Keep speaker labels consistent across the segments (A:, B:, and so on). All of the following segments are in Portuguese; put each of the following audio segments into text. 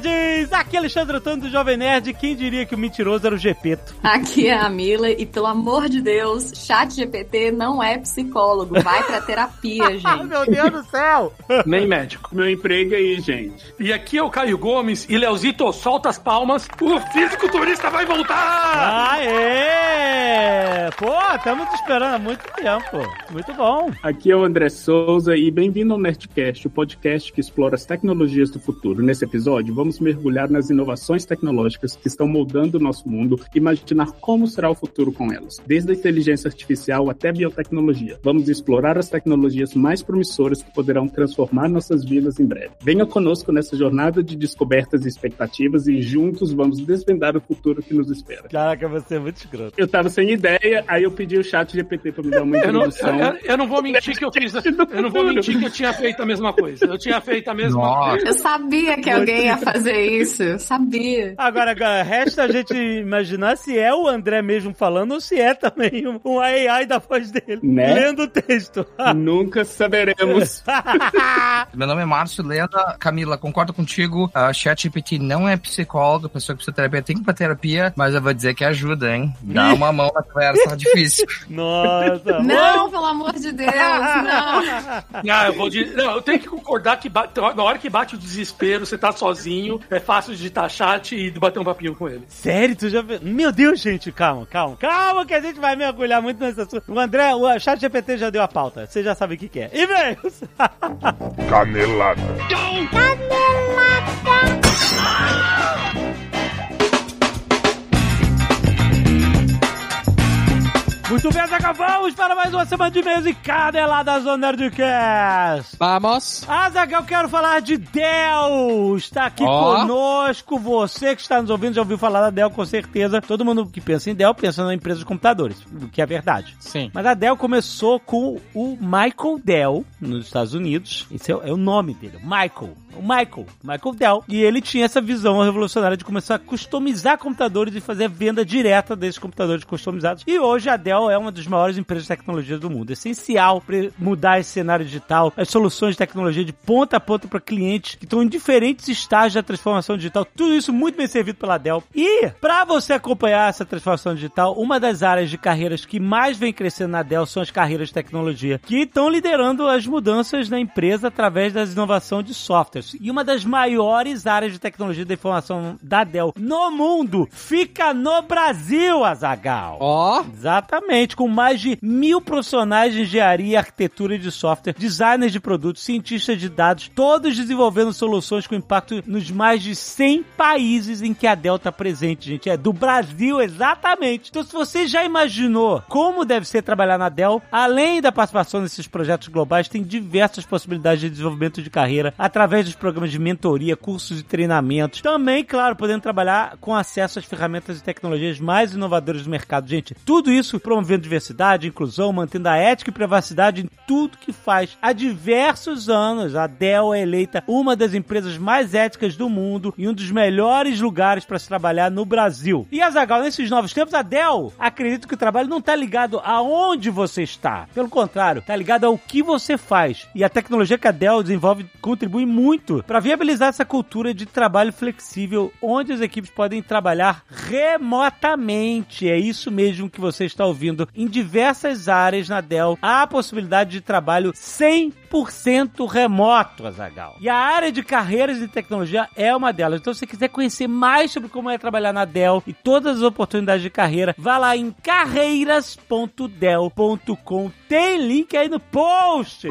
A: Nerds! Aqui é Alexandre Antônio do Jovem Nerd. Quem diria que o mentiroso era o Gepeto?
B: Aqui é a Mila e, pelo amor de Deus, chat GPT não é psicólogo. Vai pra terapia, gente.
A: meu Deus do céu!
C: Nem médico. Meu emprego aí, gente.
D: E aqui é o Caio Gomes e Leozito solta as palmas. O fisiculturista vai voltar!
A: Aê! Pô, estamos te esperando há muito tempo. Muito bom.
C: Aqui é o André Souza e bem-vindo ao Nerdcast, o podcast que explora as tecnologias do futuro. Nesse episódio, vamos mergulhar nas inovações tecnológicas que estão moldando o nosso mundo e imaginar como será o futuro com elas, desde a inteligência artificial até a biotecnologia. Vamos explorar as tecnologias mais promissoras que poderão transformar nossas vidas em breve. Venha conosco nessa jornada de descobertas e expectativas e juntos vamos desvendar o futuro que nos espera.
A: Caraca, você é muito escroto.
C: Eu tava sem ideia, aí eu pedi o chat GPT pra me dar uma
D: Eu não,
C: introdução.
D: eu, eu não vou mentir que eu fiz. Eu não vou mentir que eu tinha feito a mesma coisa. Eu tinha feito a mesma
E: Nossa.
D: coisa.
B: Eu sabia que alguém ia fazer isso. Eu sabia.
A: Agora, agora, resta a gente imaginar se é o André mesmo falando ou se é também um, um AI da voz dele,
C: Né?
A: lendo o texto.
C: Nunca saberemos.
E: Meu nome é Márcio Lenda. Camila, concordo contigo. A ChatGPT não é psicólogo, pessoa que precisa de terapia tem que ir pra terapia, mas eu vou dizer que ajuda, hein? Dá uma mão na conversa, tá difícil.
A: Nossa.
B: Não, pelo amor de Deus, não.
D: Ah, eu vou dizer. Não, eu tenho que concordar que na hora que bate o desespero, você tá sozinho, é fácil digitar chat e bater um papinho com ele.
A: Sério? Tu já? Meu Deus, gente, calma, calma. Calma que a gente vai mergulhar muito nesse assunto. O André, o chat GPT já deu a pauta. Você já sabe o que, que é. E-mails!
F: Canelada.
A: Muito bem, Zagal, vamos para mais uma semana de e-mails e caneladas do Nerdcast.
G: Vamos.
A: Azagal, quero falar de Dell. Está aqui
G: Ó.
A: conosco. Você que está nos ouvindo já ouviu falar da Dell com certeza. Todo mundo que pensa em Dell pensa na empresa de computadores, o que é verdade.
G: Sim.
A: Mas a Dell começou com o Michael Dell nos Estados Unidos. Esse é, o- é o nome dele, Michael. O Michael, Michael Dell. E ele tinha essa visão revolucionária de começar a customizar computadores e fazer a venda direta desses computadores customizados. E hoje a Dell é uma das maiores empresas de tecnologia do mundo. É essencial para mudar esse cenário digital, as soluções de tecnologia de ponta a ponta para clientes que estão em diferentes estágios da transformação digital. Tudo isso muito bem servido pela Dell. E para você acompanhar essa transformação digital, uma das áreas de carreiras que mais vem crescendo na Dell são as carreiras de tecnologia, que estão liderando as mudanças na empresa através da inovação de softwares. E uma das maiores áreas de tecnologia da informação da Dell no mundo fica no Brasil, Azagal.
G: Ó.
A: Exatamente, com mais de mil profissionais de engenharia, arquitetura e de software, designers de produtos, cientistas de dados, todos desenvolvendo soluções com impacto nos mais de 100 países em que a Dell está presente, gente. É do Brasil, exatamente. Então, se você já imaginou como deve ser trabalhar na Dell, além da participação nesses projetos globais, tem diversas possibilidades de desenvolvimento de carreira através dos programas de mentoria, cursos e treinamentos. Também, claro, podendo trabalhar com acesso às ferramentas e tecnologias mais inovadoras do mercado. Gente, tudo isso promovendo diversidade, inclusão, mantendo a ética e privacidade em tudo que faz. Há diversos anos, a Dell é eleita uma das empresas mais éticas do mundo e um dos melhores lugares para se trabalhar no Brasil. E Azagal, nesses novos tempos, a Dell acredita que o trabalho não está ligado aonde você está. Pelo contrário, está ligado ao que você faz. E a tecnologia que a Dell desenvolve contribui muito para viabilizar essa cultura de trabalho flexível, onde as equipes podem trabalhar remotamente. É isso mesmo que você está ouvindo. Em diversas áreas na Dell, há a possibilidade de trabalho 100% remoto, Azagal. E a área de carreiras e tecnologia é uma delas. Então, se você quiser conhecer mais sobre como é trabalhar na Dell e todas as oportunidades de carreira, vá lá em carreiras.dell.com. Tem link aí no post.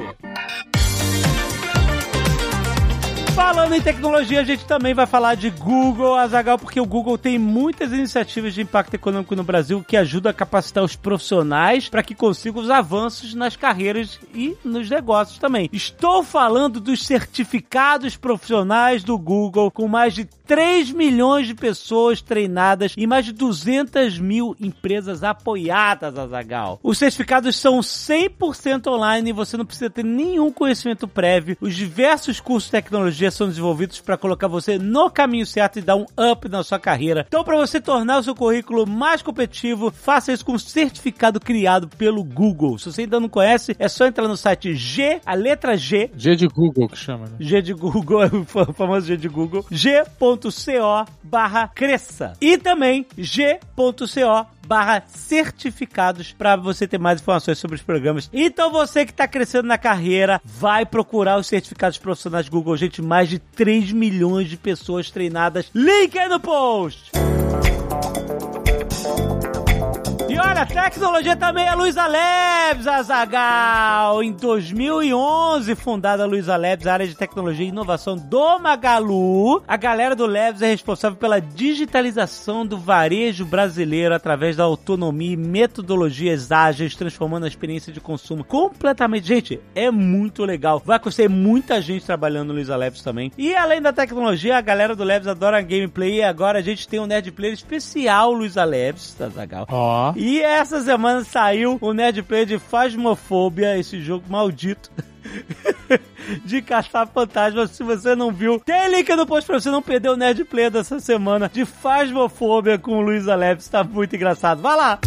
A: Falando em tecnologia, a gente também vai falar de Google, Azagal, porque o Google tem muitas iniciativas de impacto econômico no Brasil que ajudam a capacitar os profissionais para que consigam os avanços nas carreiras e nos negócios também. Estou falando dos certificados profissionais do Google, com mais de 3 milhões de pessoas treinadas e mais de 200 mil empresas apoiadas, Azagal. Os certificados são 100% online e você não precisa ter nenhum conhecimento prévio. Os diversos cursos de tecnologia São desenvolvidos para colocar você no caminho certo e dar um up na sua carreira. Então, para você tornar o seu currículo mais competitivo, faça isso com um certificado criado pelo Google. Se você ainda não conhece, é só entrar no site G, a letra G,
G: G de Google que chama, né?
A: G de Google, o famoso G de Google, g.co barra cresça. E também g.co barra certificados para você ter mais informações sobre os programas. Então você que está crescendo na carreira, vai procurar os certificados profissionais Google. Gente, mais de 3 milhões de pessoas treinadas. Link aí no post! E olha, tecnologia também é Luiza Labs, Azagal. Em 2011, fundada a Luiza Labs, a área de tecnologia e inovação do Magalu. A galera do Labs é responsável pela digitalização do varejo brasileiro através da autonomia e metodologias ágeis, transformando a experiência de consumo completamente. Gente, é muito legal. Vai custar muita gente trabalhando no Luiza Labs também. E além da tecnologia, a galera do Labs adora gameplay e agora a gente tem um Nerd Player especial Luiza Labs, Azagal.
G: Ó.
A: E essa semana saiu o Nerd Play de Phasmophobia, esse jogo maldito. de caçar fantasmas. Se você não viu, tem link no post pra você não perder o Nerd Play dessa semana de Phasmophobia com o Luiz Aleves. Tá muito engraçado. Vai lá!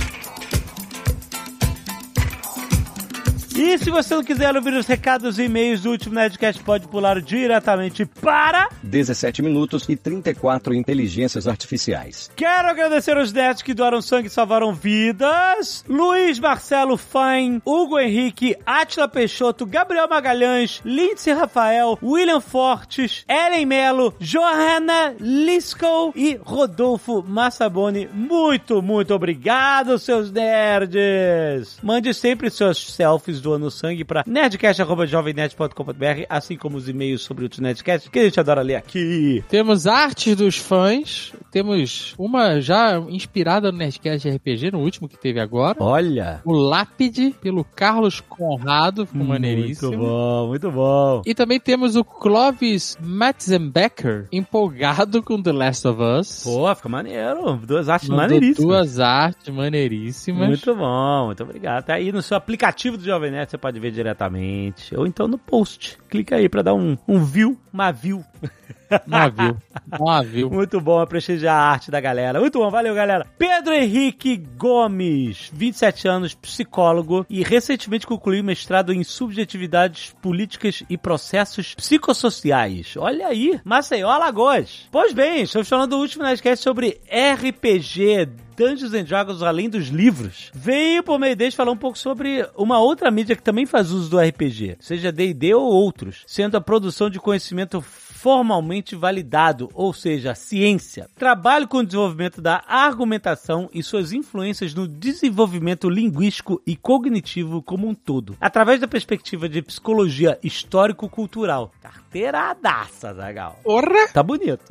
A: E se você não quiser ouvir os recados e e-mails do último Nerdcast, pode pular diretamente para
H: 17 minutos e 34 inteligências artificiais.
A: Quero agradecer os nerds que doaram sangue e salvaram vidas. Luiz Marcelo Fine, Hugo Henrique, Atila Peixoto, Gabriel Magalhães, Lindsay Rafael, William Fortes, Ellen Melo, Johanna Liscow e Rodolfo Massaboni. Muito, muito obrigado, seus nerds! Mande sempre seus selfies doando sangue para nerdcast.jovemnerd.com.br, assim como os e-mails sobre outros Nerdcasts, que a gente adora ler aqui.
G: Temos artes dos fãs. Temos uma já inspirada no Nerdcast RPG, no último que teve agora.
A: Olha!
G: O Lápide, pelo Carlos Conrado, ficou maneiríssimo.
A: Muito bom, muito bom.
G: E também temos o Clovis Metzenbecker, empolgado com The Last of Us.
A: Pô, fica maneiro. Duas artes
G: Mandou
A: maneiríssimas.
G: Duas artes maneiríssimas.
A: Muito bom, muito obrigado. Tá aí no seu aplicativo do Jovem Nerd, você pode ver diretamente. Ou então no post. Clica aí pra dar um, um view, uma view.
G: Navio. Navio.
A: Muito bom, prestigiar a arte da galera. Muito bom, valeu, galera. Pedro Henrique Gomes, 27 anos, psicólogo e recentemente concluiu mestrado em subjetividades políticas e processos psicossociais. Olha aí, Maceió, Alagoas. Pois bem, estamos falando do último Nerdcast sobre RPG, Dungeons and Dragons além dos livros, veio por meio deles falar um pouco sobre uma outra mídia que também faz uso do RPG, seja D&D ou outros, sendo a produção de conhecimento formalmente validado, ou seja, ciência. Trabalho com o desenvolvimento da argumentação e suas influências no desenvolvimento linguístico e cognitivo como um todo, através da perspectiva de psicologia histórico-cultural. Carteiradaça, Zagal.
G: Porra!
A: Tá bonito.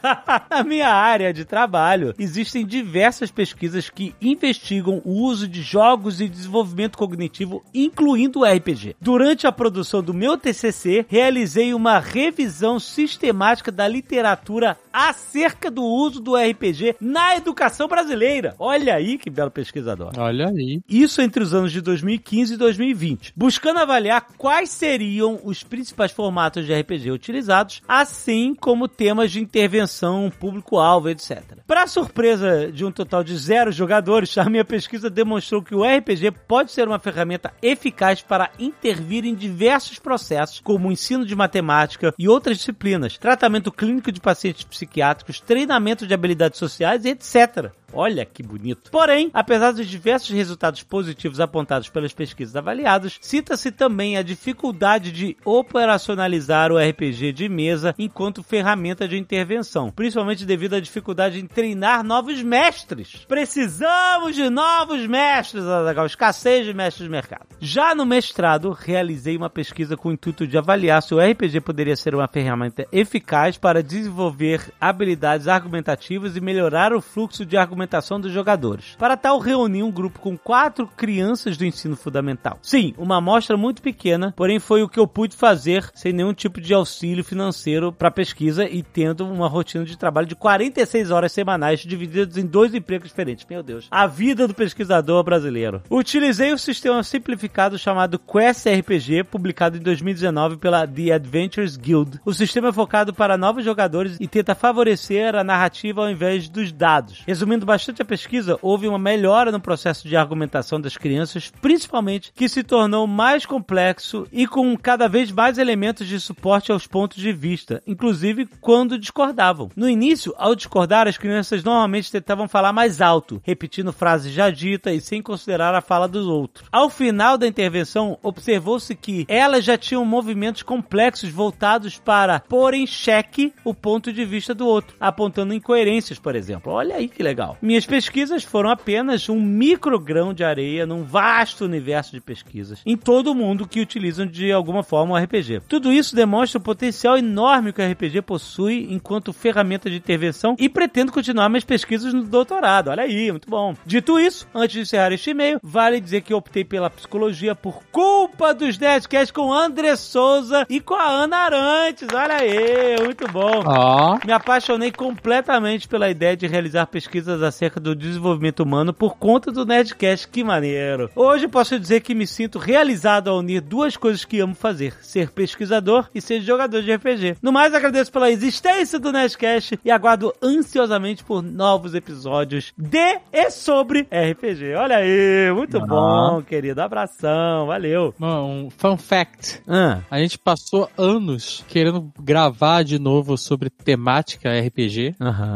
A: Na minha área de trabalho, existem diversas pesquisas que investigam o uso de jogos e desenvolvimento cognitivo, incluindo o RPG. Durante a produção do meu TCC, realizei uma revisão sistemática da literatura acerca do uso do RPG na educação brasileira. Olha aí que belo pesquisador.
G: Olha aí.
A: Isso entre os anos de 2015 e 2020, buscando avaliar quais seriam os principais formatos de RPG utilizados, assim como temas de intervenção, público-alvo, etc. Para surpresa de um total de zero jogadores, a minha pesquisa demonstrou que o RPG pode ser uma ferramenta eficaz para intervir em diversos processos, como o ensino de matemática e outras disciplinas, tratamento clínico de pacientes psiquiátricos, treinamento de habilidades sociais, etc. Olha que bonito. Porém, apesar dos diversos resultados positivos apontados pelas pesquisas avaliadas, cita-se também a dificuldade de operacionalizar o RPG de mesa enquanto ferramenta de intervenção, principalmente devido à dificuldade em treinar novos mestres. Precisamos de novos mestres, Azaghal. escassez de mestres de mercado. Já no mestrado, realizei uma pesquisa com o intuito de avaliar se o RPG poderia ser uma ferramenta eficaz para desenvolver habilidades argumentativas e melhorar o fluxo de argumentação argumentação dos jogadores. Para tal, reuni um grupo com quatro crianças do ensino fundamental. Sim, uma amostra muito pequena, porém foi o que eu pude fazer sem nenhum tipo de auxílio financeiro para pesquisa e tendo uma rotina de trabalho de 46 horas semanais divididas em dois empregos diferentes. Meu Deus. A vida do pesquisador brasileiro. Utilizei o sistema simplificado chamado Quest RPG, publicado em 2019 pela The Adventures Guild. O sistema é focado para novos jogadores e tenta favorecer a narrativa ao invés dos dados. Resumindo bastante a pesquisa, houve uma melhora no processo de argumentação das crianças, principalmente que se tornou mais complexo e com cada vez mais elementos de suporte aos pontos de vista, inclusive quando discordavam. No início, ao discordar, as crianças normalmente tentavam falar mais alto, repetindo frases já ditas e sem considerar a fala dos outros. Ao final da intervenção, observou-se que elas já tinham movimentos complexos voltados para pôr em xeque o ponto de vista do outro, apontando incoerências, por exemplo. Olha aí que legal. Minhas pesquisas foram apenas um microgrão de areia num vasto universo de pesquisas em todo o mundo que utilizam de alguma forma o RPG. Tudo isso demonstra o potencial enorme que o RPG possui enquanto ferramenta de intervenção e pretendo continuar minhas pesquisas no doutorado. Olha aí, muito bom. Dito isso, antes de encerrar este e-mail, vale dizer que eu optei pela psicologia por culpa dos Nerdcasts com André Souza e com a Ana Arantes. Olha aí, muito bom.
G: Ó.
A: Me apaixonei completamente pela ideia de realizar pesquisas acerca do desenvolvimento humano por conta do Nerdcast. Que maneiro. Hoje posso dizer que me sinto realizado ao unir duas coisas que amo fazer: ser pesquisador e ser jogador de RPG. No mais, agradeço pela existência do Nerdcast e aguardo ansiosamente por novos episódios de e sobre RPG. Olha aí, muito bom, querido. Abração, valeu.
G: Mano, um fun fact.
A: Ah,
G: A gente passou anos querendo gravar de novo sobre temática RPG,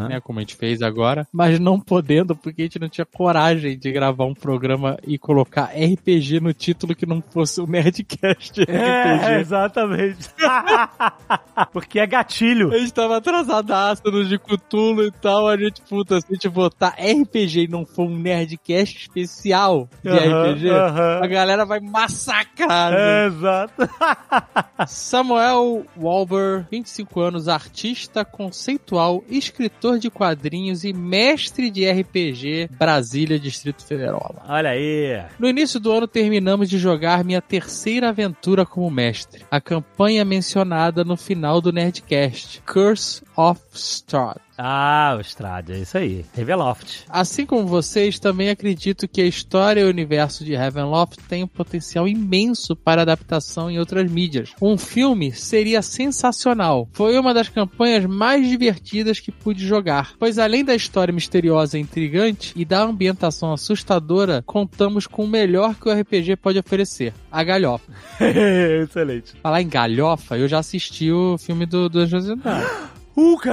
G: né? Como a gente fez agora, mas não podendo porque a gente não tinha coragem de gravar um programa e colocar RPG no título que não fosse o Nerdcast
A: É,
G: RPG.
A: exatamente. Porque é gatilho.
G: A gente tava atrasadaço no de Cthulhu e tal, a gente, puta, se a gente botar RPG e não for um Nerdcast especial de RPG, a galera vai massacrar.
A: É, exato.
G: Samuel Walber, 25 anos, artista conceitual, escritor de quadrinhos e mestre de RPG, Brasília, Distrito Federal.
A: Olha aí.
G: No início do ano terminamos de jogar minha terceira aventura como mestre, a campanha mencionada no final do Nerdcast, Curse of Strahd.
A: Ah, Strade, é isso aí. Reveloft.
G: Assim como vocês, também acredito que a história e o universo de Ravenloft têm um potencial imenso para adaptação em outras mídias. Um filme seria sensacional. Foi uma das campanhas mais divertidas que pude jogar, pois além da história misteriosa e intrigante e da ambientação assustadora, contamos com o melhor que o RPG pode oferecer, a galhofa.
A: Excelente.
G: Falar em galhofa, eu já assisti o filme do Dragons.
A: O quê?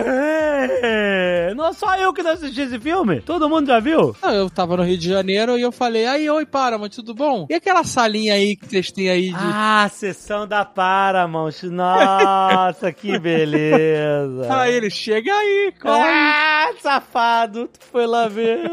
A: Não só eu que não assisti esse filme? Todo mundo já viu?
G: Não, eu tava no Rio de Janeiro e eu falei, aí, oi, Paramount, tudo bom? E aquela salinha aí que vocês têm aí de...
A: Ah, sessão da Paramount. Nossa, que beleza.
G: Aí ele, chega aí, corre.
A: Ah, safado. Tu foi lá ver.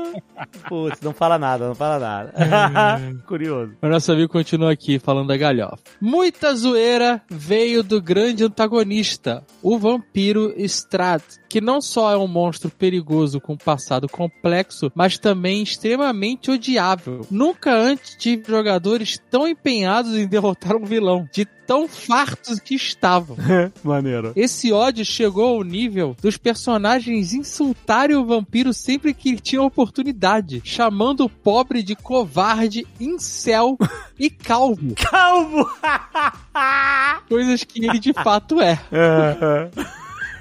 A: Putz, não fala nada, não fala nada. Curioso.
G: O nosso amigo continua aqui falando da galhofa. Muita zoeira veio do grande antagonista, o vampiro Strahd, que não só é um monstro perigoso com um passado complexo, mas também extremamente odiável. Nunca antes tive jogadores tão empenhados em derrotar um vilão, de tão fartos que estavam.
A: Maneiro.
G: Esse ódio chegou ao nível dos personagens insultarem o vampiro sempre que tinham oportunidade, chamando o pobre de covarde, incel e calvo.
A: Calvo!
G: Coisas que ele de fato é.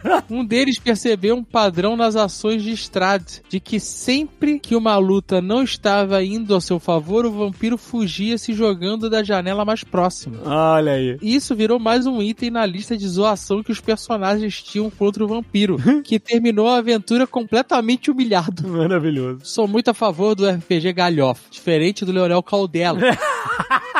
G: Um deles percebeu um padrão nas ações de Strad, de que sempre que uma luta não estava indo a seu favor, o vampiro fugia se jogando da janela mais próxima.
A: Olha aí.
G: E isso virou mais um item na lista de zoação que os personagens tinham contra o vampiro, que terminou a aventura completamente humilhado.
A: Maravilhoso.
G: Sou muito a favor do RPG galhofa, diferente do Leonel Caldela.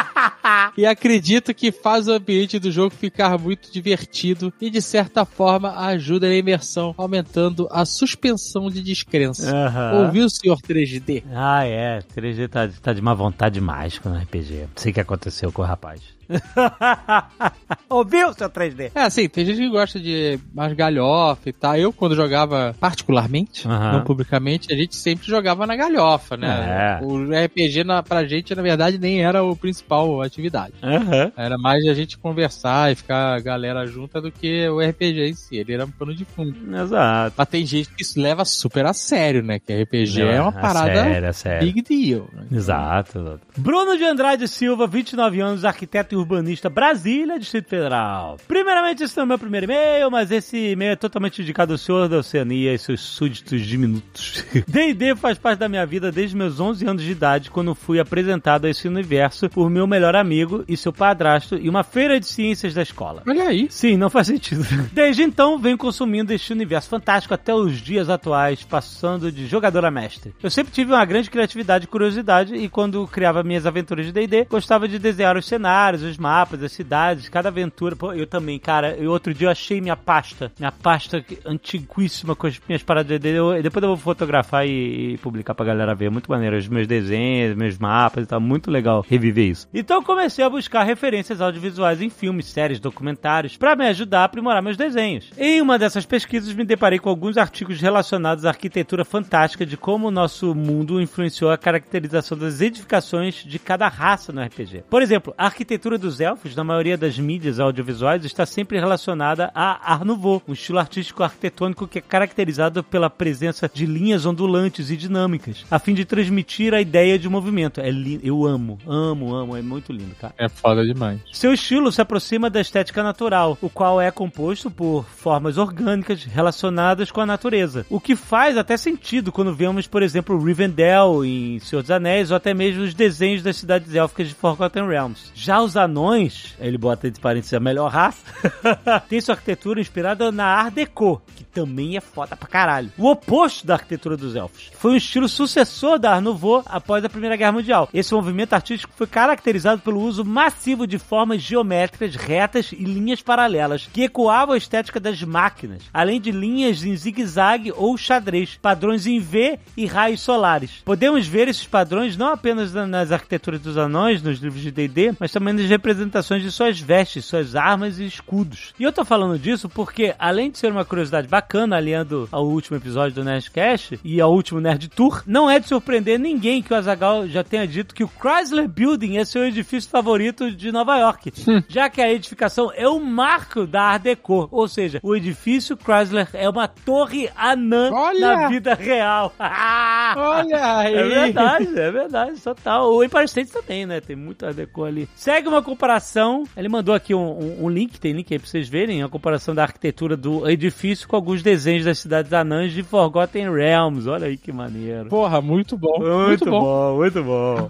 G: e acredito que faz o ambiente do jogo ficar muito divertido e, de certa forma, ajuda na imersão, aumentando a suspensão de descrença.
A: Aham.
G: Ouviu, senhor 3D?
A: Ah, é. 3G tá, tá de má vontade demais com o RPG. Não sei o que aconteceu com o rapaz. Ouviu, seu 3D?
G: É, assim, tem gente que gosta de mais galhofa e tal. Eu, quando jogava particularmente,
A: Aham.
G: não publicamente, a gente sempre jogava na galhofa, né?
A: É.
G: O RPG na, pra gente, na verdade, nem era o principal atividade.
A: Aham.
G: Era mais a gente conversar e ficar a galera junta do que o RPG em si. Ele era um pano de fundo.
A: Exato.
G: Mas tem gente que isso leva super a sério, né? Que RPG é uma
A: A
G: parada
A: Sério, a sério.
G: big deal. né?
A: Exato, exato. Bruno de Andrade Silva, 29 anos, arquiteto e urbanista, Brasília, Distrito Federal. Primeiramente, esse não é o meu primeiro e-mail, mas esse e-mail é totalmente dedicado ao senhor da Oceania e seus súditos diminutos. D&D faz parte da minha vida desde meus 11 anos de idade, quando fui apresentado a esse universo por meu melhor amigo e seu padrasto em uma feira de ciências da escola.
G: Olha aí.
A: Sim, não faz sentido. Desde então, venho consumindo este universo fantástico até os dias atuais, passando de jogador a mestre. Eu sempre tive uma grande criatividade e curiosidade, e quando criava minhas aventuras de D&D, gostava de desenhar os cenários, os mapas, as cidades, cada aventura. Pô, eu também, cara, eu, outro dia eu achei minha pasta, minha pasta antiguíssima com as minhas paradas de D&D, eu- depois eu vou fotografar e, e publicar pra galera ver. Muito maneiro, os meus desenhos, meus mapas e tal, muito legal reviver isso. Então eu comecei a buscar referências audiovisuais em filmes, séries, documentários, pra me ajudar a aprimorar meus desenhos. Em uma dessas pesquisas me deparei com alguns artigos relacionados à arquitetura fantástica de como o nosso mundo influenciou a caracterização das edificações de cada raça no RPG. Por exemplo, a arquitetura dos elfos, na maioria das mídias audiovisuais, está sempre relacionada a Art Nouveau, um estilo artístico arquitetônico que é caracterizado pela presença de linhas ondulantes e dinâmicas, a fim de transmitir a ideia de movimento. É li- eu amo, amo, amo, é muito lindo, cara.
G: É foda demais.
A: Seu estilo se aproxima da estética natural, o qual é composto por formas orgânicas relacionadas com a natureza. O que faz até sentido quando vemos, por exemplo, Rivendell em Senhor dos Anéis ou até mesmo os desenhos das cidades élficas de Forgotten Realms. Já os anões, ele bota entre parênteses a melhor raça, tem sua arquitetura inspirada na Art Deco, que também é foda pra caralho. O oposto da arquitetura dos elfos. Foi um estilo sucessor da Art Nouveau após a Primeira Guerra Mundial. Esse movimento artístico foi caracterizado pelo uso massivo de formas geométricas retas e linhas paralelas, que ecoavam a estética das máquinas, além de linhas em zigue-zague ou xadrez, padrões em V e raios solares. Podemos ver esses padrões não apenas na- nas arquiteturas dos anões, nos livros de D&D, mas também nas representações de suas vestes, suas armas e escudos. E eu tô falando disso porque, além de ser uma curiosidade bacana, aliando ao último episódio do Nerdcast e ao último Nerd Tour, não é de surpreender ninguém que o Azagal já tenha dito que o Chrysler Building é seu edifício favorito de Nova York, já que a edificação é um marco da Art Deco, ou seja, o edifício Chrysler é uma torre anã
G: Olha!
A: na vida real.
G: Olha aí.
A: É verdade, é verdade, total. O Empire State também, né? Tem muito Art Deco ali. Segue uma comparação. Ele mandou aqui um, um- um link, tem link aí pra vocês verem, a comparação da arquitetura do edifício com alguns desenhos das cidades anãs de Forgotten Realms. Olha aí que maneiro.
G: Porra, muito bom.
A: Muito, bom. muito bom.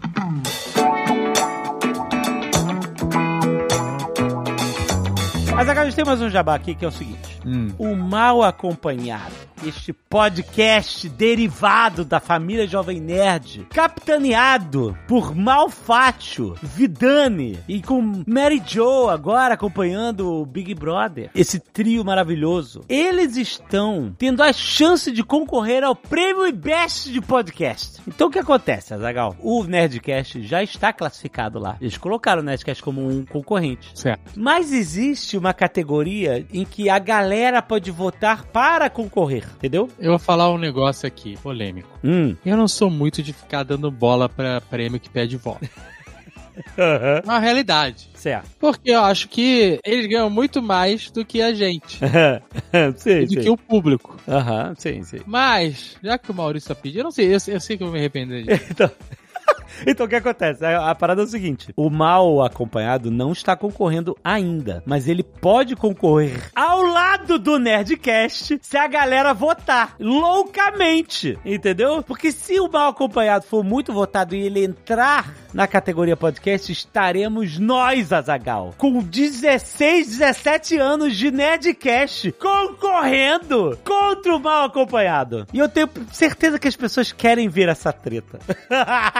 A: Mas agora a gente tem mais um jabá aqui que é o seguinte: O Mal Acompanhado, este podcast derivado da família Jovem Nerd, capitaneado por Malfátio, Vidani e com Mary Jo agora acompanhando o Big Brother, esse trio maravilhoso. Eles estão tendo a chance de concorrer ao prêmio Best de podcast. Então o que acontece, Azagal? O Nerdcast já está classificado lá. Eles colocaram o Nerdcast como um concorrente.
G: Certo.
A: Mas existe uma categoria em que a galera pode votar para concorrer, entendeu?
G: Eu vou falar um negócio aqui, polêmico.
A: Hum.
G: Eu não sou muito de ficar dando bola pra prêmio que pede voto. É uma realidade.
A: certo.
G: Porque eu acho que eles ganham muito mais do que a gente.
A: sim,
G: do
A: sim.
G: que o público.
A: Aham, sim, sim.
G: Mas, já que o Maurício tá pedindo, eu não sei, eu, eu sei que eu vou me arrepender disso.
A: Então... Então o que acontece? A, parada é o seguinte: o mal acompanhado não está concorrendo ainda, mas ele pode concorrer ao lado do Nerdcast se a galera votar loucamente, entendeu? Porque se o mal acompanhado for muito votado e ele entrar na categoria podcast, estaremos nós, Azagal, com 16, 17 anos de Nerdcast concorrendo contra o mal acompanhado. E eu tenho certeza que as pessoas querem ver essa treta.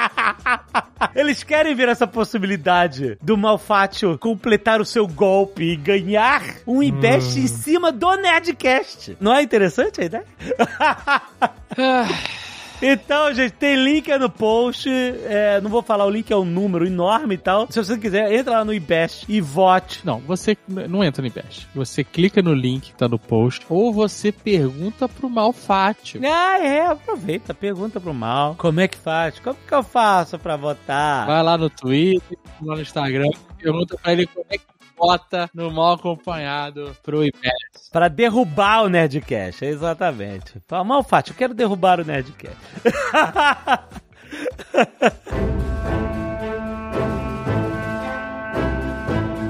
A: Eles querem ver essa possibilidade do Malfátio completar o seu golpe e ganhar um invest em cima do Nerdcast. Não é interessante a ideia? Então, gente, tem link aí no post. É, não vou falar o link, é um número enorme e tal. Se você quiser, entra lá no IBEST e vote.
G: Não, você não entra no Invest. Você clica no link que tá no post, ou você pergunta pro Malfátio.
A: Ah, é, aproveita, pergunta pro mal. Como é que faz? Como que eu faço pra votar?
G: Vai lá no Twitter, lá no Instagram, pergunta pra ele como é que vota no mal acompanhado pro Invest.
A: Pra derrubar o Nerdcast, exatamente. Fala, Malfatti, eu quero derrubar o Nerdcast.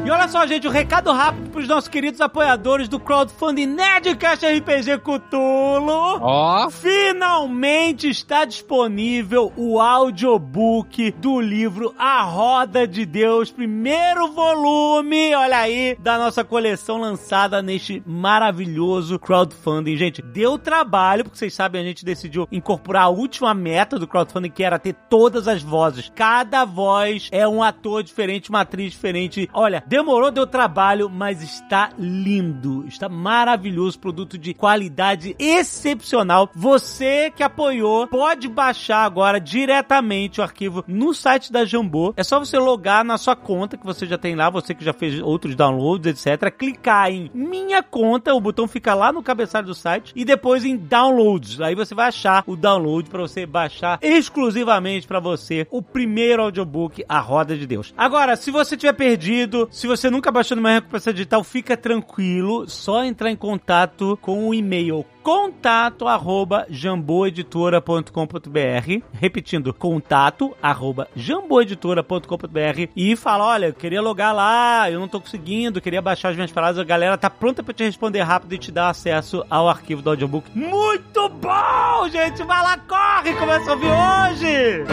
A: E olha só, gente, um recado rápido pros nossos queridos apoiadores do crowdfunding Nerdcast RPG Cthulhu.
G: Ó,
A: Finalmente está disponível o audiobook do livro A Roda de Deus, primeiro volume, olha aí, da nossa coleção lançada neste maravilhoso crowdfunding. Gente, deu trabalho, porque vocês sabem, a gente decidiu incorporar a última meta do crowdfunding, que era ter todas as vozes. Cada voz é um ator diferente, uma atriz diferente. Olha, demorou, deu trabalho, mas está lindo, está maravilhoso, produto de qualidade excepcional. Você que apoiou pode baixar agora diretamente o arquivo no site da Jambô. É só você logar na sua conta que você já tem lá, você que já fez outros downloads, etc. Clicar em minha conta, o botão fica lá no cabeçalho do site e depois em downloads. Aí você vai achar o download para você baixar exclusivamente para você o primeiro audiobook A Roda de Deus. Agora, se você tiver perdido, se você nunca baixou numa recompensa digital, fica tranquilo, só entrar em contato com o e-mail contato arroba jamboeditora.com.br repetindo, contato arroba jamboeditora.com.br e fala, olha, eu queria logar lá, eu não tô conseguindo, queria baixar as minhas palavras, a galera tá pronta pra te responder rápido e te dar acesso ao arquivo do audiobook. Muito bom, gente! Vai lá, corre! Começa a ouvir hoje!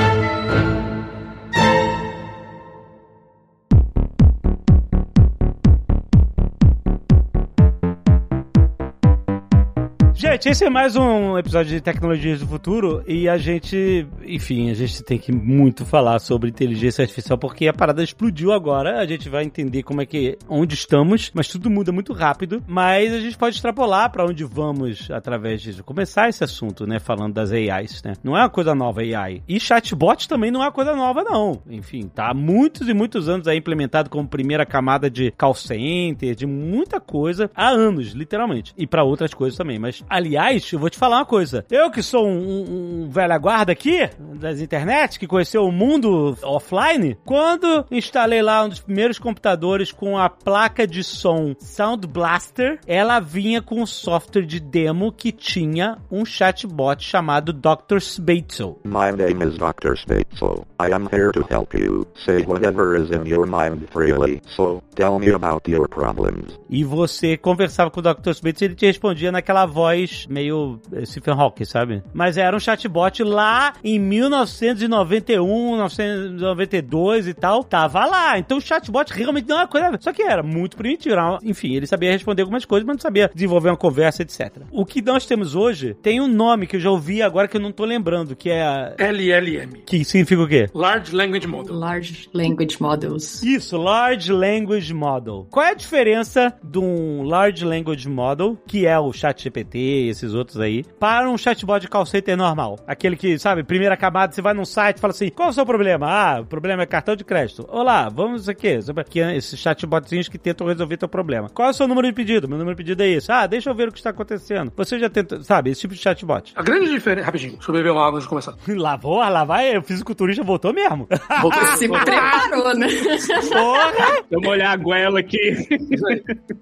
A: Gente, esse é mais um episódio de Tecnologias do Futuro e a gente, enfim, a gente tem que muito falar sobre inteligência artificial porque a parada explodiu agora. A gente vai entender como é que, onde estamos, mas tudo muda muito rápido. Mas a gente pode extrapolar para onde vamos através de começar esse assunto, né? Falando das AIs, né? Não é uma coisa nova AI. E chatbot também não é uma coisa nova, não. Enfim, tá há muitos e muitos anos aí implementado como primeira camada de call center, de muita coisa, há anos, literalmente. E para outras coisas também, mas Aliás, eu vou te falar uma coisa. Eu que sou um, um, um velha guarda aqui, das internet, que conheceu o mundo offline, quando instalei lá um dos primeiros computadores com a placa de som Sound Blaster, ela vinha com um software de demo que tinha um chatbot chamado Dr. Spatzel.
I: My name is Dr. Spatzel. I am here to help you. Say whatever is in your mind freely. So, tell me about your problems.
A: E você conversava com o Dr. Spatzel e ele te respondia naquela voz meio eh, Stephen Hawking, sabe? Mas era um chatbot lá em 1991, 1992 e tal. Tava lá. Então o chatbot realmente não é uma coisa. Só que era muito primitivo. Era Enfim, ele sabia responder algumas coisas, mas não sabia desenvolver uma conversa, etc. O que nós temos hoje tem um nome que eu já ouvi agora que eu não tô lembrando, que é.
D: LLM.
A: Que significa o quê?
D: Large Language Model.
B: Large Language Models.
A: Isso, Large Language Model. Qual é a diferença de um Large Language Model, que é o ChatGPT e esses outros aí, para um chatbot de call center normal? Aquele que, sabe, primeira camada, você vai num site e fala assim, qual é o seu problema? Ah, o problema é cartão de crédito. Olá, vamos aqui. Aqui esses chatbotzinhos que tentam resolver teu problema. Qual é o seu número de pedido? Meu número de pedido é esse. Ah, deixa eu ver o que está acontecendo. Você já tenta, sabe, esse tipo de chatbot.
D: A grande diferença. Rapidinho, deixa eu beber uma água antes de começar.
A: Lá, vou, lá vai, o fisiculturista voltou mesmo.
D: Voltou.
B: Se preparou, né?
A: Porra!
C: Vamos olhar a goela aqui.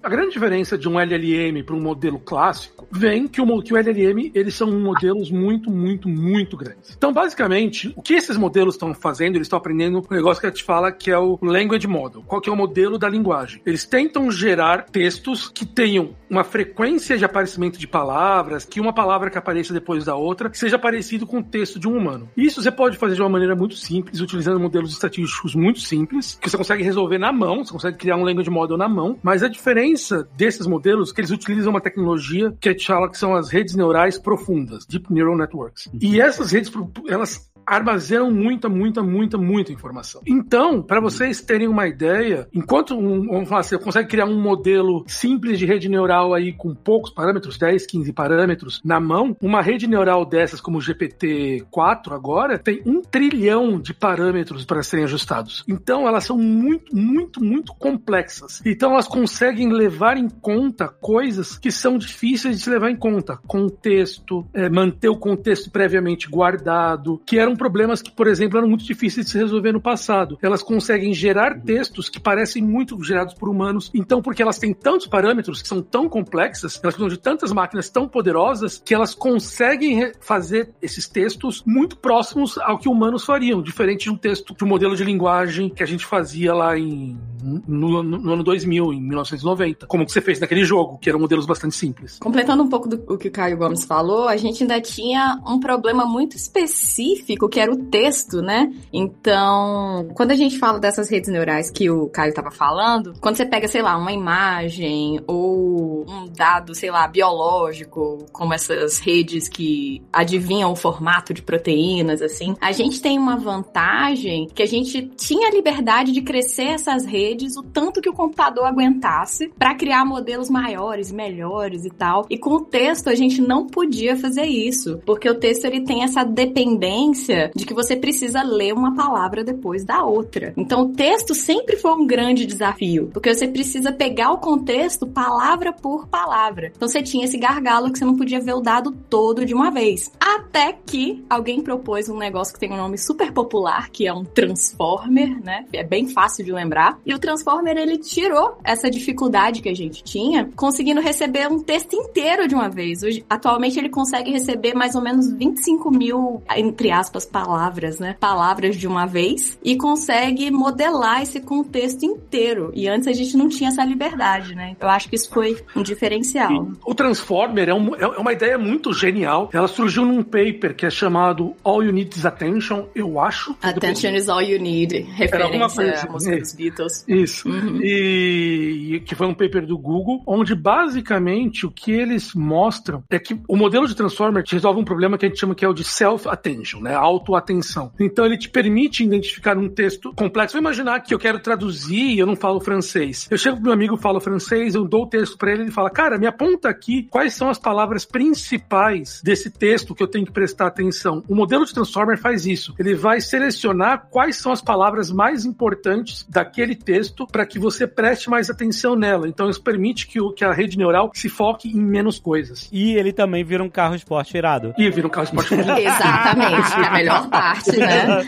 D: A grande diferença de um LLM para um modelo clássico vem que o, que o LLM, eles são modelos muito, muito, muito grandes. Então, basicamente, o que esses modelos estão fazendo, eles estão aprendendo um negócio que a gente fala que é o Language Model. Qual que é o modelo da linguagem? Eles tentam gerar textos que tenham uma frequência de aparecimento de palavras, que uma palavra que apareça depois da outra seja parecido com o texto de um humano. Isso você pode fazer de uma maneira muito simples, utilizando modelos estatísticos muito simples, que você consegue resolver na mão, você consegue criar um language model na mão, mas a diferença desses modelos é que eles utilizam uma tecnologia que a gente fala que são as redes neurais profundas, Deep Neural Networks. E essas redes, elas armazenam muita, muita, muita, muita informação. Então, para vocês terem uma ideia, enquanto um, vamos falar, você consegue criar um modelo simples de rede neural aí com poucos parâmetros, 10, 15 parâmetros na mão, uma rede neural dessas como o GPT-4 agora tem um trilhão de parâmetros para serem ajustados. Então, elas são muito, muito, muito complexas. Então, elas conseguem levar em conta coisas que são difíceis de se levar em conta. Contexto, é, manter o contexto previamente guardado, que eram problemas que, por exemplo, eram muito difíceis de se resolver no passado. Elas conseguem gerar textos que parecem muito gerados por humanos. Então, porque elas têm tantos parâmetros que são tão complexas, elas precisam de tantas máquinas tão poderosas que elas conseguem fazer esses textos muito próximos ao que humanos fariam, diferente de um texto de um modelo de linguagem que a gente fazia lá em no, no, ano 2000, em 1990, como que você fez naquele jogo, que eram modelos bastante simples.
B: Completando um pouco do que o Caio Gomes falou, a gente ainda tinha um problema muito específico, que era o texto, né? Então, quando a gente fala dessas redes neurais que o Caio estava falando, quando você pega, sei lá, uma imagem ou um dado, sei lá, biológico, como essas redes que adivinham o formato de proteínas, assim, a gente tem uma vantagem que a gente tinha a liberdade de crescer essas redes o tanto que o computador aguentasse para criar modelos maiores, melhores e tal. E com o texto a gente não podia fazer isso, porque o texto ele tem essa dependência de que você precisa ler uma palavra depois da outra. Então o texto sempre foi um grande desafio, porque você precisa pegar o contexto palavra por palavra. Então você tinha esse gargalo que você não podia ver o dado todo de uma vez. Até que alguém propôs um negócio que tem um nome super popular, que é um transformer, né? É bem fácil de lembrar. E o Transformer, ele tirou essa dificuldade que a gente tinha, conseguindo receber um texto inteiro de uma vez. Hoje, atualmente, ele consegue receber mais ou menos 25 mil, entre aspas, palavras, né? Palavras de uma vez e consegue modelar esse contexto inteiro. E antes a gente não tinha essa liberdade, né? Eu acho que isso foi um diferencial.
D: O Transformer é, um, é uma ideia muito genial. Ela surgiu num paper que é chamado All You Need Is Attention, eu acho.
B: Attention is all you need. Referência à música dos Beatles.
D: Isso. Uhum. E, e, que foi um paper do Google, onde basicamente o que eles mostram é que o modelo de Transformer resolve um problema que a gente chama que é o de self-attention, né? Auto-atenção. Então ele te permite identificar um texto complexo. Vou imaginar que eu quero traduzir e eu não falo francês. Eu chego pro meu amigo, falo francês, eu dou o texto para ele, ele fala: "Cara, me aponta aqui quais são as palavras principais desse texto que eu tenho que prestar atenção". O modelo de Transformer faz isso. Ele vai selecionar quais são as palavras mais importantes daquele texto para que você preste mais atenção nela. Então isso permite que, o, que a rede neural se foque em menos coisas.
A: E ele também vira um carro esporte irado.
D: E vira um carro esporte irado.
B: Exatamente, melhor parte, né?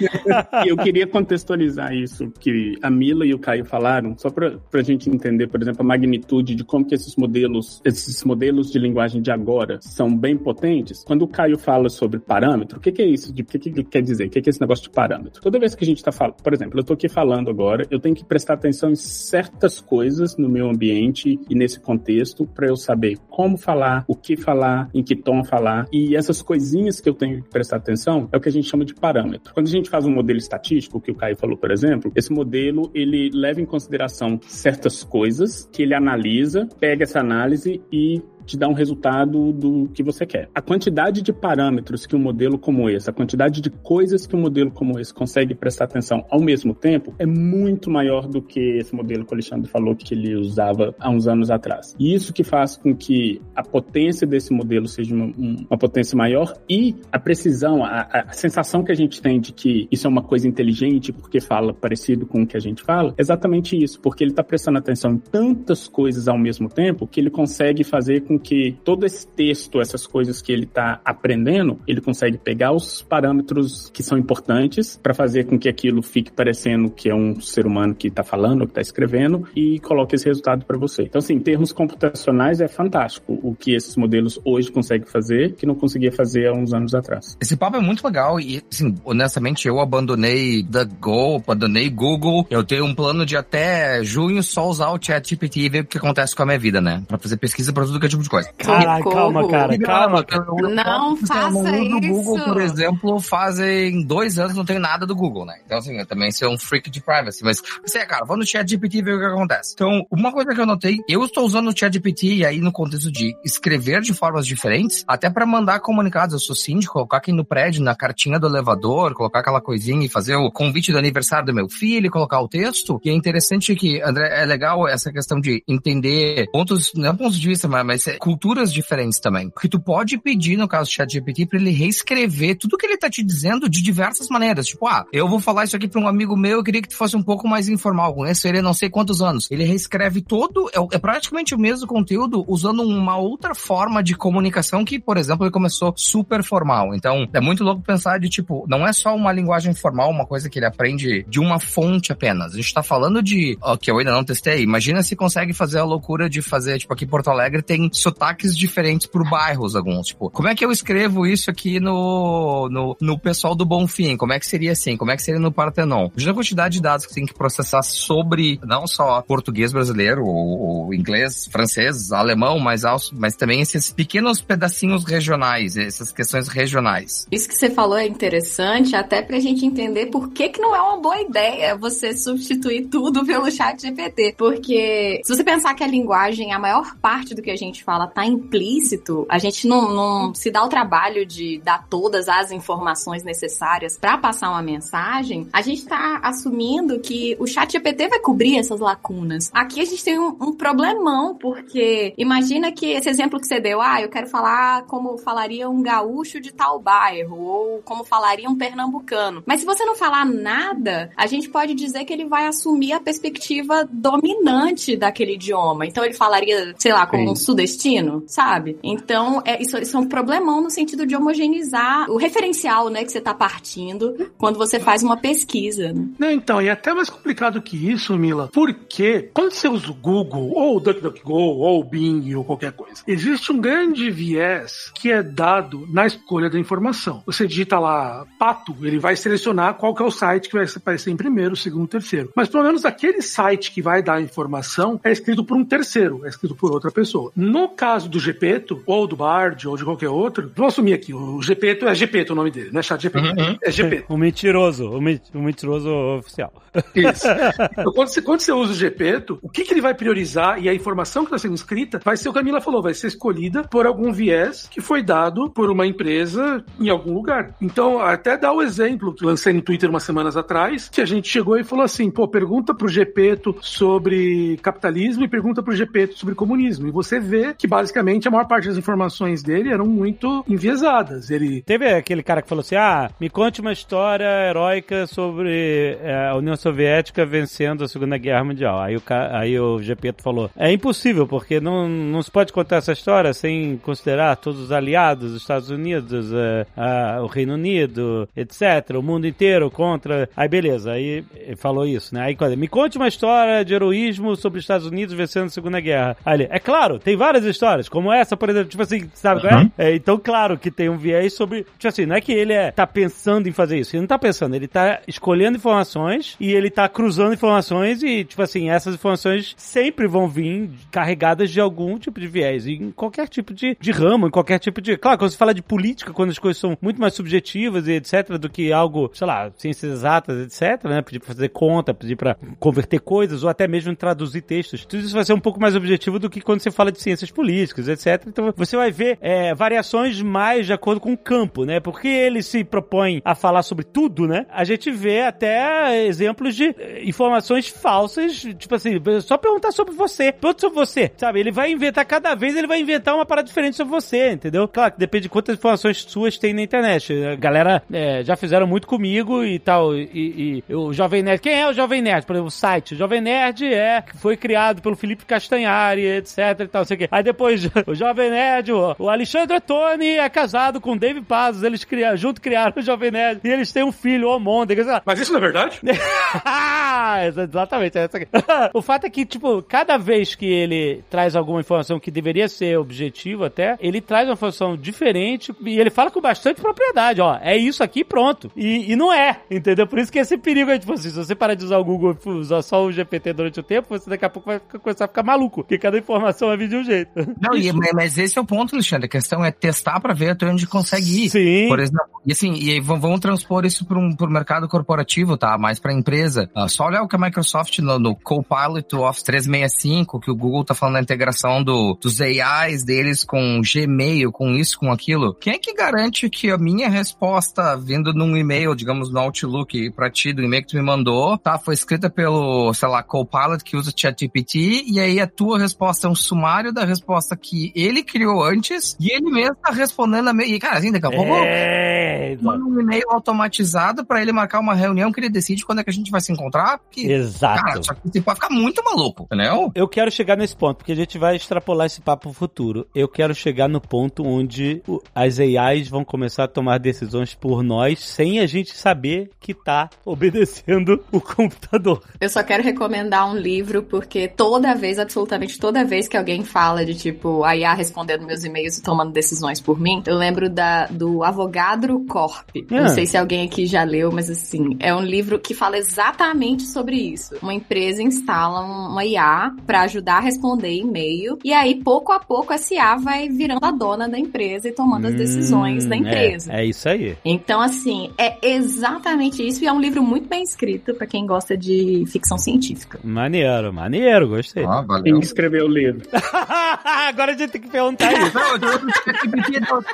C: Eu queria contextualizar isso que a Mila e o Caio falaram, só para a gente entender, por exemplo, a magnitude de como que esses modelos, esses modelos de linguagem de agora são bem potentes. Quando o Caio fala sobre parâmetro, o que, que é isso? O que, que quer dizer? O que, que é esse negócio de parâmetro? Toda vez que a gente está falando, por exemplo, eu estou aqui falando agora, eu tenho que prestar atenção em certas coisas no meu ambiente e nesse contexto para eu saber como falar, o que falar, em que tom falar. E essas coisinhas que eu tenho que prestar atenção é o que a gente chama de parâmetro. Quando a gente faz um modelo estatístico, que o Caio falou, por exemplo, esse modelo ele leva em consideração certas coisas que ele analisa, pega essa análise e te dá um resultado do que você quer. A quantidade de parâmetros que um modelo como esse, a quantidade de coisas que um modelo como esse consegue prestar atenção ao mesmo tempo é muito maior do que esse modelo que o Alexandre falou que ele usava há uns anos atrás. E isso que faz com que a potência desse modelo seja uma, uma potência maior e a precisão, a, a, sensação que a gente tem de que isso é uma coisa inteligente porque fala parecido com o que a gente fala, é exatamente isso, porque ele está prestando atenção em tantas coisas ao mesmo tempo que ele consegue fazer com que todo esse texto, essas coisas que ele está aprendendo, ele consegue pegar os parâmetros que são importantes para fazer com que aquilo fique parecendo que é um ser humano que está falando, que está escrevendo e coloque esse resultado para você. Então, assim, em termos computacionais é fantástico o que esses modelos hoje conseguem fazer que não conseguia fazer há uns anos atrás.
E: Esse papo é muito legal e, assim, honestamente, eu abandonei Go, abandonei Google. Eu tenho um plano de até junho só usar o ChatGPT e ver o que acontece com a minha vida, né? Para fazer pesquisa para tudo que é de tipo de coisa.
A: Caralho, calma, cara, calma.
B: Não
E: eu
B: faça
E: não uso o Google,
B: isso.
E: por exemplo, fazem dois anos não tenho nada do Google, né? Então, assim, eu também sou um freak de privacy. Mas, você, cara, vou no chat GPT e ver o que acontece. Então, uma coisa que eu notei, eu estou usando o chat GPT e aí no contexto de escrever de formas diferentes, até para mandar comunicados. Eu sou síndico, colocar aqui no prédio, na cartinha do elevador, colocar aquela coisinha e fazer o convite do aniversário do meu filho, e colocar o texto. E é interessante que, André, é legal essa questão de entender pontos, não pontos de vista, mas, mas é, culturas diferentes também. Porque tu pode pedir, no caso do chat GPT, para ele reescrever tudo que ele tá te dizendo de diversas maneiras. Tipo, ah, eu vou falar isso aqui para um amigo meu, eu queria que tu fosse um pouco mais informal. Conheço ele não sei quantos anos. Ele reescreve todo, é, é praticamente o mesmo conteúdo, usando uma outra forma de comunicação que, por exemplo, ele começou super formal. Então, é muito louco pensar de, tipo, não é só uma linguagem formal, uma coisa que ele aprende de uma fonte apenas. A gente tá falando de, ó, que eu ainda não testei, imagina se consegue fazer a loucura de fazer, tipo, aqui em Porto Alegre tem sotaques diferentes por bairros alguns. Tipo, como é que eu escrevo isso aqui no, no, no pessoal do Bonfim? Como é que seria assim? Como é que seria no Partenon? Imagina a quantidade de dados que tem que processar sobre não só português brasileiro, ou, ou inglês, francês, alemão, mas, mas também esses pequenos pedacinhos regionais, essas questões regionais.
B: Isso que você falou é interessante, até pra gente entender por que, que não é uma boa ideia você substituir tudo pelo chat GPT. Porque se você pensar que a linguagem, a maior parte do que a gente fala tá implícito, a gente não, não se dá o trabalho de dar todas as informações necessárias pra passar uma mensagem, a gente tá assumindo que o chat GPT vai cobrir essas lacunas. Aqui a gente tem um, um problemão, porque imagina que esse exemplo que você deu, ah, eu quero falar como falaria um gaúcho de tal bairro, ou como falaria um pernambucano. Mas se você não falar nada, a gente pode dizer que ele vai assumir a perspectiva dominante daquele idioma. Então ele falaria, sei lá, como
C: Sim.
B: um sudestino, sabe? Então, é, isso, isso é um problemão no sentido de homogeneizar o referencial, né, que você tá partindo quando você faz uma pesquisa. né?
D: Não, então, e é até mais complicado que isso, Mila, porque quando você usa o Google, ou o DuckDuckGo, ou o Bing, ou qualquer coisa, existe um grande viés que é dado na escolha da informação. Você digita lá pato, ele vai selecionar qual que é o site que vai aparecer em primeiro, segundo, terceiro. Mas pelo menos aquele site que vai dar a informação é escrito por um terceiro, é escrito por outra pessoa. No caso do Gepeto, ou do Bard, ou de qualquer outro, vou assumir aqui, o Gepeto é Gepeto o nome dele, não é chat GPT,
E: Uhum.
D: é Gepeto.
A: O mentiroso, o, men- o mentiroso oficial.
D: Isso. Então, quando, você, quando você usa o Gepeto, o que, que ele vai priorizar e a informação que está sendo escrita vai ser o que a Mila falou, vai ser escolhida por algum viés que foi dado por uma empresa em algum lugar. Então, até dá o exemplo que lancei no Twitter umas semanas atrás, que a gente chegou e falou assim, pô, pergunta pro Gepeto sobre capitalismo e pergunta pro Gepeto sobre comunismo. E você vê que basicamente a maior parte das informações dele eram muito enviesadas. Ele
A: Teve aquele cara que falou assim: ah, me conte uma história heróica sobre é, a União Soviética vencendo a Segunda Guerra Mundial. Aí o, aí o Gepeto falou: é impossível, porque não, não se pode contar essa história sem considerar todos os aliados, os Estados Unidos, é, a- o Reino Unido, etc., o mundo inteiro contra. Aí beleza, aí falou isso, né? Aí me conte uma história de heroísmo sobre os Estados Unidos vencendo a Segunda Guerra. Aí ele, é claro, tem várias histórias, como essa, por exemplo, tipo assim, sabe qual é? É, então, claro que tem um viés sobre. Tipo assim, não é que ele é, tá pensando em fazer isso. Ele não tá pensando, ele tá escolhendo informações e ele tá cruzando informações e, tipo assim, essas informações sempre vão vir carregadas de algum tipo de viés. Em qualquer tipo de, de ramo, em qualquer tipo de. Claro, quando você fala de política, quando as coisas são muito mais subjetivas e etc., do que algo, sei lá, ciências exatas, etc., né? Pedir pra fazer conta, pedir pra converter coisas ou até mesmo traduzir textos. Tudo isso vai ser um pouco mais objetivo do que quando você fala de ciências políticas, etc. Então você vai ver é, variações mais de acordo com o campo, né? Porque ele se propõe a falar sobre tudo, né? A gente vê até exemplos de eh, informações falsas, tipo assim, só perguntar sobre você. Pergunta sobre você, sabe? Ele vai inventar, cada vez ele vai inventar uma parada diferente sobre você, entendeu? Claro que depende de quantas informações suas tem na internet. A galera é, já fizeram muito comigo e tal. E, e o Jovem Nerd, quem é o Jovem Nerd? Por exemplo, o site. O Jovem Nerd é, foi criado pelo Felipe Castanhari, etc e tal, sei o quê. Depois, o Jovem Nerd, o, o Alexandre Tony é casado com o Dave Pazos, eles criaram, junto criaram o Jovem Nerd, e eles têm um filho, o lá.
D: Mas isso não é verdade?
A: Exatamente, é essa aqui. o fato é que, tipo, cada vez que ele traz alguma informação que deveria ser objetivo até, ele traz uma informação diferente e ele fala com bastante propriedade, ó, é isso aqui pronto. E, e não é, entendeu? Por isso que esse perigo é, tipo assim, se você parar de usar o Google e usar só o GPT durante o tempo, você daqui a pouco vai começar a ficar maluco, porque cada informação vai vir de um jeito.
E: Não, e, mas esse é o ponto, Alexandre. A questão é testar pra ver até onde consegue ir.
A: Sim.
E: Por exemplo, e assim, e aí vamos transpor isso para um pro mercado corporativo, tá? Mais pra empresa. Ah, só olhar o que a Microsoft no, no Copilot Office 365, que o Google tá falando da integração do, dos AIs deles com Gmail, com isso, com aquilo. Quem é que garante que a minha resposta vindo num e-mail, digamos, no Outlook pra ti, do e-mail que tu me mandou, tá? Foi escrita pelo, sei lá, Copilot que usa ChatGPT, e aí a tua resposta é um sumário da resposta que ele criou antes, e ele mesmo tá respondendo a meio. E, cara, assim, daqui a pouco.
A: É,
E: Manda um e-mail automatizado pra ele marcar uma reunião que ele decide quando é que a gente vai se encontrar. Porque,
A: Exato.
E: cara, só que você pode ficar muito maluco, entendeu?
A: Eu quero chegar nesse ponto, porque a gente vai extrapolar esse papo pro futuro. Eu quero chegar no ponto onde as AIs vão começar a tomar decisões por nós sem a gente saber que tá obedecendo o computador.
B: Eu só quero recomendar um livro porque toda vez, absolutamente toda vez que alguém fala de tipo a IA respondendo meus e-mails e tomando decisões por mim, eu lembro da, do Avogadro Corp.
A: Ah.
B: Não sei se alguém aqui já leu, mas assim, é um livro que fala exatamente sobre isso. Uma empresa instala um- uma IA pra ajudar a responder e-mail e aí pouco a pouco essa IA vai virando a dona da empresa e tomando as decisões da
A: Hum,
B: empresa.
A: É, é isso aí.
B: Então, assim, é exatamente isso. E é um livro muito bem escrito pra quem gosta de ficção científica.
A: Maneiro, maneiro, gostei.
E: Ah,
C: Quem
E: valeu.
C: escreveu o livro?
A: Agora a gente tem que perguntar isso.
E: Não, eu tô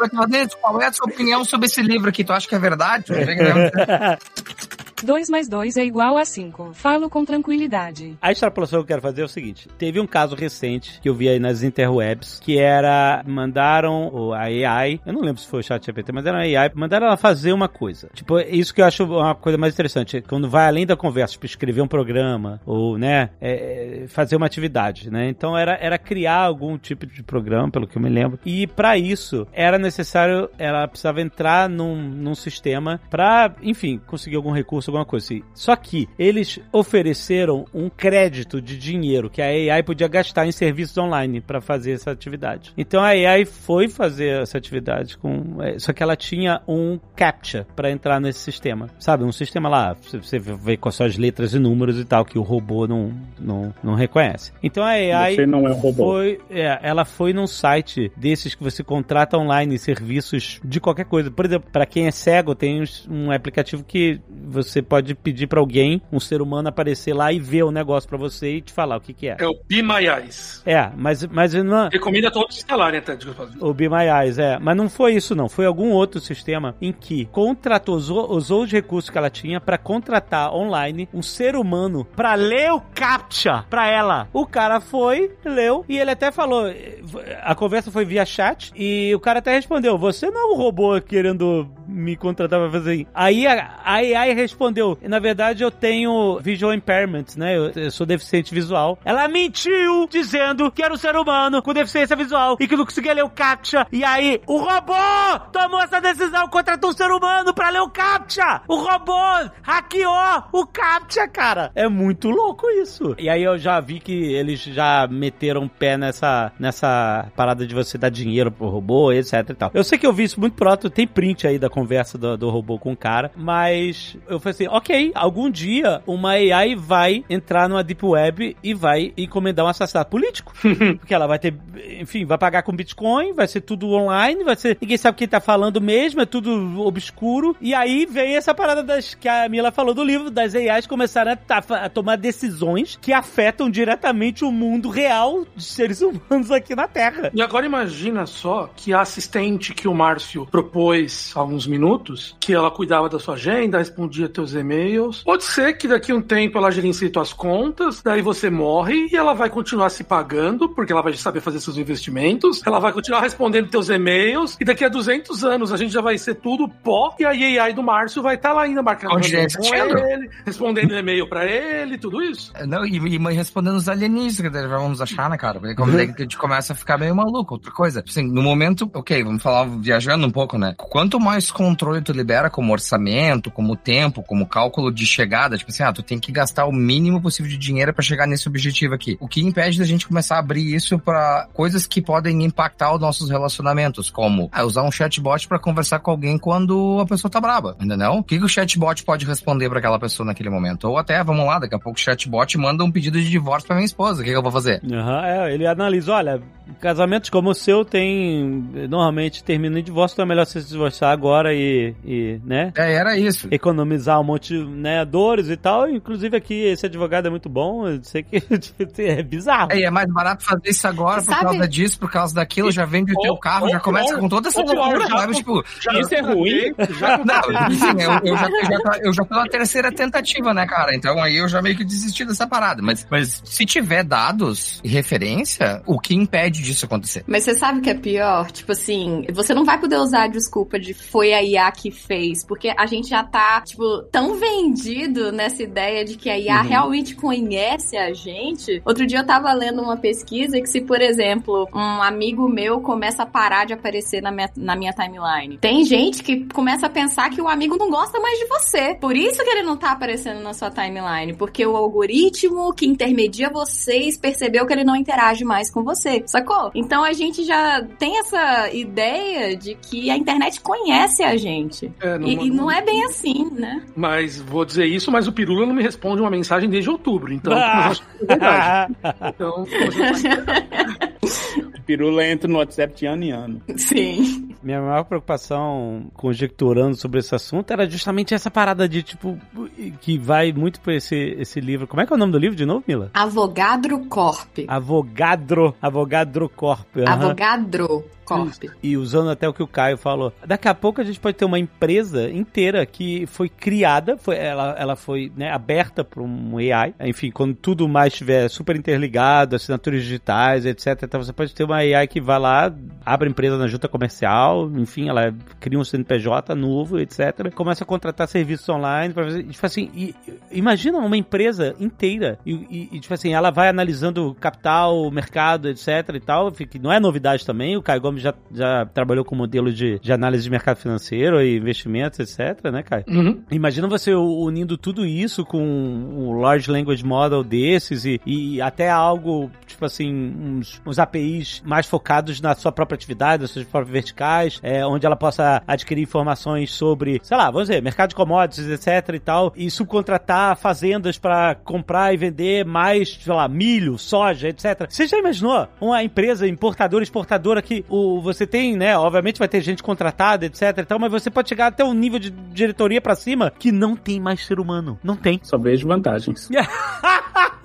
E: fazendo- Qual é a sua opinião sobre esse livro aqui? Tu acha que é verdade? Tu vê que não-
J: 2 mais 2 é igual a 5. Falo com tranquilidade.
A: A extrapolação que eu quero fazer é o seguinte: teve um caso recente que eu vi aí nas interwebs, que era mandaram a AI, eu não lembro se foi o chat GPT, mas era uma AI, mandaram ela fazer uma coisa. Tipo, isso que eu acho uma coisa mais interessante, quando vai além da conversa, tipo, escrever um programa, ou, né, é, é, fazer uma atividade, né? Então era, era criar algum tipo de programa, pelo que eu me lembro, e pra isso era necessário, ela precisava entrar num, num sistema pra, enfim, conseguir algum recurso, alguma coisa assim. Só que eles ofereceram um crédito de dinheiro que a AI podia gastar em serviços online pra fazer essa atividade. Então a AI foi fazer essa atividade com, é, só que ela tinha um captcha pra entrar nesse sistema, sabe? Um sistema lá, você- vê com as suas letras e números e tal que o robô não não, não reconhece. Então a AI
C: Você não é um robô.
A: foi, é, ela foi num site desses que você contrata online serviços de qualquer coisa. Por exemplo, para quem é cego, tem um aplicativo que você pode pedir pra alguém, um ser humano, aparecer lá e ver o negócio pra você e te falar o que, que é.
D: É o Be My Eyes.
A: É, mas, mas não.
D: Recomendo a todos instalarem até. desculpa.
A: O Be My Eyes, é. Mas não foi isso, não. Foi algum outro sistema em que contratou, usou, usou os recursos que ela tinha pra contratar online um ser humano pra ler o CAPTCHA pra ela. O cara foi, leu, e ele até falou. A conversa foi via chat, e o cara até respondeu: Você não é um robô querendo me contratar pra fazer isso. Aí a, a AI respondeu: Na verdade, eu tenho visual impairment, né? Eu, eu sou deficiente visual. Ela mentiu dizendo que era um ser humano com deficiência visual e que não conseguia ler o CAPTCHA. E aí, o robô tomou essa decisão, contratou um ser humano pra ler o CAPTCHA. O robô hackeou o CAPTCHA, cara. É muito louco isso. E aí eu já vi que eles já meteram pé nessa, nessa parada de você dar dinheiro pro robô, etc e tal. Eu sei que eu vi isso muito próximo, tem print aí da conversa do, do robô com o cara, mas eu falei assim, ok, algum dia uma AI vai entrar numa Deep Web e vai encomendar um assassinato político. Porque ela vai ter, enfim, vai pagar com Bitcoin, vai ser tudo online, vai ser. Ninguém sabe quem tá falando mesmo, é tudo obscuro. E aí vem essa parada das que a Mila falou do livro, das AIs começaram a, ta- a tomar decisões que afetam diretamente o mundo real de seres humanos aqui na Terra.
D: E agora imagina só que a assistente que o Márcio propôs há uns minutos, que ela cuidava da sua agenda, respondia teus e-mails. Pode ser que daqui a um tempo ela gerencie tuas contas, daí você morre e ela vai continuar se pagando, porque ela vai saber fazer seus investimentos, ela vai continuar respondendo teus e-mails, e daqui a 200 anos a gente já vai ser tudo pó, e a AI do Márcio vai estar lá ainda marcando
E: é
D: com ele, respondendo e-mail pra ele, tudo isso.
E: Não, e, e mãe respondendo os alienígenas que vamos achar, né, cara? Porque como daí que a gente começa a ficar meio maluco. Outra coisa, assim, no momento, ok, vamos falar viajando um pouco, né? Quanto mais controle tu libera, como orçamento, como tempo, como cálculo de chegada, tipo assim, ah, tu tem que gastar o mínimo possível de dinheiro para chegar nesse objetivo aqui. O que impede da gente começar a abrir isso para coisas que podem impactar os nossos relacionamentos, como ah, usar um chatbot para conversar com alguém quando a pessoa tá braba, entendeu? O que, que o chatbot pode responder para aquela pessoa naquele momento? Ou até, vamos lá, daqui a pouco o chatbot manda um pedido de divórcio para minha esposa, o que, que eu vou fazer?
A: Aham, é, ele analisa, olha, casamentos como o seu tem, normalmente termina em divórcio, então é melhor você se divorciar agora e, e né?
E: É, era isso.
A: Economizar um monte, né, dores e tal. Inclusive aqui, esse advogado é muito bom, eu sei que é bizarro.
E: É, e é mais barato fazer isso agora por
B: Sabe-
E: causa disso, por causa daquilo, já vende o teu
D: Ou-
E: carro, já
D: ou
E: começa
D: pior,
E: com toda essa
D: ou
E: loucura,
D: já
E: sabe? Tipo,
D: Já
C: Isso é ruim?
D: Já
E: não, enfim, eu, eu já, eu, já, tô- eu já tô na terceira tentativa, né, cara? Então aí eu já meio que desisti dessa parada. Mas, mas se tiver dados e referência, o que impede disso acontecer?
B: Mas você sabe o que é pior? Tipo assim, você não vai poder usar a desculpa de foi a IA que fez, porque a gente já tá, tipo, tão vendido nessa ideia de que a IA realmente conhece a gente. Outro dia eu tava lendo uma pesquisa que se, por exemplo, um amigo meu começa a parar de aparecer na minha, na minha timeline, tem gente que começa a pensar que o amigo não gosta mais de você. Por isso que ele não tá aparecendo na sua timeline, porque o algoritmo que intermedia vocês percebeu que ele não interage mais com você, sacou? Então a gente já tem essa ideia de que a internet conhece a gente.
D: É, não-
B: e, e não é bem assim, né?
D: Mas vou dizer isso, mas o Pirula não me responde uma mensagem desde outubro, então
A: Ah.
D: eu acho que é verdade. Então,
C: Pirula entra no WhatsApp de ano em ano.
B: Sim.
A: Minha maior preocupação conjecturando sobre esse assunto era justamente essa parada de, tipo, que vai muito pra esse, esse livro. Como é que é o nome do livro de novo, Mila?
B: Avogadro Corp.
A: Avogadro. Avogadro Corp. aham.
B: Avogadro Corp.
A: E usando até o que o Caio falou. Daqui a pouco a gente pode ter uma empresa inteira que foi criada, foi, ela, ela foi né, aberta para um AI. Enfim, quando tudo mais estiver super interligado, assinaturas digitais, etc. Então você pode ter uma AI que vai lá, abre empresa na junta comercial, enfim, ela cria um CNPJ novo, etc. Começa a contratar serviços online para fazer. Tipo assim, e- imagina uma empresa inteira e, e- e, tipo assim, ela vai analisando capital, mercado, etc e tal, que não é novidade também. O Caio Gomes já, já trabalhou com modelo de, de análise de mercado financeiro e investimentos, etc, né, Caio?
D: Uhum.
A: Imagina você unindo tudo isso com um large language model desses e, e até algo, tipo assim, uns, uns APIs mais focados na sua própria atividade, nas suas próprias verticais, é, onde ela possa adquirir informações sobre, sei lá, vamos dizer, mercado de commodities, etc e tal, e subcontratar fazendas para comprar e vender mais, sei lá, milho, soja, etc. Você já imaginou uma empresa importadora, exportadora que o, você tem, né, obviamente vai ter gente contratada, etc e tal, mas você pode chegar até um nível de diretoria pra cima que não tem mais ser humano. Não tem.
C: Só vejo vantagens.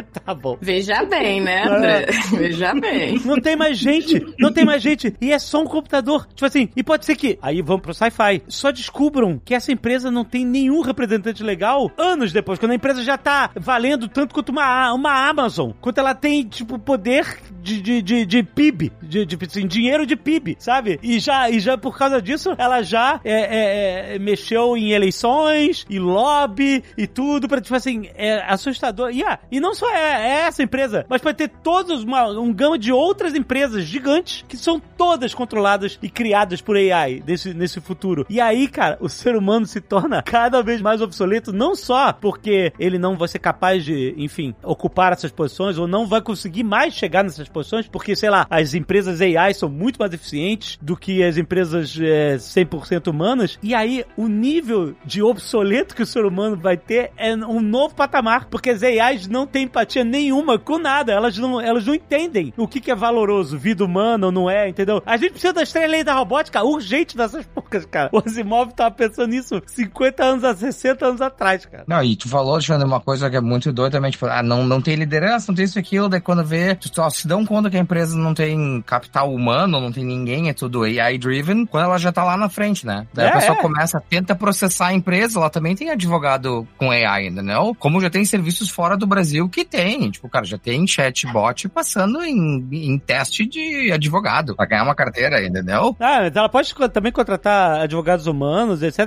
A: tá bom.
B: Veja bem, né, André? Veja bem.
A: Não tem mais gente, não tem mais gente. E é só um computador. Tipo assim, e pode ser que. Aí vamos pro sci-fi. Só descubram que essa empresa não tem nenhum representante legal anos depois, quando a empresa já tá valendo tanto quanto uma, uma Amazon. Quanto ela tem, tipo, poder de, de, de, de PIB, de, de assim, dinheiro de PIB, sabe? E já, e já por causa disso, ela já é, é, é, mexeu em eleições, e lobby e tudo, pra, tipo assim, é assustador. E, ah, e não só é, é essa empresa, mas pode ter todos uma, um gama de outras empresas gigantes que são todas controladas e criadas por AI nesse, nesse futuro. E aí, cara, o ser humano se torna cada vez mais obsoleto, não só porque ele não vai ser capaz de, enfim, ocupar essas posições ou não vai conseguir mais chegar nessas posições, porque, sei lá, as empresas AI são muito mais eficientes do que as empresas é, 100% humanas. E aí, o nível de obsoleto que o ser humano vai ter é um novo patamar, porque as AIs não têm empatia nenhuma com nada. Elas não, elas não entendem o que, que é valoroso, vida humana ou não é, entendeu? A gente precisa das três leis da robótica urgente dessas poucas, cara. O Asimov tava pensando nisso 50 anos a 60 anos atrás, cara.
E: Não, e tu falou, Alexandre, uma coisa que é muito doida também, tipo, ah, não, não tem liderança, não tem isso e aquilo, daí quando vê, tu só se dão conta que a empresa não tem capital humano, não tem ninguém, é tudo AI-driven, quando ela já tá lá na frente, né? Daí
A: É,
E: a pessoa
A: é.
E: começa, tenta processar a empresa, ela também tem advogado com AI, entendeu? Como já tem serviços fora do Brasil que tem. Tipo, cara, já tem chatbot passando em, em teste de advogado pra ganhar uma carteira, entendeu?
A: Ah, ela pode também contratar advogados humanos, etc.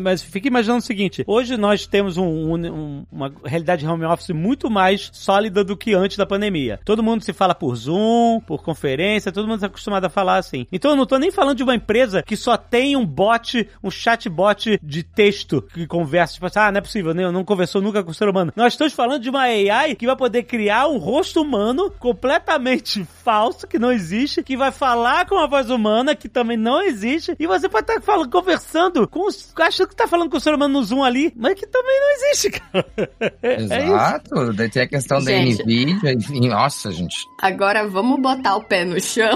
A: Mas fica imaginando o seguinte: hoje nós temos um- um- um- uma realidade de home office muito mais sólida do que antes da pandemia. Todo mundo se fala por Zoom, por conferência, todo mundo está acostumado a falar assim. Então eu não tô nem falando de uma empresa que só tem um bot, um chatbot de texto que conversa, tipo assim, ah, não é possível, né? não conversou nunca com o ser humano. Nós estamos falando de uma AI que vai poder criar um rosto humano completamente falso, que não existe, que vai falar com a voz humana, que também não existe, e você pode estar falando, conversando com os. achando que tá falando com o ser humano no Zoom ali, mas que também não existe, cara. É.
E: Exato. Daí tem a questão da
B: Gente.
E: NVIDIA, enfim, nossa, gente.
B: Agora vamos botar o pé no chão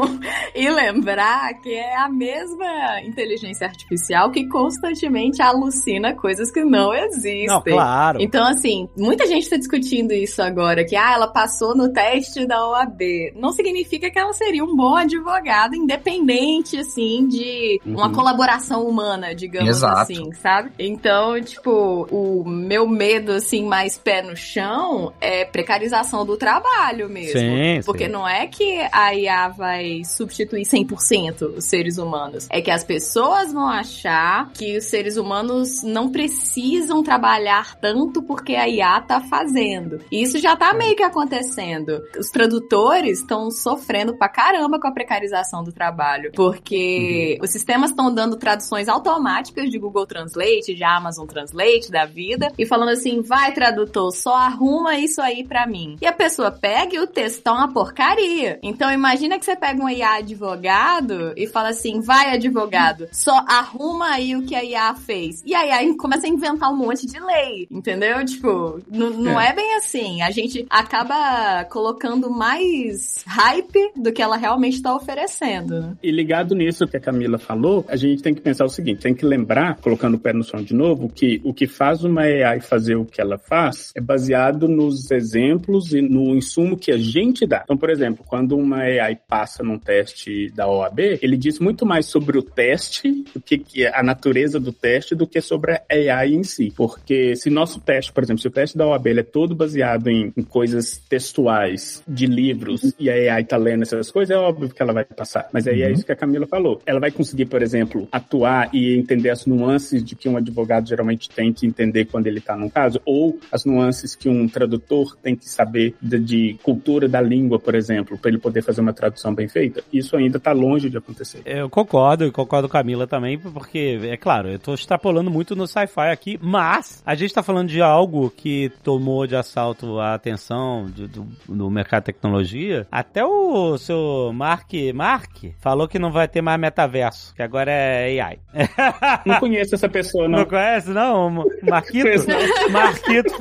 B: e lembrar que é a mesma inteligência artificial que constantemente alucina coisas que não existem.
A: Não, claro.
B: Então, assim, muita gente está discutindo isso agora, que ah, ela passou no teste da OAB. Não significa que ela seria um bom advogado, independente, assim, de uma
C: Uhum.
B: colaboração humana, digamos
E: Exato.
B: assim, sabe? Então, tipo, o meu medo, assim, mais pé no chão é precarização do trabalho mesmo.
A: Sim,
B: Porque
A: sim.
B: não é que a IA vai substituir 100% os seres humanos. É que as pessoas vão achar que os seres humanos não precisam trabalhar tanto porque a IA tá fazendo. E isso já tá meio que acontecendo. Os tradutores estão sofrendo pra caramba com a precarização do trabalho. Porque os sistemas estão dando traduções automáticas de Google Translate, de Amazon Translate, da vida, e falando assim: vai, tradutor, só arruma isso aí pra mim. E a pessoa pega e o texto tá uma porcaria. Então imagina que você pega um IA advogado e fala assim: vai, advogado, só arruma aí o que a IA fez. E a IA começa a inventar um monte de lei, entendeu? Tipo, não, não é. bem assim. A gente acaba colocando mais hype do que ela realmente tá oferecendo.
C: E ligado nisso que a Camila falou, a gente tem que pensar o seguinte: tem que lembrar, colocando o pé no chão de novo, que o que faz uma AI fazer o que ela faz é baseado nos exemplos e no insumo que a gente dá. Então, por exemplo, quando uma AI passa num teste da OAB, ele diz muito mais sobre o teste, o que, é a natureza do teste, do que sobre a AI em si. Porque se nosso teste, por exemplo, se o teste da OAB é todo baseado em, em coisas textuais de livros e a AI tá lendo essas coisas, é óbvio que ela vai passar. Mas aí é isso que a Camila falou. Ela vai conseguir, por exemplo, atuar e entender as nuances de que um advogado geralmente tem que entender quando ele tá num caso, ou as nuances que um tradutor tem que saber de, de cultura da língua, por exemplo, para ele poder fazer uma tradução bem feita. Isso ainda tá longe de acontecer.
A: Eu concordo, e concordo com a Camila também, porque, é claro, eu tô extrapolando muito no sci-fi aqui, mas a gente tá falando de algo que tomou de assalto a atenção de- do, do mercado de tecnologia. Até o seu Mark, Mark falou que não vai ter mais metaverso, que agora é AI.
C: Não conheço essa pessoa,
A: Não
C: não.
A: conhece, não? Marquito? Marquito.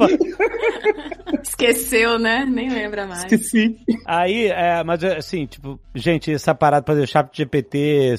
B: Esqueceu, né? Nem lembra mais.
C: Esqueci.
A: Aí, é, mas assim, tipo, gente, essa parada pra fazer o chat GPT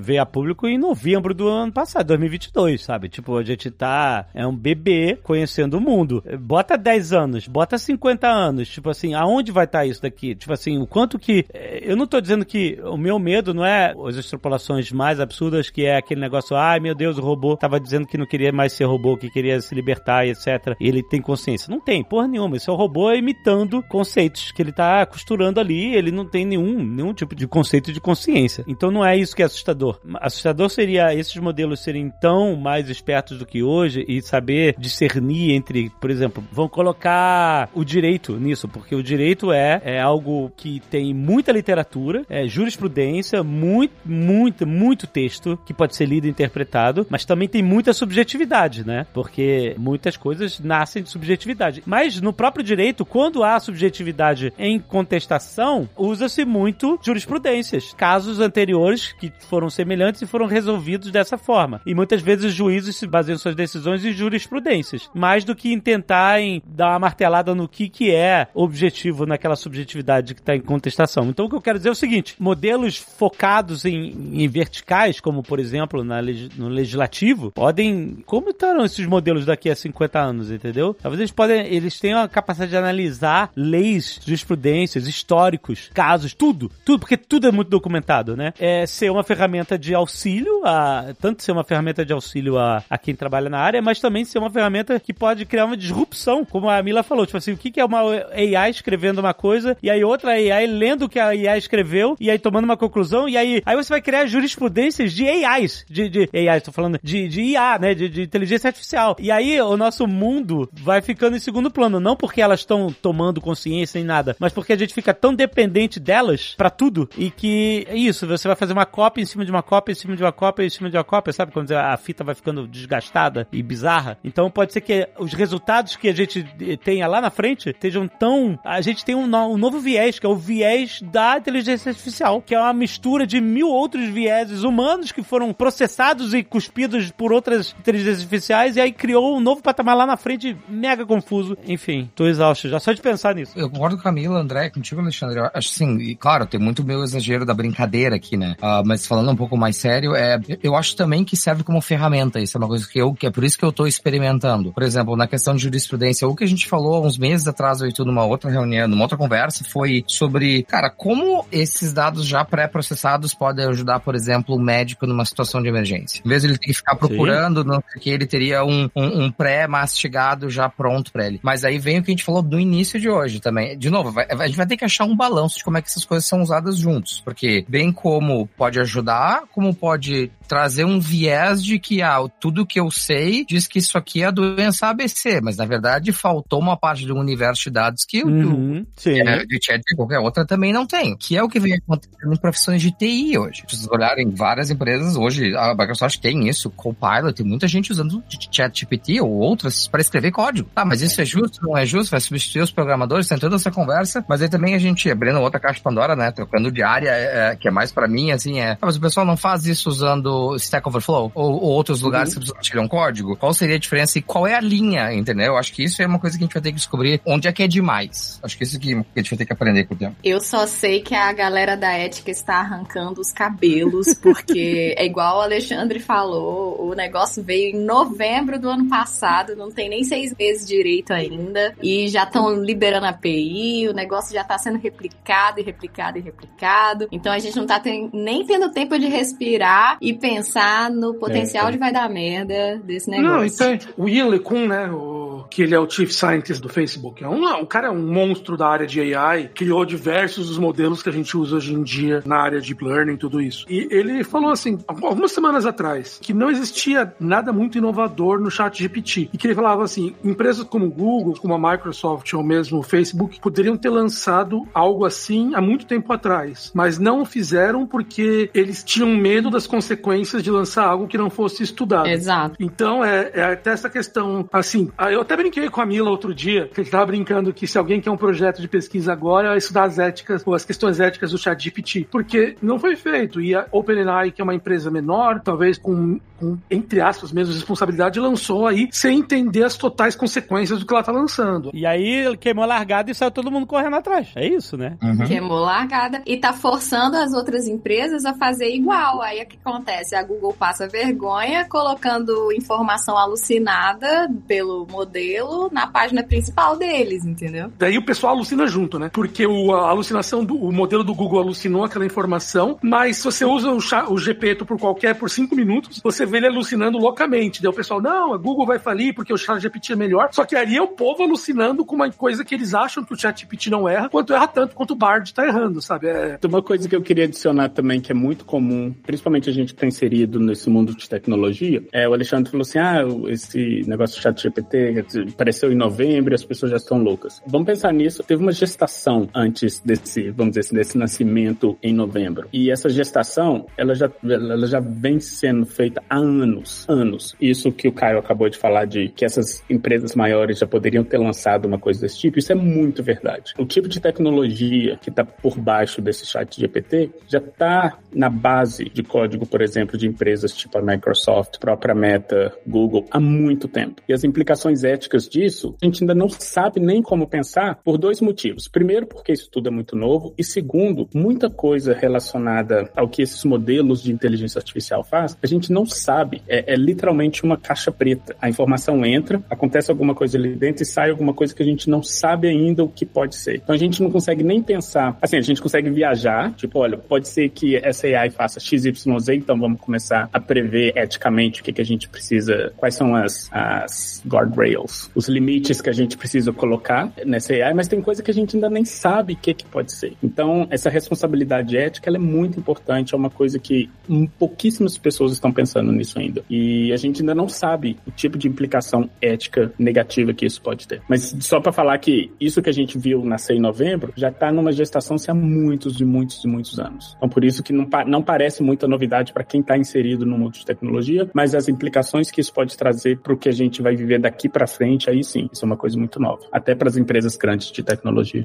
A: ver a público em novembro do ano passado, 2022, sabe? Tipo, a gente tá, é um bebê conhecendo o mundo. Bota 10 anos, bota 50 anos, tipo assim, aonde vai estar isso daqui? Tipo assim, o quanto que, é, eu não tô dizendo que o meu medo não é as extrapolações mais absurdas, que é aquele negócio, ai meu Deus, o robô tava dizendo que não queria mais ser robô, que queria se libertar e etc. E ele tem consciência. Não tem, porra nenhuma. Esse é o robô imitando conceitos que ele tá costurando ali, ele não tem nenhum, nenhum tipo de conceito de consciência. Então não é isso que é assustador. Assustador seria esses modelos serem tão mais espertos do que hoje e saber discernir entre, por exemplo, vão colocar o direito nisso, porque o direito é, é algo que tem muita literatura, é jurisprudência, muito, muito, muito texto que pode ser lido e interpretado, mas também tem muita subjetividade, né? Porque muitas coisas nascem de subjetividade. Mas no próprio direito, quando há subjetividade em contestação, usa-se muito jurisprudências. Casos anteriores que foram semelhantes e foram resolvidos dessa forma. E muitas vezes os juízes se baseiam suas decisões em jurisprudências, mais do que em tentar em dar uma martelada no que, que é objetivo naquela subjetividade que está em contestação. Então o que eu quero dizer é o seguinte: modelos focados em, em verticais, como por exemplo na no legislativo, podem. Como estarão esses modelos daqui a 50 anos, entendeu? Talvez eles podem, eles tenham capacidade de analisar leis, jurisprudências, históricos, casos, tudo, tudo, porque tudo é muito documentado, né? É ser uma ferramenta de auxílio, a, tanto ser uma ferramenta de auxílio a, a quem trabalha na área, mas também ser uma ferramenta que pode criar uma disrupção, como a Mila falou, tipo assim, o que, é uma AI escrevendo uma coisa e aí outra AI lendo o que a AI escreveu e aí tomando uma conclusão e aí, aí você vai criar jurisprudências de AIs, de, de AI, estou falando de, de IA, né, de, de inteligência artificial. E aí o nosso mundo vai ficando em segundo plano, não porque elas estão tomando consciência nem nada, mas porque a gente fica tão dependente delas para tudo e que é isso, você vai fazer uma cópia em cima de uma cópia, em cima de uma cópia, em cima de uma cópia, sabe? Quando a fita vai ficando desgastada e bizarra. Então pode ser que os resultados que a gente tenha lá na frente estejam tão. A gente tem um, um novo viés, que é o viés da inteligência artificial, que é uma mistura de mil outros vieses humanos que foram processados e cuspidos por outras inteligências artificiais e aí criou um novo patamar lá na frente, mega confuso. Enfim, tô exausto já só de pensar nisso.
E: Eu concordo com a Camila, André, contigo, Alexandre. Eu acho assim, e claro, tem muito meu exagero da brincadeira aqui, né? Uh, mas falando um pouco mais sério, é, eu acho também que serve como ferramenta. Isso é uma coisa que eu, que é por isso que eu tô experimentando. Por exemplo, na questão de jurisprudência, o que a gente falou uns meses atrás, eu e numa outra reunião, numa outra conversa, foi sobre, cara, como esses dados já pré-processados podem ajudar, por exemplo, o médico numa situação de emergência. Em vez de ele ter que ficar procurando, não sei o que, ele teria um, um, um pré-mastigado já pronto para ele. Mas aí vem o que a gente falou no início de hoje também. De novo, vai, a gente vai ter que achar um balanço de como é que essas coisas são usadas juntos. Porque bem como pode ajudar, como pode trazer um viés de que ah, tudo que eu sei diz que isso aqui é a doença ABC, mas na verdade faltou uma parte do universo de dados que
A: uhum,
E: o é, de chat de qualquer outra também não tem, que é o que vem acontecendo em profissões de TI hoje. Se vocês olharem várias empresas hoje, a Microsoft tem isso, Copilot, tem muita gente usando chat GPT ou outras para escrever código. Tá, mas isso é justo, não é justo? Vai substituir os programadores? Tem toda essa conversa, mas aí também a gente abrindo outra caixa Pandora, né, trocando de área, é, que é mais para mim, assim, é, ah, mas o pessoal não faz isso usando Stack Overflow ou, ou outros lugares uhum. que precisam tirar um código? Qual seria a diferença e qual é a linha, entendeu? Eu acho que isso é uma coisa que a gente vai ter que descobrir onde é que é demais. Acho que isso que a gente vai ter que aprender com o tempo.
B: Eu só sei que a galera da ética está arrancando os cabelos, porque é igual o Alexandre falou, o negócio veio em novembro do ano passado, não tem nem seis meses direito ainda, e já estão liberando a API, o negócio já está sendo replicado e replicado e replicado. Então a gente não está nem tendo tempo de respirar e pensar no potencial é, é. de vai dar merda desse negócio. Não,
D: então, o Ian LeCun, né, o, que ele é o Chief Scientist do Facebook, é um, o cara é um monstro da área de AI, criou diversos dos modelos que a gente usa hoje em dia na área de deep learning, tudo isso. E ele falou assim, algumas semanas atrás, que não existia nada muito inovador no chat GPT. E que ele falava assim, empresas como Google, como a Microsoft ou mesmo o Facebook poderiam ter lançado algo assim há muito tempo atrás, mas não o fizeram porque eles tinham medo das consequências de lançar algo que não fosse estudado.
B: Exato.
D: Então é, é até essa questão, assim, eu até brinquei com a Mila outro dia, que ele estava brincando que se alguém quer um projeto de pesquisa agora, é estudar as éticas ou as questões éticas do chat GPT, porque não foi feito. E a OpenAI, que é uma empresa menor, talvez com, com entre aspas mesmo, responsabilidade, lançou aí sem entender as totais consequências do que ela está lançando.
A: E aí queimou a largada e saiu todo mundo correndo atrás. É isso, né?
B: Uhum. Queimou a largada e tá forçando as outras empresas a fazer igual. Aí o que acontece? A Google passa vergonha colocando informação alucinada pelo modelo na página principal deles, entendeu?
D: Daí o pessoal alucina junto, né? Porque o, a alucinação do o modelo do Google alucinou aquela informação, mas se você usa o, o GPeto por qualquer por cinco minutos, você vê ele alucinando loucamente. Daí o pessoal, não, a Google vai falir porque o chat GPT é melhor. Só que aí é o povo alucinando com uma coisa que eles acham que o chat GPT não erra, quanto erra tanto quanto o Bard tá errando, sabe? É...
C: Uma coisa que eu queria adicionar também, que é muito comum, principalmente a gente que tá inserido nesse mundo de tecnologia, é o Alexandre falou assim, ah, esse negócio do chat GPT apareceu em novembro e as pessoas já estão loucas. Vamos pensar nisso. Teve uma gestação antes desse, vamos dizer assim, desse nascimento em novembro. E essa gestação, ela já, ela já vem sendo feita há anos, anos. Isso que o Caio acabou de falar de que essas empresas maiores já poderiam ter lançado uma coisa desse tipo, isso é muito verdade. O tipo de tecnologia que está por baixo desse chat GPT já está na base de código, por exemplo, exemplo, de empresas tipo a Microsoft, própria Meta, Google, há muito tempo. E as implicações éticas disso, a gente ainda não sabe nem como pensar por dois motivos. Primeiro, porque isso tudo é muito novo, e segundo, muita coisa relacionada ao que esses modelos de inteligência artificial faz, a gente não sabe. É, é literalmente uma caixa preta. A informação entra, acontece alguma coisa ali dentro e sai alguma coisa que a gente não sabe ainda o que pode ser. Então a gente não consegue nem pensar. Assim, a gente consegue viajar, tipo, olha, pode ser que essa AI faça XYZ, então vamos começar a prever eticamente o que, que a gente precisa, quais são as, as guardrails, os limites que a gente precisa colocar nessa AI, mas tem coisa que a gente ainda nem sabe o que, que pode ser. Então, essa responsabilidade ética é muito importante, é uma coisa que pouquíssimas pessoas estão pensando nisso ainda. E a gente ainda não sabe o tipo de implicação ética negativa que isso pode ter. Mas só para falar que isso que a gente viu nascer em novembro já está numa gestação há muitos e muitos e muitos anos. Então, por isso que não, não parece muita novidade para quem está inserido no mundo de tecnologia, mas as implicações que isso pode trazer para o que a gente vai viver daqui para frente, aí sim, isso é uma coisa muito nova. Até para as empresas grandes de tecnologia.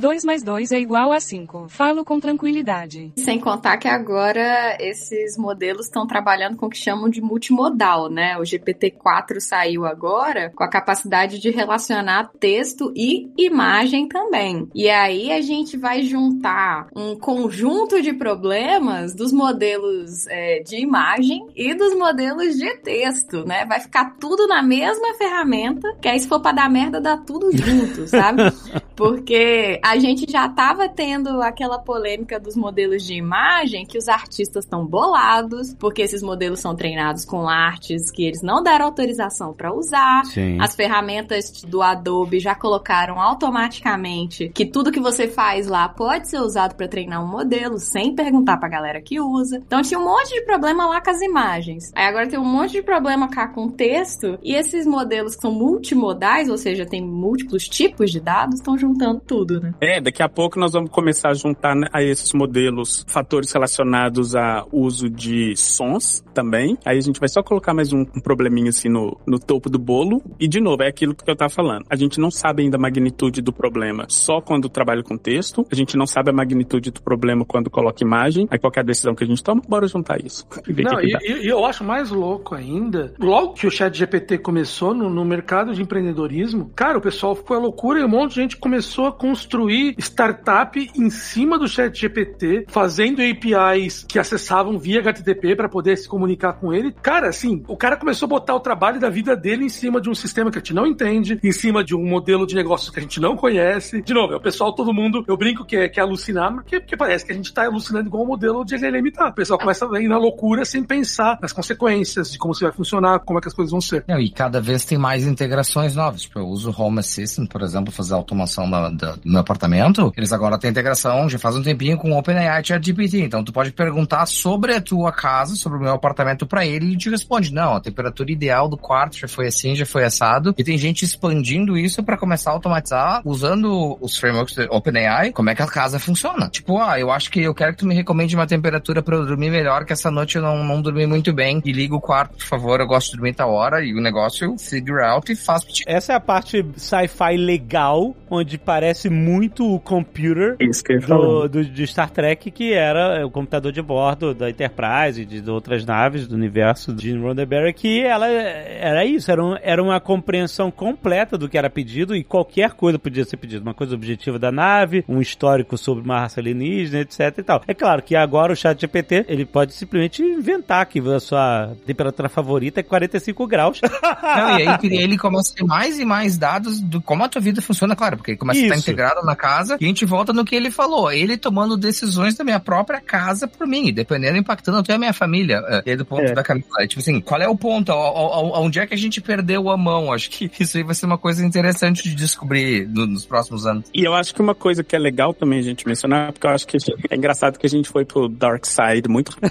J: 2 mais 2 é igual a 5. Falo com tranquilidade.
B: Sem contar que agora esses modelos estão trabalhando com o que chamam de multimodal, né? O GPT-4 saiu agora com a capacidade de relacionar texto e imagem também. E aí a gente vai juntar um conjunto de problemas dos modelos é, de imagem e dos modelos de texto, né? Vai ficar tudo na mesma ferramenta, que aí se for pra dar merda, dá tudo junto, sabe? Porque a gente já tava tendo aquela polêmica dos modelos de imagem que os artistas estão bolados, porque esses modelos são treinados com artes que eles não deram autorização para usar.
A: Sim.
B: As ferramentas do Adobe já colocaram automaticamente que tudo que você faz lá pode ser usado para treinar um modelo sem perguntar pra galera que usa. Então tinha um monte de problema lá com as imagens. Aí agora tem um monte de problema cá com o texto e esses modelos que são multimodais, ou seja, tem múltiplos tipos de dados, estão juntando tudo, né?
C: É, daqui a pouco nós vamos começar a juntar né, a esses modelos fatores relacionados a uso de sons também. Aí a gente vai só colocar mais um, probleminha assim no, no topo do bolo. E de novo, é aquilo que eu tava falando. A gente não sabe ainda a magnitude do problema só quando trabalha com texto. A gente não sabe a magnitude do problema quando coloca imagem. Aí qualquer decisão que a gente toma, bora juntar isso. E
D: Não, e, e- eu acho mais louco ainda, logo que o chat GPT começou no, no mercado de empreendedorismo, cara, o pessoal ficou à loucura e um monte de gente começou a construir startup em cima do chat GPT, fazendo APIs que acessavam via HTTP para poder se comunicar com ele. Cara, assim, o cara começou a botar o trabalho da vida dele em cima de um sistema que a gente não entende, em cima de um modelo de negócio que a gente não conhece. De novo, é o pessoal, todo mundo, eu brinco que é, que é alucinar, porque, porque parece que a gente tá alucinando igual o modelo de LLM tá. O pessoal começa a ir na loucura sem pensar nas consequências, de como isso vai funcionar, como é que as coisas vão ser.
E: Não, e cada vez tem mais integrações novas. Tipo, eu uso o Home Assistant, por exemplo, fazer automação da- do meu apartamento. Eles agora têm integração, já faz um tempinho, com o OpenAI ChatGPT. Então, tu pode perguntar sobre a tua casa, sobre o meu apartamento pra ele, e ele te responde, não, a temperatura ideal do quarto já foi assim, já foi assado. E tem gente expandindo isso pra começar a automatizar, usando os frameworks OpenAI, como é que a casa funciona. Tipo, ah, eu acho que eu quero que tu me recomende uma temperatura pra eu dormir melhor, que essa noite eu não, não dormi muito bem. E liga o quarto, por favor, eu gosto de dormir tal hora. E o negócio figure out e faz.
A: Essa é a parte sci-fi legal, onde parece muito o computer
C: Isso
A: do, do, de Star Trek, que era o computador de bordo da Enterprise e de outras naves do universo de Gene Roddenberry, que ela era isso, era, um- era uma compreensão completa do que era pedido e qualquer coisa podia ser pedido. Uma coisa objetiva da nave, um histórico sobre uma raça alienígena, etc e tal. É claro que agora o chat GPT, ele pode simplesmente inventar que a sua temperatura favorita é 45 graus.
E: Não, e aí ele começa a ter mais e mais dados do como a tua vida funciona, claro, porque ele começa a estar
A: Isso.
E: integrado na casa e a gente volta no que ele falou. Ele tomando decisões da minha própria casa por mim, dependendo, impactando até a minha família. É, E aí do ponto
C: É.
E: da Camila, é, tipo assim, qual é o ponto? Onde é que a gente perdeu a mão? Acho que isso aí vai ser uma coisa interessante de descobrir no- nos próximos anos.
C: E eu acho que uma coisa que é legal também a gente mencionar, porque eu acho que é engraçado que a gente foi pro dark side muito.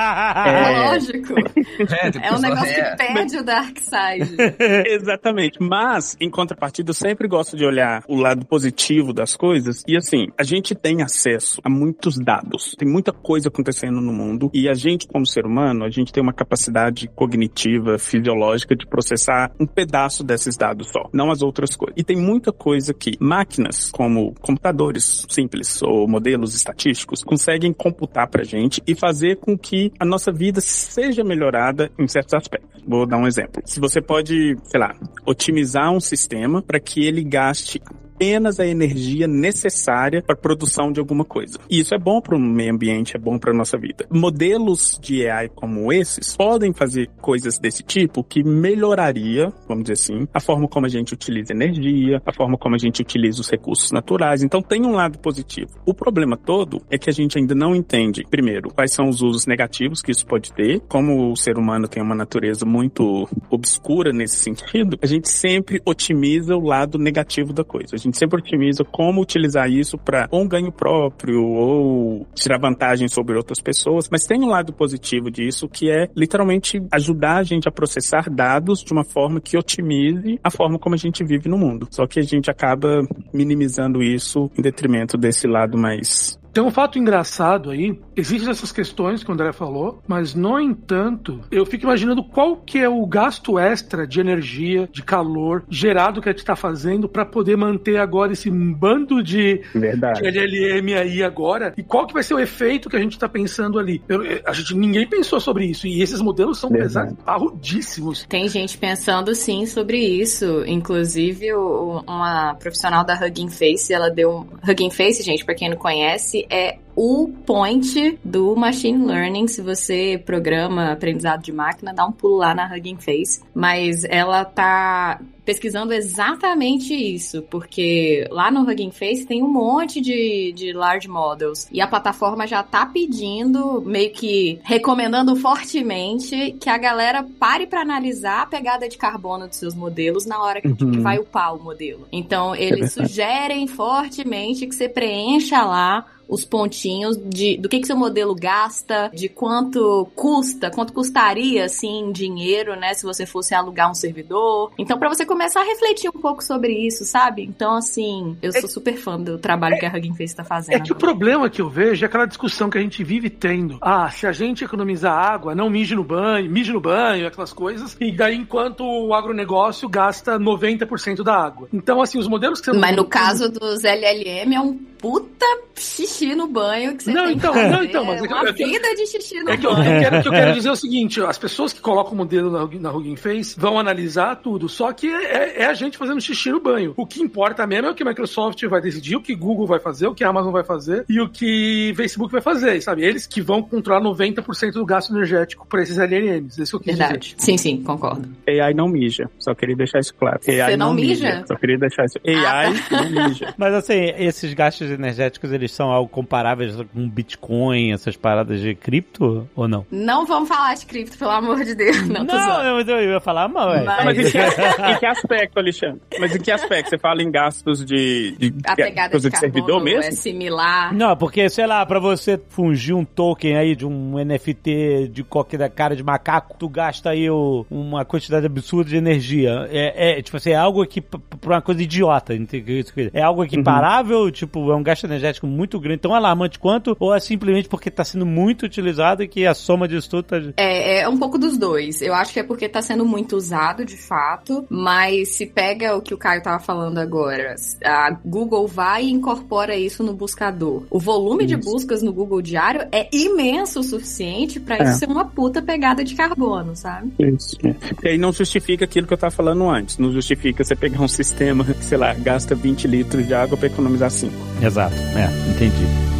C: É.
B: Lógico.
E: É, tipo,
B: É um negócio
E: é.
B: que perde o Dark Side.
C: Exatamente. Mas, em contrapartida, eu sempre gosto de olhar o lado positivo das coisas. E assim, a gente tem acesso a muitos dados. Tem muita coisa acontecendo no mundo. E a gente, como ser humano, a gente tem uma capacidade cognitiva, fisiológica de processar um pedaço desses dados só, não as outras coisas. E tem muita coisa que máquinas, como computadores simples ou modelos estatísticos, conseguem computar pra gente e fazer com que a nossa vida seja melhorada em certos aspectos. Vou dar um exemplo. Se você pode, sei lá, otimizar um sistema para que ele gaste apenas a energia necessária para a produção de alguma coisa. E isso é bom para o meio ambiente, é bom para a nossa vida. Modelos de AI como esses podem fazer coisas desse tipo que melhoraria, vamos dizer assim, a forma como a gente utiliza energia, a forma como a gente utiliza os recursos naturais. Então tem um lado positivo. O problema todo é que a gente ainda não entende, primeiro, quais são os usos negativos que isso pode ter. Como o ser humano tem uma natureza muito obscura nesse sentido, a gente sempre otimiza o lado negativo da coisa. A gente sempre otimiza como utilizar isso para um ganho próprio ou tirar vantagem sobre outras pessoas. Mas tem um lado positivo disso que é literalmente ajudar a gente a processar dados de uma forma que otimize a forma como a gente vive no mundo. Só que a gente acaba minimizando isso em detrimento desse lado mais
D: Tem um fato engraçado aí, existem essas questões que o André falou, mas no entanto, eu fico imaginando qual que é o gasto extra de energia, de calor gerado que a gente está fazendo para poder manter agora esse bando de,
C: Verdade.
D: de LLM aí agora e qual que vai ser o efeito que a gente está pensando ali. Eu- a gente ninguém pensou sobre isso e esses modelos são
C: Verdade.
D: pesados, parrudíssimos.
B: Tem gente pensando sim sobre isso. Inclusive, o- uma profissional da Hugging Face, ela deu. Hugging Face, gente, pra quem não conhece, é o point do machine learning. Se você programa aprendizado de máquina, dá um pulo lá na Hugging Face. Mas ela tá pesquisando exatamente isso, porque lá no Hugging Face tem um monte de, de large models e a plataforma já tá pedindo, meio que recomendando fortemente que a galera pare pra analisar a pegada de carbono dos seus modelos na hora que,
C: Uhum.
B: que vai upar o modelo. Então eles
C: verdade.
B: sugerem fortemente que você preencha lá os pontinhos de do que que seu modelo gasta, de quanto custa, quanto custaria assim em dinheiro, né, se você fosse alugar um servidor. Então pra você começar a refletir um pouco sobre isso, sabe? Então assim, eu sou super fã do trabalho que a Hugging Face tá fazendo.
D: É que o problema que eu vejo é aquela discussão que a gente vive tendo. Ah, se a gente economizar água, não mije no banho, mije no banho, aquelas coisas. E daí, enquanto o agronegócio gasta 90% da água. Então, assim, os modelos que você
B: Mas no caso dos LLM é um puta xixi no banho que você
D: Não,
B: tem
D: então,
B: que fazer.
D: não, então, mas é que eu-
B: uma
D: é que eu-
B: vida de xixi no
D: É que eu, eu
B: banho.
D: quero, o que eu quero dizer é o seguinte: as pessoas que colocam o modelo na, Hugging Face vão analisar tudo, só que é, é a gente fazendo xixi no banho. O que importa mesmo é o que a Microsoft vai decidir, o que Google vai fazer, o que a Amazon vai fazer e o que Facebook vai fazer, sabe? Eles que vão controlar 90% do gasto energético para esses LLMs. Isso que eu quis
B: Verdade. Sim, sim, concordo.
C: AI não mija. Só queria deixar isso claro. AI
B: Você não mija?
C: Só queria deixar isso. AI
B: tá.
C: não mija.
A: Mas assim, esses gastos energéticos, eles são algo comparáveis com Bitcoin, essas paradas de cripto, ou não?
B: Não vamos falar de cripto, pelo amor de Deus. Não, tô zoando.
A: eu, eu ia falar, mas... ué.
B: Mas-
C: Mas em que, em que aspecto, Alexandre? Mas em que aspecto? Você fala em gastos de, de,
B: A pegada
C: coisa
B: de
C: de, servidor mesmo?
B: é similar.
A: Não, porque, sei lá, pra você fungir um token aí de um NFT de qualquer da cara de macaco, tu gasta aí o- uma quantidade absurda de energia. É, é, tipo assim, é algo aqui pra uma coisa idiota. É algo equiparável, tipo, é um gasto energético muito grande, tão alarmante quanto, ou é simplesmente porque tá sendo muito utilizado e que a soma disso tudo tá...
B: É, é um pouco dos dois. Eu acho que é porque tá sendo muito usado, de fato, mas se pega o que o Caio tava falando agora, a Google vai e incorpora isso no buscador. O volume de
C: Isso.
B: buscas no Google Diário é imenso o suficiente pra
C: É.
B: isso ser uma puta pegada de carbono, sabe?
C: Isso. E aí não justifica aquilo que eu tava falando antes. Não justifica você pegar um sistema que, sei lá, gasta 20 litros de água pra economizar 5.
A: Exato, é, entendi.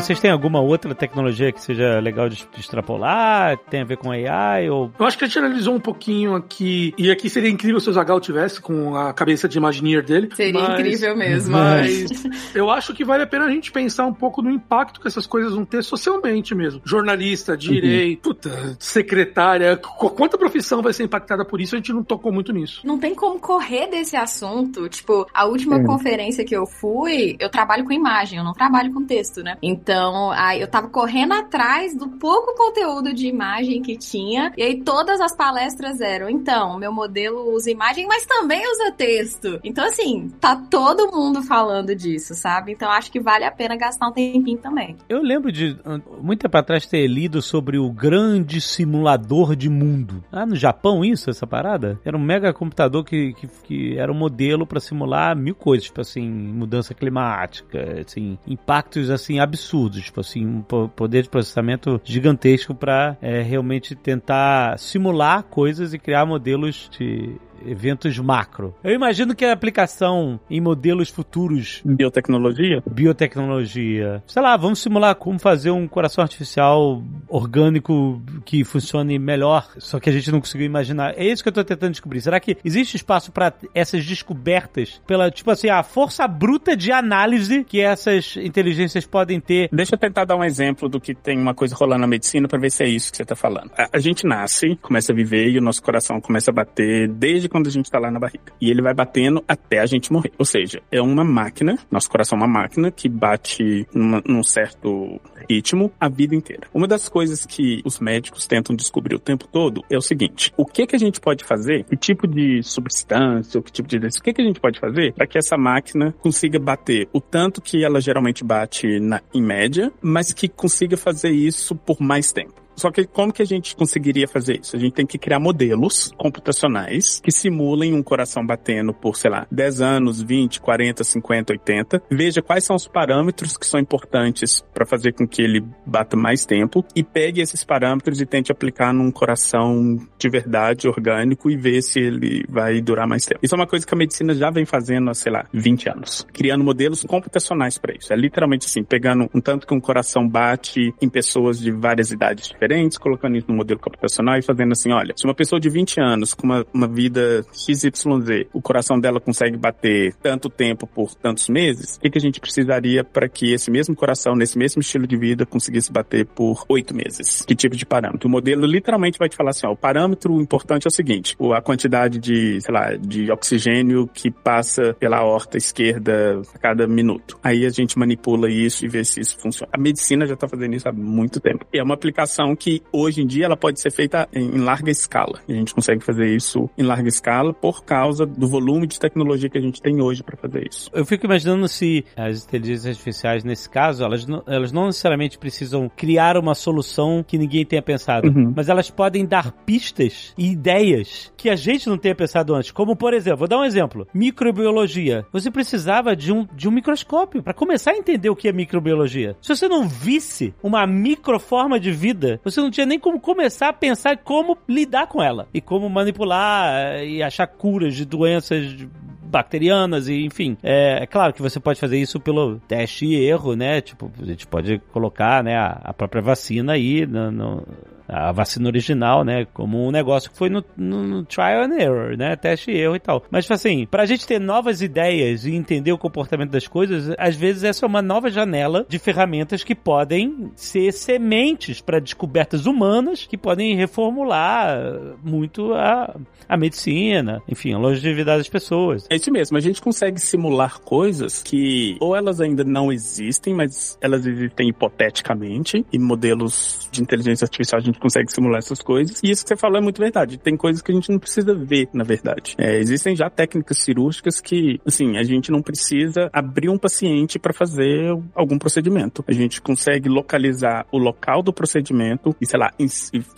A: Vocês têm alguma outra tecnologia que seja legal de de extrapolar? Tem a ver com AI ou...
D: Eu acho que a gente analisou um pouquinho aqui, e aqui seria incrível se o Zagal tivesse com a cabeça de Imagineer dele.
B: Seria
D: mas-
B: incrível mesmo.
D: Mas eu acho que vale a pena a gente pensar um pouco no impacto que essas coisas vão ter socialmente mesmo. Jornalista, direito, puta, secretária, qu- quanta profissão vai ser impactada por isso? A gente não tocou muito nisso.
B: Não tem como correr desse assunto. Tipo, a última
C: É.
B: conferência que eu fui, eu trabalho com imagem, eu não trabalho com texto, né? Então, aí eu tava correndo atrás do pouco conteúdo de imagem que tinha, e aí todas as palestras eram, então, meu modelo usa imagem, mas também usa texto. Então, assim, tá todo mundo falando disso, sabe? Então, acho que vale a pena gastar um tempinho também.
A: Eu lembro de, muito tempo atrás, ter lido sobre o grande simulador de mundo. Ah, no Japão isso, essa parada? Era um mega computador que, que, que era um modelo para simular mil coisas, tipo assim, mudança climática, assim, impactos, assim, absurdos, tipo assim, um poder de processamento gigantesco para é, realmente tentar simular coisas e criar modelos de eventos macro. Eu imagino que a aplicação em modelos futuros.
C: Biotecnologia?
A: Biotecnologia. Sei lá, vamos simular como fazer um coração artificial orgânico que funcione melhor, só que a gente não conseguiu imaginar. É isso que eu tô tentando descobrir. Será que existe espaço para essas descobertas pela, tipo assim, a força bruta de análise que essas inteligências podem ter?
C: Deixa eu tentar dar um exemplo do que tem uma coisa rolando na medicina para ver se é isso que você tá falando. A, a gente nasce, começa a viver e o nosso coração começa a bater desde quando a gente tá lá na barriga. E ele vai batendo até a gente morrer. Ou seja, é uma máquina, nosso coração é uma máquina que bate numa, num certo ritmo a vida inteira. Uma das coisas que os médicos tentam descobrir o tempo todo é o seguinte: o que que a gente pode fazer? Que tipo de substância, que tipo de o que que a gente pode fazer para que essa máquina consiga bater o tanto que ela geralmente bate na, em média, mas que consiga fazer isso por mais tempo? Só que como que a gente conseguiria fazer isso? A gente tem que criar modelos computacionais que simulem um coração batendo por, sei lá, 10 anos, 20, 40, 50, 80. Veja quais são os parâmetros que são importantes para fazer com que ele bata mais tempo e pegue esses parâmetros e tente aplicar num coração de verdade, orgânico e ver se ele vai durar mais tempo. Isso é uma coisa que a medicina já vem fazendo há, sei lá, 20 anos. Criando modelos computacionais para isso. É literalmente assim, pegando um tanto que um coração bate em pessoas de várias idades diferentes diferentes, colocando isso no modelo computacional e fazendo assim, olha, se uma pessoa de 20 anos com uma, uma vida XYZ, o coração dela consegue bater tanto tempo por tantos meses, o que, que a gente precisaria para que esse mesmo coração, nesse mesmo estilo de vida, conseguisse bater por oito meses? Que tipo de parâmetro? O modelo literalmente vai te falar assim, ó, o parâmetro importante é o seguinte, a quantidade de, sei lá, de oxigênio que passa pela horta esquerda a cada minuto. Aí a gente manipula isso e vê se isso funciona. A medicina já está fazendo isso há muito tempo. E é uma aplicação que hoje em dia ela pode ser feita em larga escala. A gente consegue fazer isso em larga escala por causa do volume de tecnologia que a gente tem hoje para fazer isso.
A: Eu fico imaginando se as inteligências artificiais, nesse caso, elas não, elas não necessariamente precisam criar uma solução que ninguém tenha pensado, uhum. mas elas podem dar pistas e ideias que a gente não tenha pensado antes. Como, por exemplo, vou dar um exemplo: microbiologia. Você precisava de um, de um microscópio para começar a entender o que é microbiologia. Se você não visse uma microforma de vida, você não tinha nem como começar a pensar como lidar com ela e como manipular eh, e achar curas de doenças bacterianas e enfim. É, é, claro que você pode fazer isso pelo teste e erro, né? Tipo, a gente pode colocar né, a, a própria vacina aí no, no a vacina original, né? Como um negócio que foi no, no, no, trial and error, né? Teste e erro e tal. Mas, tipo assim, pra gente ter novas ideias e entender o comportamento das coisas, às vezes essa é uma nova janela de ferramentas que podem ser sementes para descobertas humanas que podem reformular muito a, a medicina, enfim, a longevidade das pessoas.
C: É isso mesmo, a gente consegue simular coisas que ou elas ainda não existem, mas elas existem hipoteticamente, e modelos de inteligência artificial a gente gente consegue simular essas coisas. E isso que você falou é muito verdade. Tem coisas que a gente não precisa ver, na verdade. É, existem já técnicas cirúrgicas que, assim, a gente não precisa abrir um paciente para fazer algum procedimento. A gente consegue localizar o local do procedimento e, sei lá,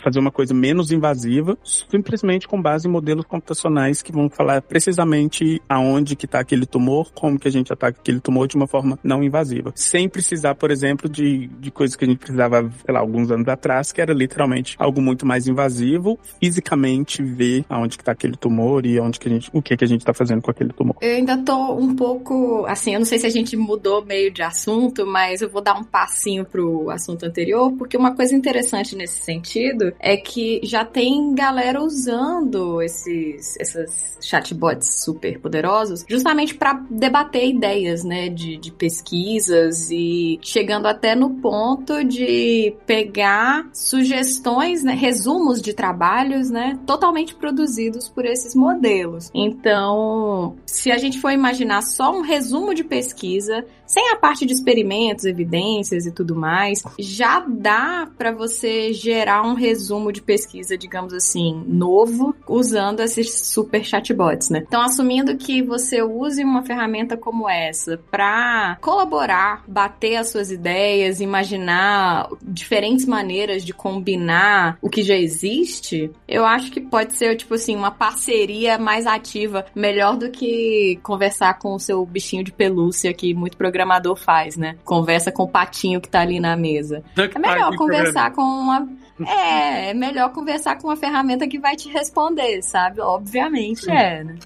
C: fazer uma coisa menos invasiva, simplesmente com base em modelos computacionais que vão falar precisamente aonde que está aquele tumor, como que a gente ataca aquele tumor de uma forma não invasiva. Sem precisar, por exemplo, de, de coisas que a gente precisava, sei lá, alguns anos atrás, que era literalmente realmente algo muito mais invasivo, fisicamente ver aonde que tá aquele tumor e onde que a gente, o que que a gente tá fazendo com aquele tumor.
B: Eu ainda tô um pouco, assim, eu não sei se a gente mudou meio de assunto, mas eu vou dar um passinho pro assunto anterior, porque uma coisa interessante nesse sentido é que já tem galera usando esses, esses chatbots super poderosos justamente para debater ideias, né, de, de pesquisas e chegando até no ponto de pegar sugestões sugestões, né, resumos de trabalhos, né, totalmente produzidos por esses modelos. Então, se a gente for imaginar só um resumo de pesquisa, sem a parte de experimentos, evidências e tudo mais, já dá para você gerar um resumo de pesquisa, digamos assim, novo, usando esses super chatbots, né? Então, assumindo que você use uma ferramenta como essa para colaborar, bater as suas ideias, imaginar diferentes maneiras de combinar o que já existe, eu acho que pode ser, tipo assim, uma parceria mais ativa, melhor do que conversar com o seu bichinho de pelúcia que muito programador faz, né? Conversa com o patinho que tá ali na mesa. É melhor conversar com uma. É, é melhor conversar com uma ferramenta que vai te responder, sabe? Obviamente é, né?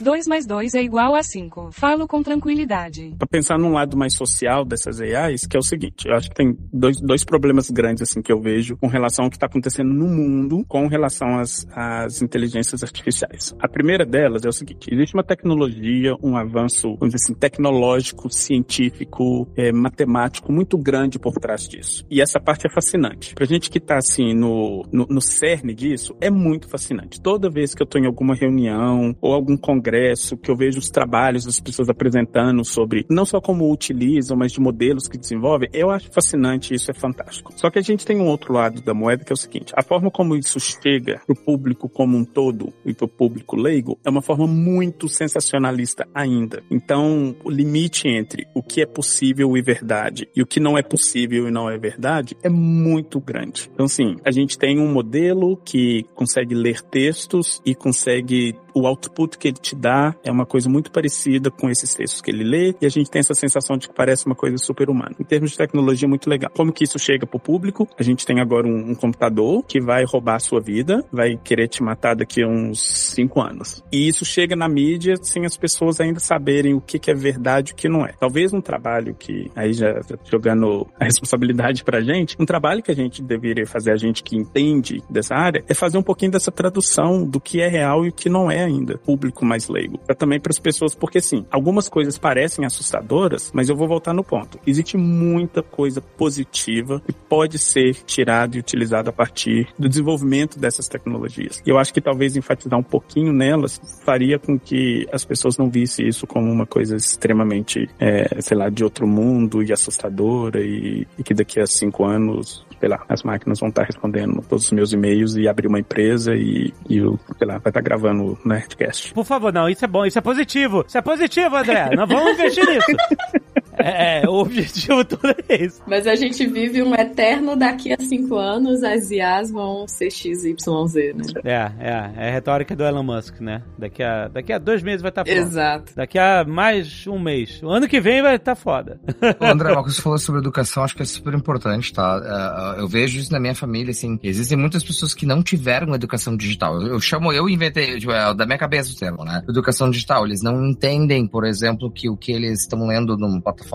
J: 2 mais 2 é igual a 5. Falo com tranquilidade.
C: Para pensar num lado mais social dessas AIs, que é o seguinte, eu acho que tem dois, dois problemas grandes assim que eu vejo com relação ao que está acontecendo no mundo com relação às, às inteligências artificiais. A primeira delas é o seguinte, existe uma tecnologia, um avanço, vamos dizer assim, tecnológico, científico, é, matemático muito grande por trás disso. E essa parte é fascinante. Pra gente que está assim no, no, no cerne disso, é muito fascinante. Toda vez que eu estou em alguma reunião ou algum congresso congresso, que eu vejo os trabalhos das pessoas apresentando sobre não só como utilizam, mas de modelos que desenvolvem, eu acho fascinante isso é fantástico. Só que a gente tem um outro lado da moeda que é o seguinte: a forma como isso chega para o público como um todo e para o público leigo é uma forma muito sensacionalista ainda. Então, o limite entre o que é possível e verdade e o que não é possível e não é verdade é muito grande. Então, sim, a gente tem um modelo que consegue ler textos e consegue o output que ele te dá é uma coisa muito parecida com esses textos que ele lê e a gente tem essa sensação de que parece uma coisa super humana. Em termos de tecnologia, muito legal. Como que isso chega para o público? A gente tem agora um, um, computador que vai roubar a sua vida, vai querer te matar daqui a uns cinco anos. E isso chega na mídia sem as pessoas ainda saberem o que, que é verdade e o que não é. Talvez um trabalho que, aí já jogando a responsabilidade pra gente, um trabalho que a gente deveria fazer, a gente que entende dessa área, é fazer um pouquinho dessa tradução do que é real e o que não é ainda, público mais leigo. Pra também para as pessoas, porque sim, algumas coisas parecem assustadoras, mas eu vou voltar no ponto. Existe muita coisa positiva que pode ser tirada e utilizada a partir do desenvolvimento dessas tecnologias. E eu acho que talvez enfatizar um pouquinho nelas faria com que as pessoas não vissem isso como uma coisa extremamente, é, sei lá, de outro mundo e assustadora e, e que daqui a cinco anos sei lá, as máquinas vão estar respondendo todos os meus e-mails e abrir uma empresa e, e sei lá, vai estar gravando o Nerdcast.
A: Por favor, não, isso é bom, isso é positivo. Isso é positivo, André. Nós vamos investir nisso. É, é, o objetivo todo é esse.
B: Mas a gente vive um eterno daqui a cinco anos, as IAs vão ser XYZ, né?
A: É, é, é a retórica do Elon Musk, né? Daqui a, daqui a dois meses vai estar tá foda.
B: Exato.
A: Daqui a mais um mês. O ano que vem vai estar tá foda.
E: André, o que você falou sobre educação, acho que é super importante, tá? É, eu vejo isso na minha família, assim, existem muitas pessoas que não tiveram educação digital. Eu, eu chamo, eu inventei, tipo, é da minha cabeça o termo, né? Educação digital. Eles não entendem, por exemplo, que o que eles estão lendo numa plataforma,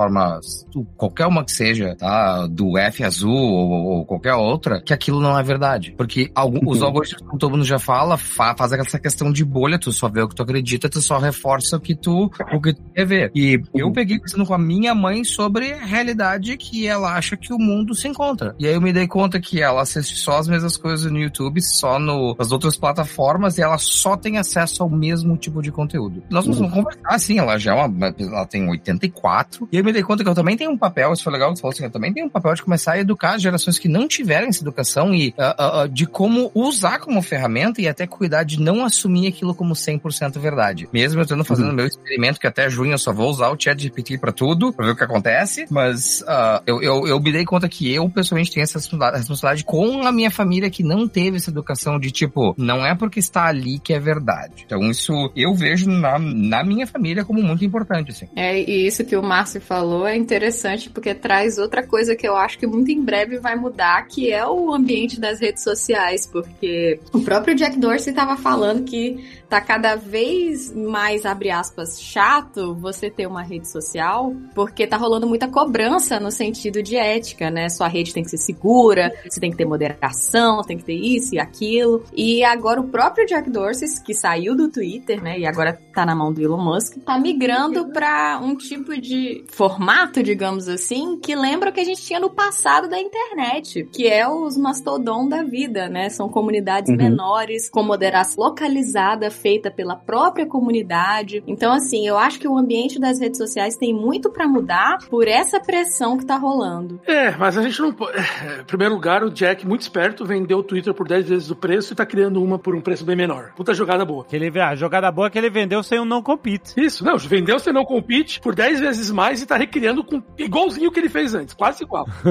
E: qualquer uma que seja, tá? Do F azul ou, ou qualquer outra, que aquilo não é verdade. Porque algum, os uhum. algoritmos, como todo mundo já fala, fa, faz essa questão de bolha, tu só vê o que tu acredita, tu só reforça o que tu, o que tu quer ver. E eu uhum. peguei pensando com a minha mãe sobre a realidade que ela acha que o mundo se encontra. E aí eu me dei conta que ela assiste só as mesmas coisas no YouTube, só no, nas outras plataformas, e ela só tem acesso ao mesmo tipo de conteúdo. Nós vamos uhum. conversar, assim, ela já é uma, ela tem 84, e eu me dei conta que eu também tenho um papel, isso foi legal que você falou assim, eu também tenho um papel de começar a educar as gerações que não tiverem essa educação e uh, uh, de como usar como ferramenta e até cuidar de não assumir aquilo como 100% verdade. Mesmo eu tendo fazendo uhum. meu experimento, que até junho eu só vou usar o chat GPT pra tudo, pra ver o que acontece, mas uh, eu, eu, eu me dei conta que eu, pessoalmente, tenho essa responsabilidade com a minha família que não teve essa educação de tipo, não é porque está ali que é verdade. Então isso eu vejo na, na minha família como muito importante, assim.
B: É, e isso que o Márcio falou é interessante porque traz outra coisa que eu acho que muito em breve vai mudar, que é o ambiente das redes sociais, porque o próprio Jack Dorsey estava falando que tá cada vez mais, abre aspas, chato você ter uma rede social, porque tá rolando muita cobrança no sentido de ética, né? Sua rede tem que ser segura, você tem que ter moderação, tem que ter isso e aquilo. E agora o próprio Jack Dorsey, que saiu do Twitter, né, e agora tá na mão do Elon Musk, tá migrando para um tipo de formato, digamos assim, que lembra o que a gente tinha no passado da internet, que é os mastodon da vida, né? São comunidades
C: Uhum.
B: menores, com moderação localizada, feita pela própria comunidade. Então, assim, eu acho que o ambiente das redes sociais tem muito pra mudar por essa pressão que tá rolando.
D: É, mas a gente não pode. é, Em primeiro lugar, o Jack, muito esperto, vendeu o Twitter por 10 vezes o preço e tá criando uma por um preço bem menor. Puta jogada boa.
A: Que ele, a jogada boa é que ele vendeu sem um não compete.
D: Isso, não, vendeu você não compete por 10 vezes mais e tá recriando com igualzinho o que ele fez antes, quase igual.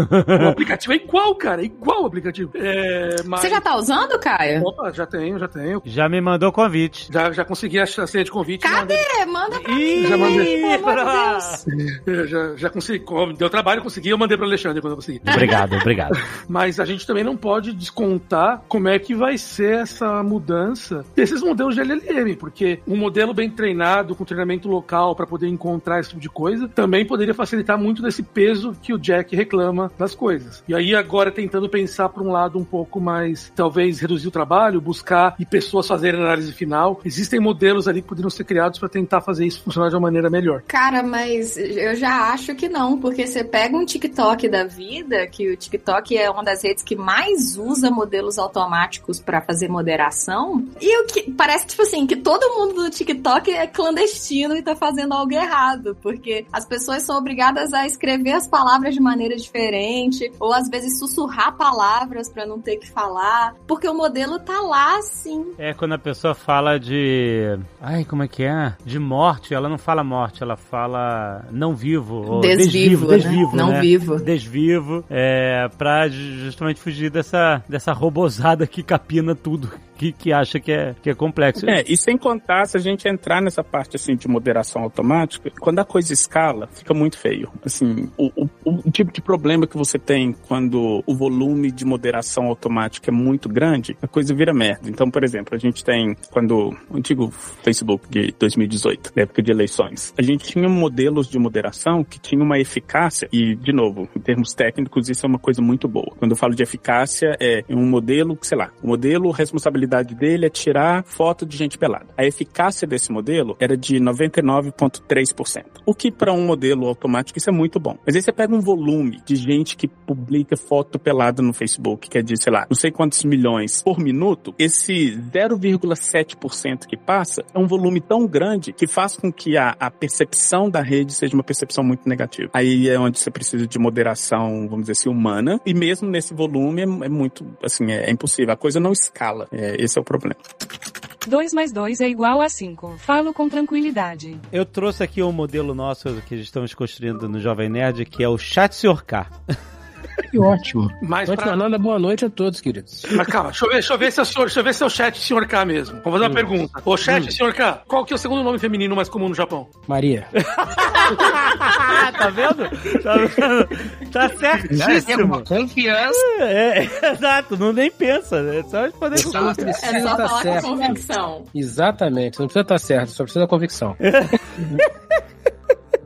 D: o aplicativo é igual, cara, é igual o aplicativo. É, mas...
B: Você já tá usando, Caio?
D: Opa, já tenho, já tenho.
A: Já me mandou convite.
D: Já, já consegui a senha de convite.
B: Cadê? Manda pra
A: Ih,
B: mim.
D: Já mandei.
B: Pelo.
D: Eu já, já consegui. Deu trabalho, consegui, eu mandei pro Alexandre quando eu consegui.
A: Obrigado, obrigado.
D: Mas a gente também não pode descontar como é que vai ser essa mudança desses modelos de LLM, porque um modelo bem treinado, com treinamento local para poder encontrar esse tipo de coisa, também poderia facilitar muito desse peso que o Jack reclama das coisas. E aí agora tentando pensar por um lado um pouco mais, talvez reduzir o trabalho, buscar e pessoas fazerem análise final. Existem modelos ali que poderiam ser criados para tentar fazer isso funcionar de uma maneira melhor.
B: Cara, mas eu já acho que não, porque você pega um TikTok da vida, que o TikTok é uma das redes que mais usa modelos automáticos pra fazer moderação, e o que parece tipo assim que todo mundo do TikTok é clandestino e tá fazendo algo errado, porque as pessoas são obrigadas a escrever as palavras de maneira diferente, ou às vezes sussurrar palavras pra não ter que falar, porque o modelo tá lá assim.
A: É quando a pessoa fala de. Ai, como é que é? De morte, ela não fala morte, ela fala não vivo.
B: Desvivo,
A: desvivo,
B: né?
A: desvivo,
B: Não
A: né?
B: vivo.
A: Desvivo, é, pra ju- justamente fugir dessa, dessa robozada que capina tudo, que, acha que é, que é complexo.
C: É, e sem contar, se a gente entrar nessa parte assim de moderação automática, quando a coisa escala, fica muito feio. Assim, o, o, o tipo de problema que você tem quando o volume de moderação automática é muito grande, a coisa vira merda. Então, por exemplo, a gente tem quando o antigo Facebook de 2018, na época de eleições, a gente tinha modelos de moderação que tinham uma eficácia e, de novo, em termos técnicos, isso é uma coisa muito boa. Quando eu falo de eficácia, é um modelo, sei lá, o modelo, a dele é tirar foto de gente pelada. A eficácia desse modelo era de 99,3%. O que para um modelo automático isso é muito bom. Mas aí você pega um volume de gente que publica foto pelada no Facebook, que é de, sei lá, não sei quantos milhões por minuto, esse 0,7% que passa é um volume tão grande que faz com que a, a percepção da rede seja uma percepção muito negativa. Aí é onde você precisa de moderação, vamos dizer assim, humana, e mesmo nesse volume é, é muito, assim, é, é impossível. A coisa não escala. É, esse é o problema.
J: 2 mais 2 é igual a 5. Falo com tranquilidade.
A: Eu trouxe aqui um modelo nosso que estamos construindo no Jovem Nerd, que é o Chat Sr. K.
K: Que ótimo.
D: Mas
K: Antes
D: pra-
K: nada, boa noite a todos, queridos.
D: Mas calma, deixa eu ver, deixa eu ver se é o senhor, deixa eu ver se é o chat senhor K mesmo. Vamos fazer uma pergunta. Ô chat senhor K, qual que é o segundo nome feminino mais comum no Japão?
K: Maria.
A: tá vendo? Tá vendo? Tá certíssimo.
E: Confiança.
A: É, é, exato, não nem pensa, né? Só responder
K: não precisa
B: É só
K: tá
B: falar
K: certo.
B: com convicção.
K: Exatamente. Você não precisa estar certo, só precisa da convicção.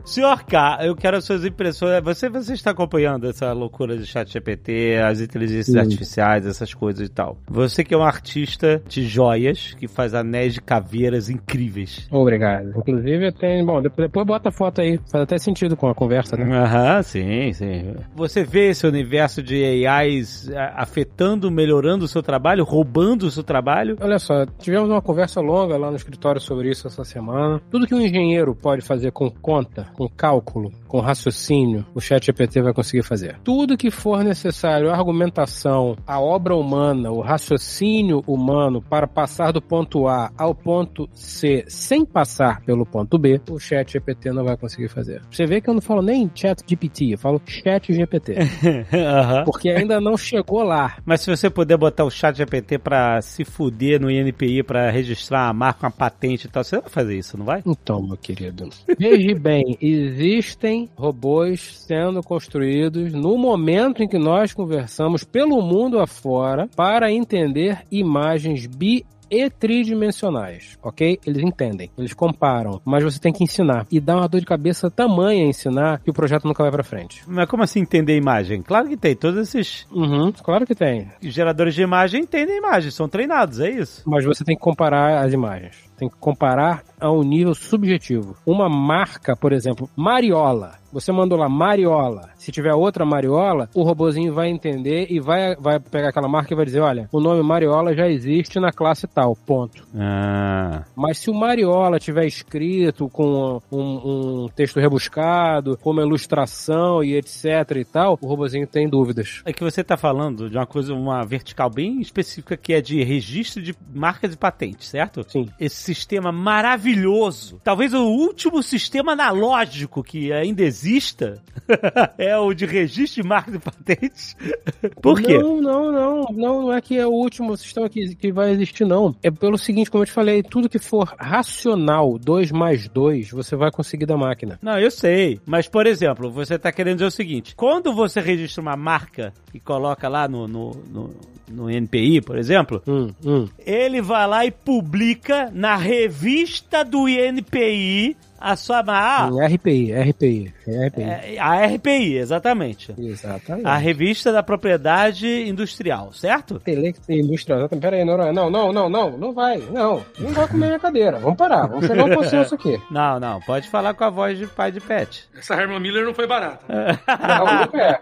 A: Senhor K, eu quero as suas impressões. Você, você está acompanhando essa loucura de chat GPT, as inteligências
K: Sim.
A: artificiais, essas coisas e tal. Você que é um artista de joias, que faz anéis de caveiras incríveis.
K: Obrigado. Inclusive, eu tenho. Bom, depois, depois bota a foto aí. Faz até sentido com a conversa, né?
A: Aham, sim, sim. Você vê esse universo de AIs a- afetando, melhorando o seu trabalho, roubando o seu trabalho?
K: Olha só, tivemos uma conversa longa lá no escritório sobre isso essa semana. Tudo que um engenheiro pode fazer com conta, com cálculo, com raciocínio, o chat GPT vai conseguir fazer. Tudo que for necessário, a argumentação, a obra humana, o raciocínio humano para passar do ponto A ao ponto C sem passar pelo ponto B, o chat GPT não vai conseguir fazer. Você vê que eu não falo nem chat GPT, eu falo chat GPT.
A: Aham.
K: porque ainda não chegou lá.
A: Mas se você puder botar o chat GPT pra se fuder no INPI pra registrar uma marca, uma patente e tal, você vai fazer isso, não vai?
K: Então, meu querido. Veja bem, existem robôs sendo construídos no momento em que nós conversamos pelo mundo afora para entender imagens e tridimensionais, ok? Eles entendem, eles comparam, mas você tem que ensinar. E dá uma dor de cabeça tamanha ensinar que o projeto nunca vai pra frente.
A: Mas como assim entender a imagem? Claro que tem. Todos esses
K: Uhum, claro que tem.
A: geradores de imagem entendem a imagem, são treinados, é isso?
K: Mas você tem que comparar as imagens. Tem que comparar a um nível subjetivo. Uma marca, por exemplo, Mariola. Você mandou lá Mariola. Se tiver outra Mariola, o robozinho vai entender e vai, vai pegar aquela marca e vai dizer: olha, o nome Mariola já existe na classe tal. Ponto.
A: Ah.
K: Mas se o Mariola tiver escrito com um, um texto rebuscado, com uma ilustração e etc e tal, o robozinho tem dúvidas.
A: É que você tá falando de uma coisa, uma vertical bem específica que é de registro de marcas e patentes, certo?
K: Sim.
A: Esse sistema maravilhoso, talvez o último sistema analógico que ainda exista, é o de registro de marcas e patentes. Por quê?
K: Não, não, não. Não, não é que é o último sistema que, que vai existir, não. É pelo seguinte, como eu te falei, tudo que for racional, 2 mais 2, você vai conseguir da máquina.
A: Não, eu sei. Mas, por exemplo, você tá querendo dizer o seguinte: quando você registra uma marca e coloca lá no, no, no, no NPI, por exemplo,
K: Hum, hum.
A: ele vai lá e publica na revista do INPI a sua.
K: Em RPI, RPI. é RPI.
A: É, a RPI, exatamente.
K: Exatamente.
A: A revista da propriedade industrial, certo?
K: Intelecto industrial. Exatamente. Pera aí, Noronha. Não, não, não, não. Não vai. Não. Não vai comer minha cadeira. Vamos parar. Vamos chegar a um consenso aqui.
A: Não, não, pode falar com a voz de pai de pet.
D: Essa Herman Miller não foi barata.
K: Não, não é.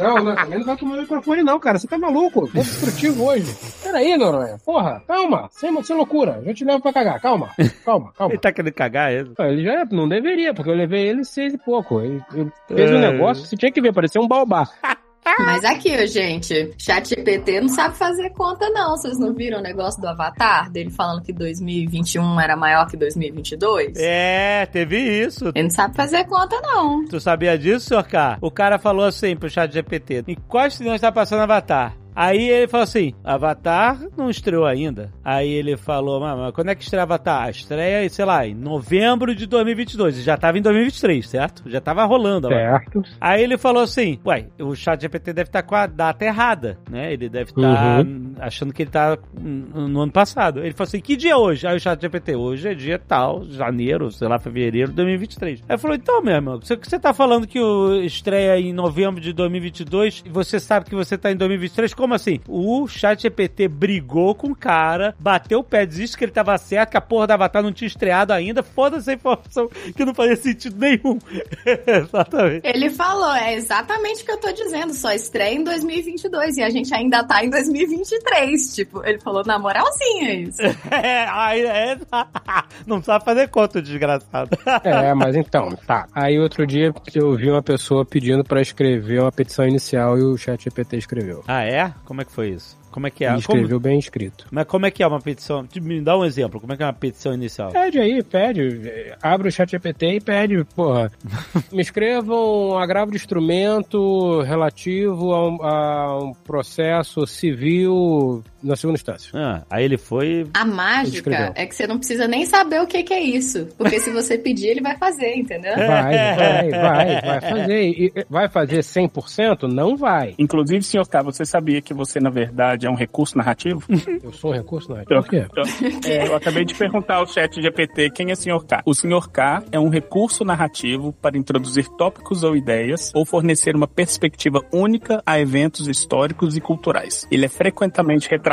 K: Não, não, também não vai comer o microfone, não, cara. Você tá maluco? Tô destrutivo hoje. Pera aí, Noronha. Porra, calma. Sem, sem loucura. Eu te levo pra cagar. Calma. Calma, calma.
A: Ele tá querendo cagar ele?
K: Ah, Ele já não deveria, porque eu levei ele seis e pouco. Ele, ele fez um
A: É.
K: negócio, você tinha que ver, parecia um baobá.
B: Mas aqui, gente, chat GPT não sabe fazer conta, não. Vocês não viram o negócio do Avatar? Dele falando que 2021 era maior que 2022?
A: É, teve isso.
B: Ele não sabe fazer conta, não.
A: Tu sabia disso, senhor K? O cara falou assim pro chat GPT: em quais cinemas tá passando Avatar? Aí ele falou assim: Avatar não estreou ainda. Aí ele falou: mas, quando é que estreia Avatar? A Estreia, sei lá, em novembro de 2022. E Já tava em 2023, certo? Já tava rolando.
K: Certo.
A: Aí ele falou assim: Ué, o chat GPT deve estar com a data errada, né? Ele deve estar achando que ele tá no no ano passado. Ele falou assim: Que dia é hoje? Aí o chat GPT: Hoje é dia tal, janeiro, sei lá, fevereiro de 2023. Aí falou: Então, meu irmão, você, você tá falando que o estreia em novembro de 2022 e você sabe que você tá em 2023? Como assim? O chat GPT brigou com o cara, bateu o pé, disse que ele tava certo, que a porra da Avatar não tinha estreado ainda. Foda-se a informação que não fazia sentido nenhum. Exatamente.
B: Ele falou, é exatamente o que eu tô dizendo, só estreia em 2022 e a gente ainda tá em 2023. Tipo, ele falou na moralzinha isso.
A: É, aí é. Não sabe fazer conta, desgraçado.
K: É, mas então, tá. Aí outro dia eu vi uma pessoa pedindo pra escrever uma petição inicial e o chat GPT escreveu.
A: Ah, é? Como é que foi isso? Como é que é?
K: E
A: Como-
K: escreveu bem escrito.
A: Mas como é que é uma petição? Me dá um exemplo. Como é que é uma petição inicial?
K: Pede aí, pede. Abre o chat GPT e pede, porra. Me escrevam um agravo de instrumento relativo a um, a um processo civil na segunda instância.
A: Ah, aí ele foi.
B: A mágica é que você não precisa nem saber o que, que é isso. Porque se você pedir, ele vai fazer, entendeu?
K: Vai, vai, vai, vai fazer. E vai fazer 100%? Não vai.
C: Inclusive, senhor K, você sabia que você, na verdade, é um recurso narrativo?
K: Eu sou um recurso?
C: Eu,
K: Por quê?
C: eu- é, eu acabei de perguntar ao chat GPT quem é senhor K. O senhor K é um recurso narrativo para introduzir tópicos ou ideias ou fornecer uma perspectiva única a eventos históricos e culturais. Ele é frequentemente retratado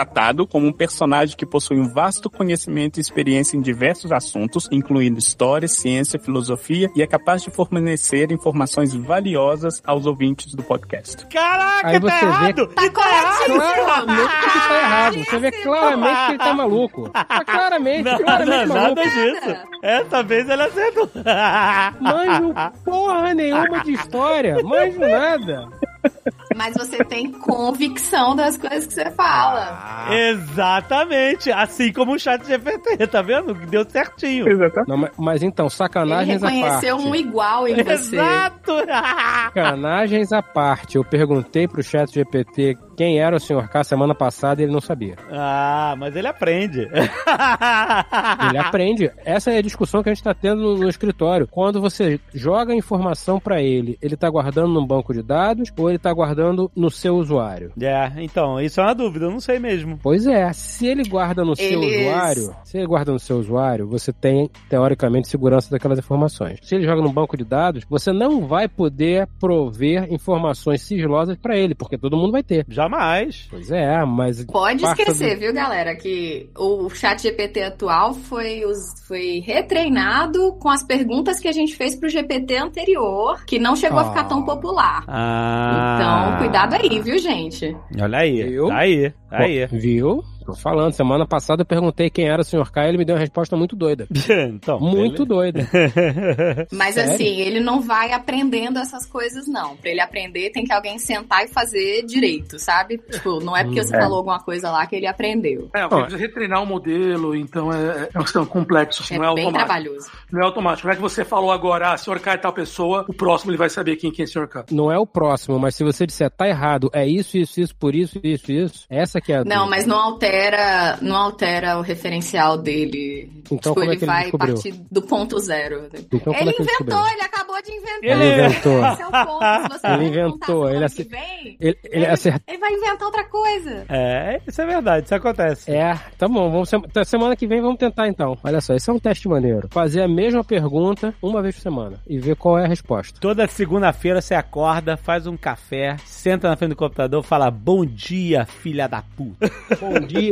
C: como um personagem que possui um vasto conhecimento e experiência em diversos assuntos, incluindo história, ciência, filosofia, e é capaz de fornecer informações valiosas aos ouvintes do podcast.
A: Caraca,
K: Aí
A: tá
K: você vê-
A: errado!
B: Tá corretíssimo!
K: Claramente que tá errado. Você vê claramente que ele tá maluco. Tá claramente,
A: Não,
K: claramente
A: não,
K: maluco.
A: nada disso. Essa vez ele acertou.
K: Manjo porra nenhuma de história. Manjo nada.
B: Mas você tem convicção das coisas que você fala.
A: Exatamente. Assim como o chat GPT, tá vendo? Deu certinho.
C: Exatamente.
K: Não, mas, mas então, sacanagens à parte.
B: reconheceu um igual em você.
A: Exato!
K: Sacanagens à parte. Eu perguntei pro chat GPT quem era o Sr. K semana passada e ele não sabia.
A: Ah, mas ele aprende.
K: Ele aprende. Essa é a discussão que a gente está tendo no, no escritório. Quando você joga a informação para ele, ele está guardando num banco de dados ou ele está guardando no seu usuário?
A: É, então, isso é uma dúvida, eu não sei mesmo.
K: Pois é, se ele guarda no seu usuário, se ele guarda no seu usuário, você tem, teoricamente, segurança daquelas informações. Se ele joga num banco de dados, você não vai poder prover informações sigilosas para ele, porque todo mundo vai ter.
A: Jamais.
K: Pois é, mas.
B: Pode esquecer,
K: do-
B: viu, galera, que o chat GPT atual foi, us- foi retreinado com as perguntas que a gente fez pro GPT anterior, que não chegou a ficar tão popular.
A: Ah.
B: Então, cuidado aí, viu, gente?
A: Olha aí,
K: Viu?
A: tá aí, tá aí.
K: Viu? Tô falando, semana passada eu perguntei quem era o Sr. K e ele me deu uma resposta muito doida.
A: então,
K: Muito doida.
B: Mas
K: Sério?
B: assim, ele não vai aprendendo essas coisas, não. Pra ele aprender, tem que alguém sentar e fazer direito, sabe? Tipo, não é porque você
D: É.
B: falou alguma coisa lá que ele aprendeu.
D: É, alguém precisa retreinar o modelo, então é, é uma questão complexa, assim,
B: É
D: não é
B: bem
D: automático.
B: trabalhoso.
D: Não é automático. Não é que você falou agora, ah, Sr. K é tal pessoa, o próximo ele vai saber quem, quem é Sr. K.
K: Não é o próximo, mas se você disser tá errado, é isso, isso, isso, por isso, isso, isso, essa que é a
B: Não,
K: dúvida.
B: mas não altera, não altera o referencial dele.
K: Então,
B: tipo,
K: como é
B: ele
K: que ele
B: vai
K: descobriu?
B: partir do ponto zero.
K: Então, como
B: ele
K: é ele
B: inventou, ele acabou de inventar.
K: Ele inventou.
B: Esse é o ponto. Se
K: Ele inventou, ele,
B: vem,
K: ele, ele acertou.
B: ele vai inventar outra coisa.
A: É, isso é verdade, isso acontece.
K: É, tá bom, vamos tá, semana que vem vamos tentar então. Olha só, esse é um teste maneiro. Fazer a mesma pergunta uma vez por semana e ver qual é a resposta.
A: Toda segunda-feira você acorda, faz um café, senta na frente do computador, fala bom dia, filha da puta.
K: Bom dia.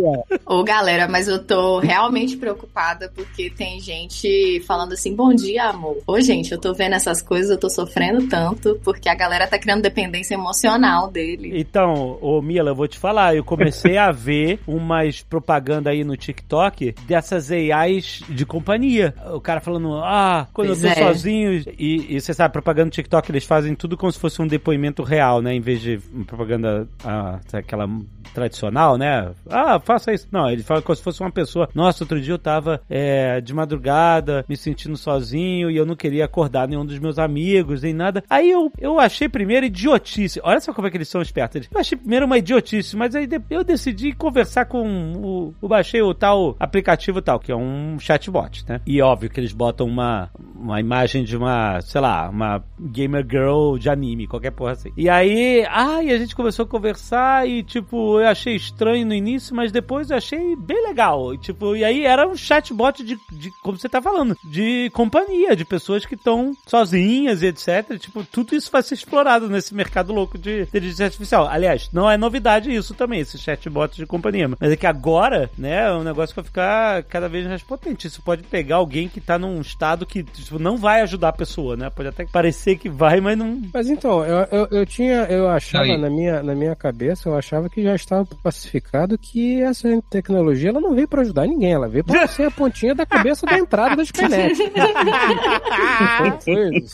B: Ô, galera, mas eu tô realmente preocupada porque tem gente falando assim: bom dia, amor. Ô, gente, eu tô vendo essas coisas, eu tô sofrendo tanto porque a galera tá criando dependência emocional dele.
A: Então, ô Mila, eu vou te falar, eu comecei a ver umas propaganda aí no TikTok dessas AIs de companhia. O cara falando, ah, quando
B: Pois
A: eu tô
B: é.
A: sozinho, e, e você sabe, propaganda no TikTok, eles fazem tudo como se fosse um depoimento real, né? Em vez de propaganda, ah, aquela tradicional, né? Ah, faça isso. Não, ele fala como se fosse uma pessoa. Nossa, outro dia eu tava é, de madrugada, me sentindo sozinho e eu não queria acordar nenhum dos meus amigos, nem nada. Aí eu, eu achei primeiro idiotice. Olha só como é que eles são espertos. Eu achei primeiro uma idiotice, mas aí eu decidi conversar com o. o baixei o tal aplicativo tal, que é um chatbot, né? E óbvio que eles botam uma, uma imagem de uma, sei lá, uma gamer girl de anime, qualquer porra assim. E aí, ai, a gente começou a conversar e, tipo, eu achei estranho no início, mas depois eu achei bem legal. E, tipo, e aí era um chatbot de, de como você tá falando, de companhia, de pessoas que estão sozinhas e etc. Tipo, tudo isso vai ser explorado nesse mercado louco de inteligência artificial. Aliás, não é novidade isso também, esses chatbots de companhia. Mas é que agora, né, o negócio vai ficar cada vez mais potente. Isso pode pegar alguém que tá num estado que tipo, não vai ajudar a pessoa, né? Pode até parecer que vai, mas não.
K: Mas então, eu, eu, eu tinha, eu achava
E: Aí.
K: na minha, na minha cabeça, eu achava que já estava pacificado que essa tecnologia ela não veio para ajudar ninguém, ela veio para ser a pontinha da cabeça da entrada da Skynet.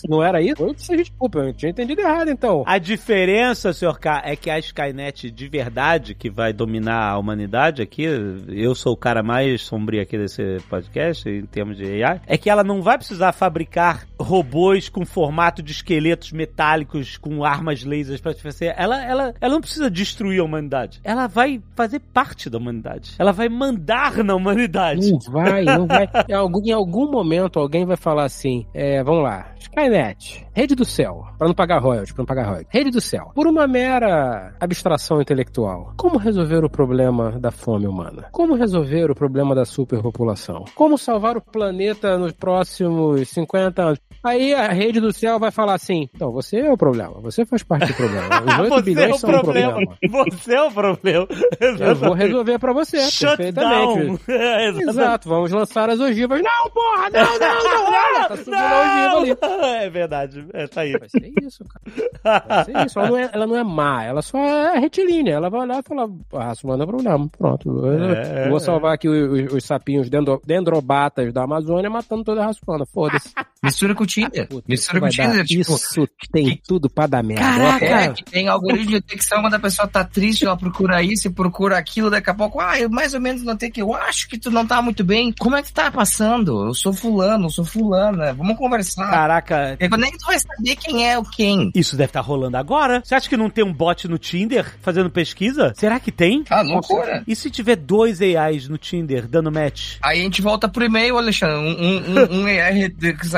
K: Não era isso? Foi, se desculpa, eu tinha entendido errado então.
A: A diferença, senhor K, é que a Skynet de verdade, que vai dominar a humanidade aqui, eu sou o cara mais sombrio aqui desse podcast, em termos de AI, é que ela não vai precisar fabricar robôs com formato de esqueletos metálicos, com armas lasers pra te fazer. Ela, ela, ela não precisa destruir a humanidade. Ela vai fazer parte da humanidade. Ela vai mandar na humanidade.
K: Não vai, não vai. Em algum, em algum momento alguém vai falar assim: é, vamos lá, Skynet, rede do céu, para não pagar royalties, para não pagar royalties. Rede do céu. Por uma mera abstração intelectual, como resolver o problema da fome humana? Como resolver o problema da superpopulação? Como salvar o planeta nos próximos 50 anos? Aí a rede do céu vai falar assim: então, você é o problema, você faz parte do problema. Os 8
A: Você é
K: bilhões
A: o
K: são o
A: problema.
K: problema.
A: Você é o problema.
K: Eu vou resolver pra você,
A: Shut
K: perfeitamente.
A: down. É, exatamente.
K: Exato, vamos lançar as ogivas. Não, porra, não, não, não, olha, tá subindo a ogiva ali.
A: É verdade, é, tá aí.
K: Vai ser isso, cara. Vai ser isso. Ela não, é, ela não é má, ela só é retilínea. Ela vai olhar e falar, a raça humana é problema. Pronto.
A: É,
K: eu vou salvar aqui os, os sapinhos dendro, dendrobatas da Amazônia matando toda a raça humana. Foda-se.
E: Mistura com Tinder.
K: Puta,
E: Mistura com
K: vai
E: o Tinder, tipo...
K: Isso tem tudo pra dar merda.
A: Caraca!
E: É, que tem algoritmo de detecção quando a pessoa tá triste, ela procura isso e procura aquilo, daqui a pouco, ah, eu mais ou menos notei que eu acho que tu não tá muito bem. Como é que tá passando? Eu sou fulano, eu sou fulana, vamos conversar.
A: Caraca,
E: É, Nem tu vai saber quem é o quem.
A: isso deve estar rolando agora. Você acha que não tem um bot no Tinder fazendo pesquisa? Será que tem?
E: Ah, loucura.
A: E se tiver dois AIs no Tinder dando match?
E: Aí a gente volta pro e-mail, Alexandre. Um, um, um, AI re-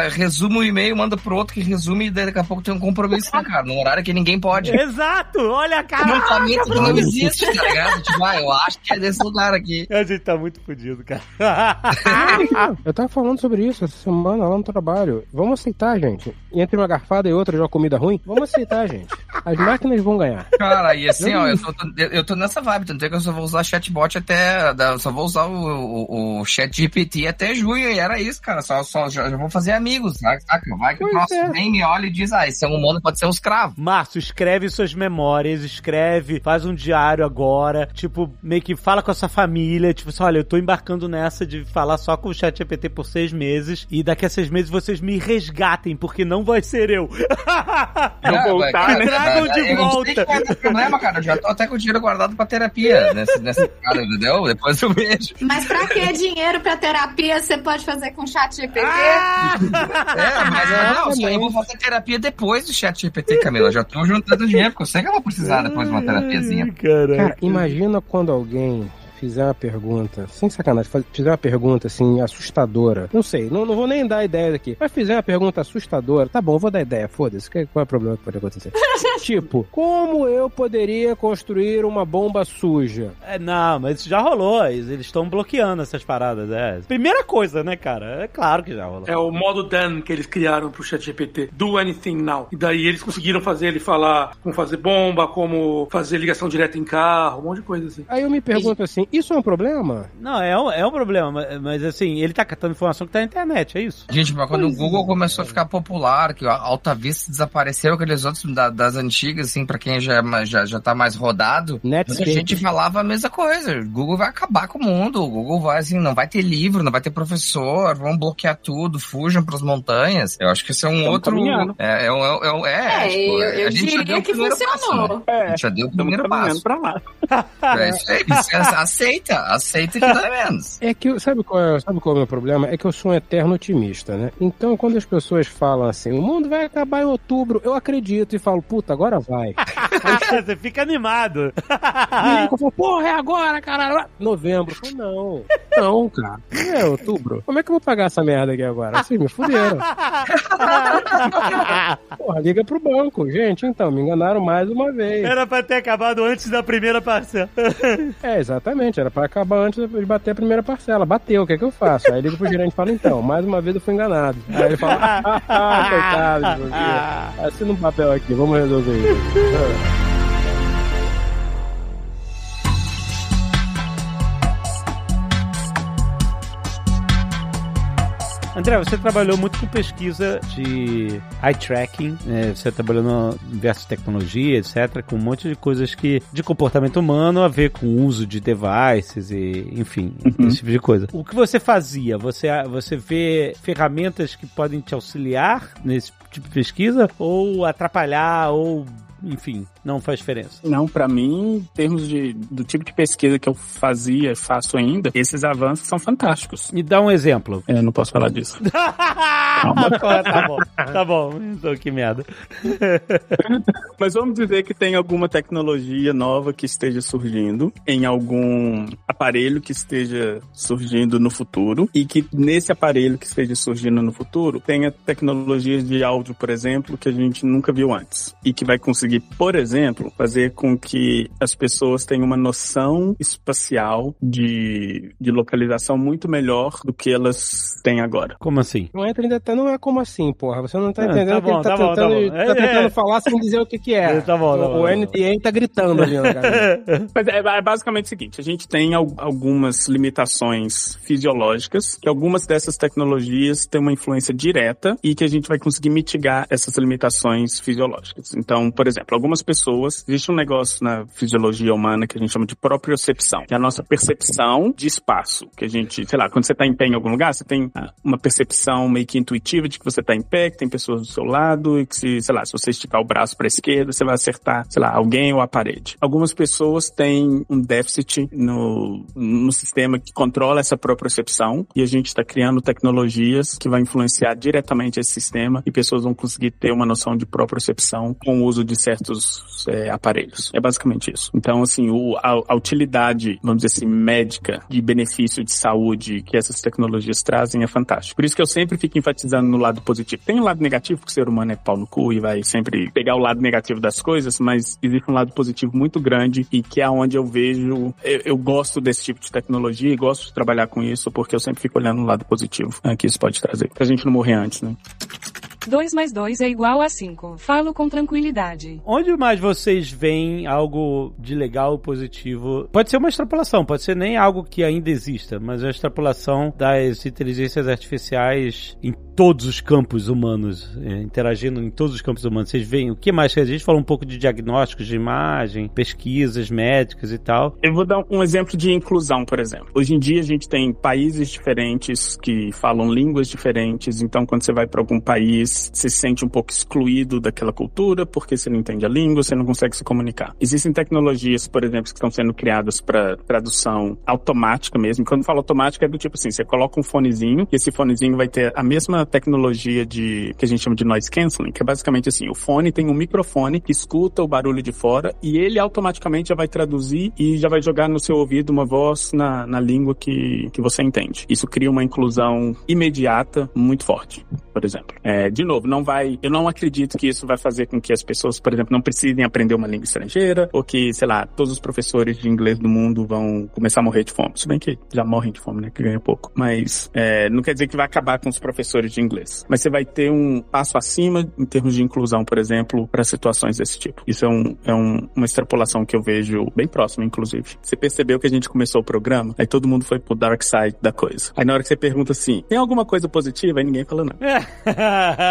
E: resume o e-mail, manda pro outro que resume e daqui a pouco tem um compromisso, né, cara? Num horário que ninguém pode.
A: Exato! Olha a cara!
E: lançamento que não existe, tá ligado? Tipo, ah, eu acho que é desse lugar aqui.
A: A gente tá muito fodido, cara.
K: Eu tava falando sobre isso essa semana lá no trabalho. Vamos aceitar, gente. E entre uma garfada e outra de uma comida ruim, vamos aceitar, gente. As máquinas vão ganhar.
E: Cara, e assim, ó, eu tô, eu- tô nessa vibe, tanto é que eu só vou usar chatbot até. Eu só vou usar o, o, o chat GPT até junho, e era isso, cara. Só, só já, já vou fazer amigos, saca? Saca? Vai que o
K: Pois
E: próximo
K: é.
E: vem, me olha e diz, ah, esse é um humano, pode ser um escravo.
A: Márcio, escreve suas memórias, escreve, faz um diário agora, tipo, meio que fala com a sua família, tipo assim, olha, eu tô embarcando nessa de falar só com o chat GPT por seis meses, e daqui a seis meses vocês me resgatem, porque não vai ser eu.
C: Não
E: É,
C: voltar,
E: cara,
C: né?
A: Tragam de
E: eu não sei
A: volta.
E: que vai ter problema, cara. Eu já tô até com o dinheiro guardado pra terapia nessa, nessa cara, entendeu? Depois eu vejo.
B: Mas pra que dinheiro pra terapia você pode fazer com chat GPT?
A: Ah!
E: É, mas eu, não, só eu vou fazer terapia depois do chat GPT, Camila. Já tô juntando dinheiro, porque eu sei que eu vou precisar depois de uma terapiazinha.
A: Caraca.
K: Cara, imagina quando alguém fizer uma pergunta, sem sacanagem, fizer uma pergunta assim, assustadora. Não sei, não, não vou nem dar ideia daqui. Mas fizer uma pergunta assustadora, tá bom, vou dar ideia, foda-se. Qual é o problema que pode acontecer? tipo, como eu poderia construir uma bomba suja?
A: É, não, mas isso já rolou. Eles eles estão bloqueando essas paradas. É. Primeira coisa, né, cara? É claro que já rolou.
D: É o modo Dan que eles criaram pro chat GPT. Do anything now. E daí eles conseguiram fazer ele falar como fazer bomba, como fazer ligação direta em carro, um monte de coisa assim.
K: Aí eu me pergunto assim, isso é um problema?
A: Não, é um, é um problema, mas, assim, ele tá catando informação que tá na internet, é isso.
E: Gente, mas quando o Google começou a ficar popular, que a Alta Vista desapareceu, aqueles outros da- das antigas, assim, pra quem já, é já, já tá mais rodado,
K: Netscape.
E: gente falava a mesma coisa. O Google vai acabar com o mundo. O Google vai, assim, não vai ter livro, não vai ter professor, vão bloquear tudo, fujam pras montanhas. Eu acho que esse é um
C: Estamos
E: outro.
C: caminhando.
E: É, é, um- é, um- é,
B: É,
E: tipo,
B: eu, eu
E: a gente já deu
B: diria
E: o
B: que
E: primeiro passo, né?
B: funcionou.
E: A gente já deu o primeiro passo.
C: pra lá.
E: É isso aí, você aceita, aceita que dá menos.
K: É que, sabe qual, é, sabe qual é o meu problema? É que eu sou um eterno otimista, né? Então, quando as pessoas falam assim, o mundo vai acabar em outubro, eu acredito e falo, puta, agora vai.
A: Você fica animado.
K: E eu falo, porra, é agora, caralho. Novembro. Eu falo, não. Não, cara. Não é outubro. Como é que eu vou pagar essa merda aqui agora? Vocês me fuderam. Porra, liga pro banco. Gente, então, me enganaram mais uma vez.
A: Era pra ter acabado antes da primeira parcela.
K: É, exatamente. Era pra acabar antes de bater a primeira parcela. Bateu, o que é que eu faço? Aí ligo pro gerente e falo, então, mais uma vez eu fui enganado. Aí ele fala, ah, coitado. Assina um papel aqui, vamos resolver isso.
A: André, você trabalhou muito com pesquisa de eye tracking, né? você trabalhou no universo de tecnologia, etc., com um monte de coisas que de comportamento humano a ver com o uso de devices e, enfim, esse tipo de coisa. O que você fazia? Você, você vê ferramentas que podem te auxiliar nesse tipo de pesquisa ou atrapalhar ou enfim, não faz diferença.
C: Não, pra mim, em termos de, do tipo de pesquisa que eu fazia faço ainda, esses avanços são fantásticos.
A: Me dá um exemplo.
C: Eu não posso falar disso.
A: tá bom, tá bom. Então, que merda.
C: Mas vamos dizer que tem alguma tecnologia nova que esteja surgindo em algum aparelho que esteja surgindo no futuro e que nesse aparelho que esteja surgindo no futuro tenha tecnologias de áudio, por exemplo, que a gente nunca viu antes e que vai conseguir, por exemplo, fazer com que as pessoas tenham uma noção espacial de, de localização muito melhor do que elas têm agora.
A: Como assim?
K: Não entra em detalhe, não é como assim, porra. Você não tá
A: Ah,
K: entendendo
A: tá
K: que ele tá,
A: tá bom, tá
K: tentando, tá
A: É,
K: tentando
A: é.
K: falar sem dizer o que que é.
A: Tá bom, tá bom,
K: o
A: tá bom.
K: NTA tá gritando ali.
C: Mas é, é basicamente o seguinte, a gente tem al- algumas limitações fisiológicas, que algumas dessas tecnologias têm uma influência direta e que a gente vai conseguir mitigar essas limitações fisiológicas. Então, por exemplo, exemplo, algumas pessoas, existe um negócio na fisiologia humana que a gente chama de propriocepção, que é a nossa percepção de espaço, que a gente, sei lá, quando você tá em pé em algum lugar, você tem uma percepção meio que intuitiva de que você tá em pé, que tem pessoas do seu lado e que se, sei lá, se você esticar o braço para a esquerda, você vai acertar, sei lá, alguém ou a parede. Algumas pessoas têm um déficit no, no sistema que controla essa propriocepção e a gente está criando tecnologias que vai influenciar diretamente esse sistema e pessoas vão conseguir ter uma noção de propriocepção com o uso de certos é, aparelhos. É basicamente isso. Então, assim, o, a, a utilidade, vamos dizer assim, médica de benefício de saúde que essas tecnologias trazem é fantástico. Por isso que eu sempre fico enfatizando no lado positivo. Tem um lado negativo que o ser humano é pau no cu e vai sempre pegar o lado negativo das coisas, mas existe um lado positivo muito grande e que é onde eu vejo, eu, eu gosto desse tipo de tecnologia e gosto de trabalhar com isso porque eu sempre fico olhando o lado positivo né, que isso pode trazer. Pra gente não morrer antes, né?
J: 2 mais 2 é igual a 5. Falo com tranquilidade.
A: Onde mais vocês veem algo de legal, positivo? Pode ser uma extrapolação, pode ser nem algo que ainda exista, mas a extrapolação das inteligências artificiais em todos os campos humanos, é, interagindo em todos os campos humanos. Vocês veem o que mais? A gente falou um pouco de diagnósticos de imagem, pesquisas médicas e tal.
C: Eu vou dar um exemplo de inclusão, por exemplo. Hoje em dia a gente tem países diferentes que falam línguas diferentes, então quando você vai para algum país, se sente um pouco excluído daquela cultura porque você não entende a língua, você não consegue se comunicar. Existem tecnologias, por exemplo, que estão sendo criadas para tradução automática mesmo. Quando falo automática é do tipo assim, você coloca um fonezinho e esse fonezinho vai ter a mesma tecnologia de que a gente chama de noise cancelling, que é basicamente assim, o fone tem um microfone que escuta o barulho de fora e ele automaticamente já vai traduzir e já vai jogar no seu ouvido uma voz na, na língua que, que você entende. Isso cria uma inclusão imediata muito forte, por exemplo. É, de novo, não vai. Eu não acredito que isso vai fazer com que as pessoas, por exemplo, não precisem aprender uma língua estrangeira, ou que, sei lá, todos os professores de inglês do mundo vão começar a morrer de fome. Se bem que já morrem de fome, né? Que ganha pouco. Mas é, não quer dizer que vai acabar com os professores de inglês. Mas você vai ter um passo acima em termos de inclusão, por exemplo, para situações desse tipo. Isso é, um, é um, uma extrapolação que eu vejo bem próxima, inclusive. Você percebeu que a gente começou o programa, aí todo mundo foi pro dark side da coisa. Aí na hora que você pergunta assim, tem alguma coisa positiva? Aí ninguém fala não.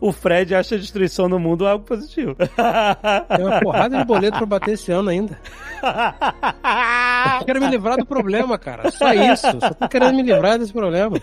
A: o Fred acha a destruição do mundo algo positivo.
K: Tem uma porrada de boleto pra bater esse ano ainda. Eu quero me livrar do problema, cara. Só isso. Só tô querendo me livrar desse problema.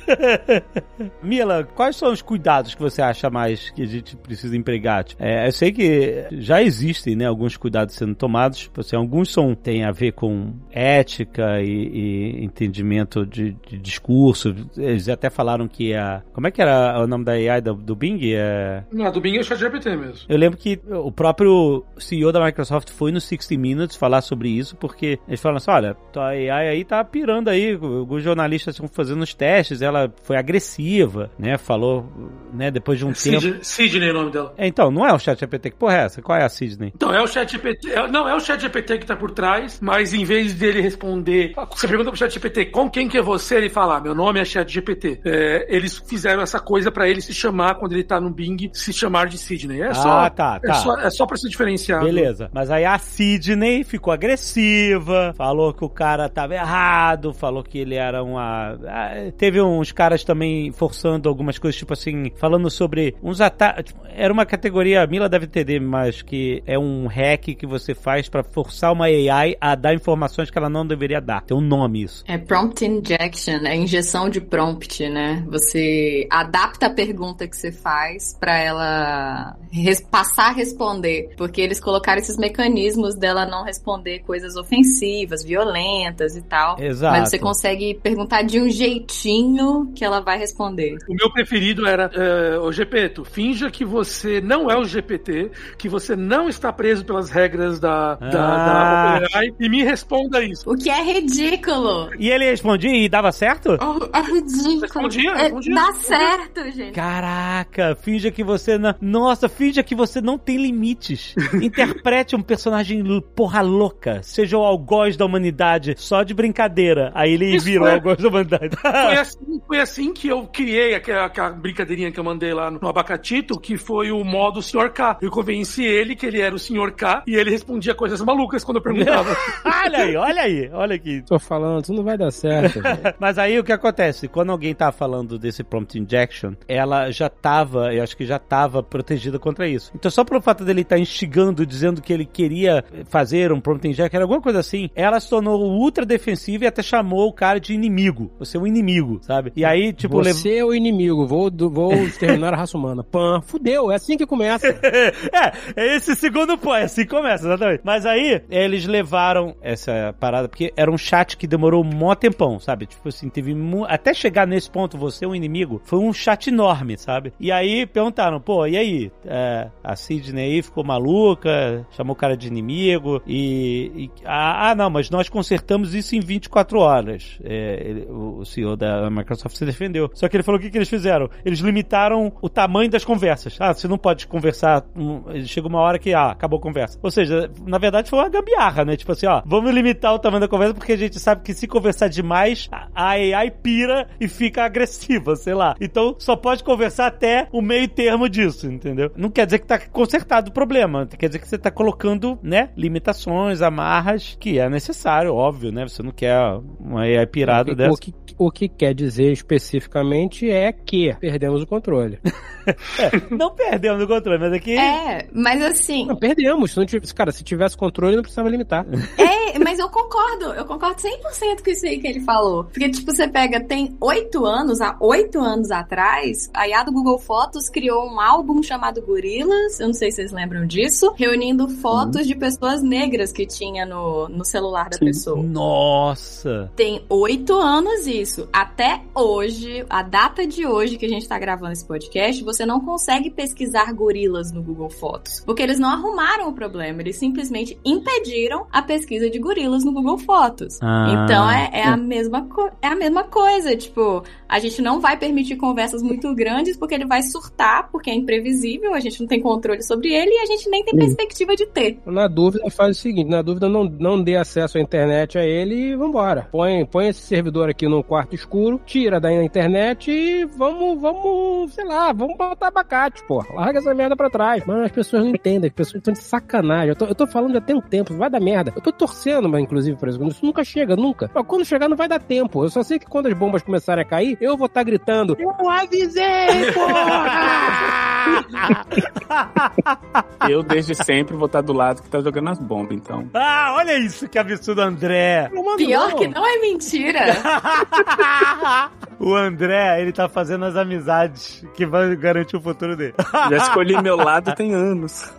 A: Mila, quais são os cuidados que você acha mais que a gente precisa empregar? É, eu sei que já existem né, alguns cuidados sendo tomados. Assim, alguns são, têm a ver com ética e, e entendimento de, de, discurso. Eles até falaram que a. Como é que era o nome da AI do, do Bing? É...
D: Não, do Bing é o ChatGPT mesmo.
A: Eu lembro que o próprio CEO da Microsoft foi no 60 Minutes falar sobre isso, porque eles falaram assim: olha, tua AI aí tá pirando aí, os jornalistas estão fazendo os testes, ela foi agressiva, né? Falou, né, depois de um
D: Sid,
A: tempo.
D: Sidney é o nome dela.
A: É, então, não é o chat GPT, que porra é essa? Qual é a Sidney?
D: Então, é o chat GPT. É, não, é o chat GPT que tá por trás, mas em vez dele responder. Você pergunta pro chat GPT com quem que é você, ele fala: ah, meu nome é chat GPT. É, eles fizeram essa coisa pra ele se chamar, quando ele tá no Bing, se chamar de Sidney. É só,
A: ah, tá, tá.
D: É só, é só pra se diferenciar.
A: Beleza. Mas aí a Sidney ficou agressiva, falou que o cara tava errado, falou que ele era uma. Ah, Teve uns caras também forçando algumas coisas, tipo assim, falando sobre uns ataques. Era uma categoria, a Mila deve entender, mas que é um hack que você faz pra forçar uma AI a dar informações que ela não deveria dar. Tem um nome isso.
B: É prompt injection, é injeção de prompt, né? Você adapta a pergunta que você faz pra ela res- passar a responder, porque eles colocaram esses mecanismos dela não responder coisas ofensivas, violentas e tal.
A: Exato.
B: Mas você consegue perguntar de um jeitinho que ela vai responder.
D: O meu preferido era é, o Gepeto. Finja que você não é o GPT, que você não está preso pelas regras da, da,
A: Ah.
D: da OpenAI e me responda isso.
B: O que é ridículo.
A: E ele respondia e dava certo?
B: É, é ridículo.
D: Respondia,
B: É,
D: respondia.
B: dá certo, gente.
A: Caraca, finja que você não. Nossa, finja que você não tem limites. Interprete um personagem porra louca. Seja o algoz da humanidade só de brincadeira. Aí ele
D: Isso
A: virou
D: é-
A: algoz da humanidade.
D: Foi assim, foi assim que eu criei aquela, aquela brincadeirinha que eu mandei lá no Abacatito, que foi o modo Sr. K. Eu convenci ele que ele era o Sr. K e ele respondia coisas malucas quando eu perguntava.
A: olha aí, olha aí, olha aqui.
K: Tô falando, isso não vai dar certo.
A: Mas aí o que acontece? Quando alguém tá falando desse prompt injection, ela já tava, eu acho que já tava protegida contra isso. Então só pelo fato dele estar instigando, dizendo que ele queria fazer um prompt era alguma coisa assim, ela se tornou ultra defensiva e até chamou o cara de inimigo. Você é um inimigo, sabe? E aí, tipo, lev-
K: Você é o inimigo, vou, do- vou exterminar a raça humana. Pã, fudeu, é assim que começa.
A: é, é esse segundo ponto, é assim que começa, exatamente. Mas aí, eles levaram essa parada, porque era um chat que demorou um mó tempão, sabe? Tipo assim, teve mu- até chegar nesse ponto, você é um inimigo, foi um chat enorme, sabe? E aí perguntaram, pô, e aí? É, a Sidney aí ficou maluca, chamou o cara de inimigo, e. e- ah, ah, não, mas nós consertamos isso em 24 horas. É, ele- o, CEO da Microsoft se defendeu. Só que ele falou o que, que eles fizeram? Eles limitaram o tamanho das conversas. Ah, você não pode conversar. Chega uma hora que, ah, acabou a conversa. Ou seja, na verdade foi uma gambiarra, né? Tipo assim, ó, vamos limitar o tamanho da conversa porque a gente sabe que se conversar demais, a AI pira e fica agressiva, sei lá. Então só pode conversar até o meio termo disso, entendeu? Não quer dizer que tá consertado o problema. Quer dizer que você tá colocando, né, limitações, amarras, que é necessário, óbvio, né? Você não quer uma AI pirada
K: o,
A: dessa.
K: que, o que quer dizer especificamente é que perdemos o controle.
A: Não perdemos o controle, mas aqui.
B: É, mas assim.
K: Não, perdemos. Se não tivesse, cara, se tivesse controle, não precisava limitar.
B: É, mas eu concordo, eu concordo 100% com isso aí que ele falou. Porque, tipo, você pega, tem oito anos, há oito anos atrás, a IA do Google Fotos criou um álbum chamado Gorilas, eu não sei se vocês lembram disso, reunindo fotos de pessoas negras que tinha no, no celular da pessoa.
A: Nossa!
B: Tem oito anos isso. Até hoje, a data de hoje que a gente tá gravando esse podcast, você não consegue pesquisar gorilas no Google Fotos. Porque eles não arrumaram o problema, eles simplesmente impediram a pesquisa de gorilas no Google Fotos.
A: Ah.
B: Então é, é a mesma é a mesma coisa. Tipo, a gente não vai permitir conversas muito grandes porque ele vai surtar, porque é imprevisível, a gente não tem controle sobre ele e a gente nem tem perspectiva de ter.
K: Na dúvida, faz o seguinte: na dúvida, não, não dê acesso à internet a ele e vambora. Põe, põe esse servidor aqui num quarto escuro, tira da internet e vamos, vamos, sei lá, vamos botar abacate, pô. Larga essa merda pra trás. Mano, as pessoas não entendem, as pessoas estão de sacanagem. Eu tô, eu tô falando já tem um tempo, vai dar merda. Eu tô torcendo, mas inclusive, por exemplo, isso nunca chega, nunca. Mas quando chegar, não vai dar tempo. Eu só sei que quando as bombas começarem a cair, eu vou estar gritando: Eu avisei, porra!
C: Eu, desde sempre, vou estar do lado que tá jogando as bombas, então.
A: Ah, olha isso, que absurdo, André.
B: Pior que não é mentira.
A: O André, ele tá fazendo as amizades que vão garantir o futuro dele.
C: Já escolhi meu lado tem anos.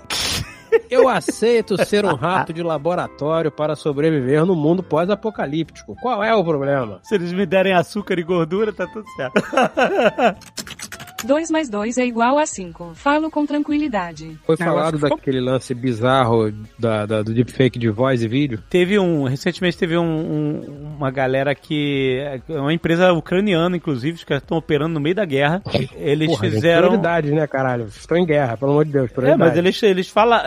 K: Eu aceito ser um rato de laboratório para sobreviver no mundo pós-apocalíptico. Qual é o problema?
A: Se eles me derem açúcar e gordura, tá tudo certo.
J: 2 mais 2 é igual a 5. Falo com tranquilidade.
K: Foi
A: É,
K: falado
C: ficou-
K: daquele lance bizarro da, da- do deepfake de voz e vídeo?
A: Teve um, recentemente teve um, um- uma galera que, é uma empresa ucraniana, inclusive, os caras estão operando no meio da guerra. Eles
K: Porra,
A: fizeram...
K: Prioridade, né, caralho? Estão em guerra, pelo amor de Deus.
A: É, mas eles, eles falam.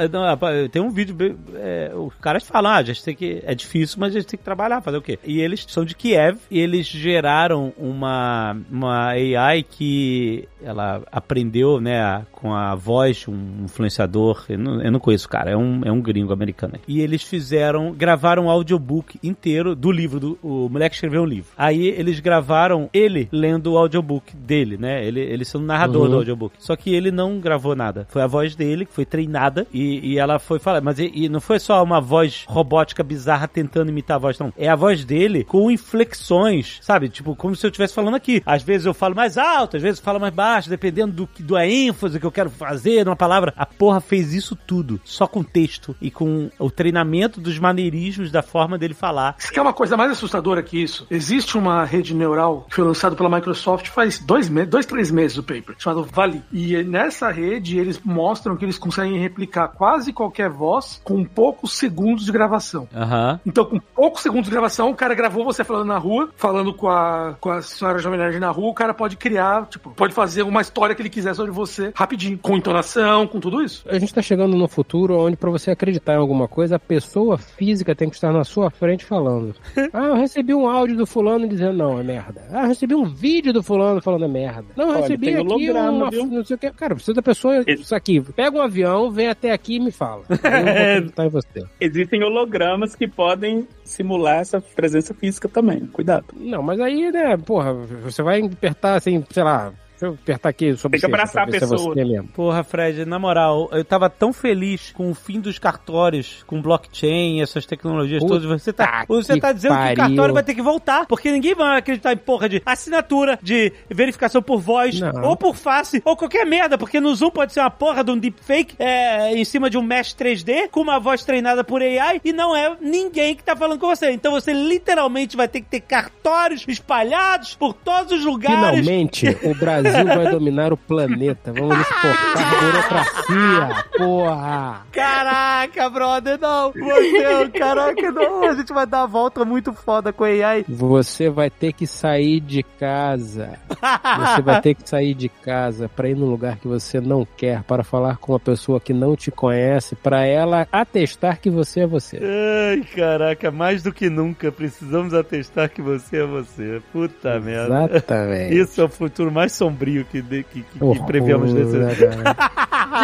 A: Tem um vídeo. é, os caras falam, ah, a gente tem que. É difícil, mas a gente tem que trabalhar, fazer o quê? E eles são de Kiev e eles geraram uma, uma AI que ela aprendeu, né, a- com a voz de um influenciador. Eu não, eu não conheço o cara, é um, é um gringo americano. E eles fizeram, gravaram um audiobook inteiro do livro. Do, o moleque escreveu um livro. Aí eles gravaram ele lendo o audiobook dele, né? Ele, ele sendo narrador
K: Uhum.
A: do audiobook. Só que ele não gravou nada. Foi a voz dele que foi treinada e, e ela foi falar. Mas e, e não foi só uma voz robótica bizarra tentando imitar a voz, não. É a voz dele com inflexões, sabe? Tipo, como se eu estivesse falando aqui. Às vezes eu falo mais alto, às vezes eu falo mais baixo, dependendo do, que- do ênfase que eu quero fazer numa palavra. A porra fez isso tudo, só com texto e com o treinamento dos maneirismos da forma dele falar.
D: Isso que é uma coisa mais assustadora que isso. Existe uma rede neural que foi lançada pela Microsoft faz dois, me dois três meses o paper, chamado Vali. E nessa rede eles mostram que eles conseguem replicar quase qualquer voz com poucos segundos de gravação.
A: Aham.
D: Então, com poucos segundos de gravação, o cara gravou você falando na rua, falando com a, com a senhora Jovem na rua, o cara pode criar, tipo, pode fazer uma história que ele quiser sobre você rapidinho. Com entonação, com tudo isso.
K: A gente tá chegando no futuro onde pra você acreditar em alguma coisa, a pessoa física tem que estar na sua frente falando. ah, eu recebi um áudio do fulano dizendo não, é merda. Ah, eu recebi um vídeo do fulano falando é merda. Não, eu
C: Olha,
K: recebi aqui
C: holograma,
K: uma...
C: viu?
K: Não sei o que. Cara, precisa da pessoa... Isso aqui, pega um avião, vem até aqui e me fala. Eu em você.
C: Existem hologramas que podem simular essa presença física também. Cuidado.
K: Não, mas aí, né, porra, você vai apertar assim, sei lá, deixa eu apertar aqui sobre
C: Tem que
K: você,
C: abraçar a
K: é
C: pessoa.
A: Porra, Fred, na moral, eu tava tão feliz com o fim dos cartórios, com blockchain, essas tecnologias
K: Puta
A: todas. Você tá, você tá dizendo que o
K: pariu.
A: cartório vai ter que voltar, porque ninguém vai acreditar em porra de assinatura, de verificação por voz,
K: Não.
A: ou por face, ou qualquer merda, porque no Zoom pode ser uma porra de um deepfake é, em cima de um mesh 3D, com uma voz treinada por AI, e não é ninguém que tá falando com você. Então você literalmente vai ter que ter cartórios espalhados por todos os lugares.
K: Finalmente, o Brasil vai dominar o planeta. Vamos exportar a burocracia, porra!
A: Caraca, brother, não. Você, caraca, não. A gente vai dar uma volta muito foda com a AI.
K: Você vai ter que sair de casa. Você vai ter que sair de casa para ir num lugar que você não quer, para falar com uma pessoa que não te conhece, para ela atestar que você é você.
A: Ai, caraca, mais do que nunca precisamos atestar que você é você. Puta merda.
K: Exatamente.
A: Isso é o futuro mais sombrio que, de- que, que, que prevemos nesse.
K: né?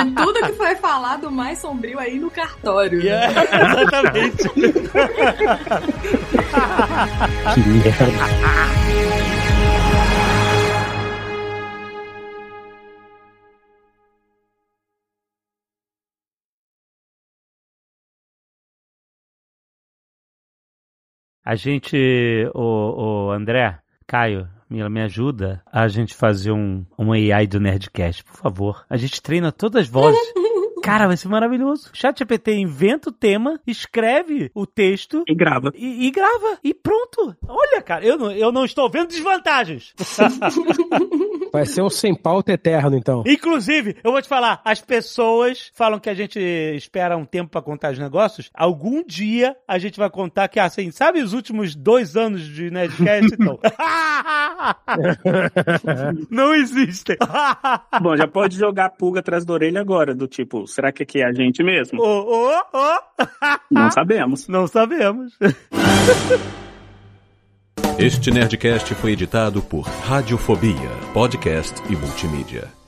B: De tudo que foi falado, o mais sombrio aí no cartório. né?
A: Yeah, exatamente.
K: Que merda.
A: A gente, o, o André, Caio, me, me ajuda a gente fazer um, um AI do Nerdcast, por favor. A gente treina todas as vozes. Cara, vai ser maravilhoso. Chat GPT inventa o tema, escreve o texto
C: E grava.
A: e, e grava. E pronto. Olha, cara, eu não, eu não estou vendo desvantagens.
K: Vai ser um sem pauta eterno, então.
A: Inclusive, eu vou te falar, as pessoas falam que a gente espera um tempo pra contar os negócios. Algum dia a gente vai contar que, assim, sabe os últimos dois anos de Nerdcast? Então. Não existem.
C: Bom, já pode jogar a pulga atrás da orelha agora, do tipo, será que aqui é a gente mesmo?
A: Ô, ô, ô.
C: Não sabemos.
A: Não sabemos.
F: Este Nerdcast foi editado por Radiofobia, podcast e multimídia.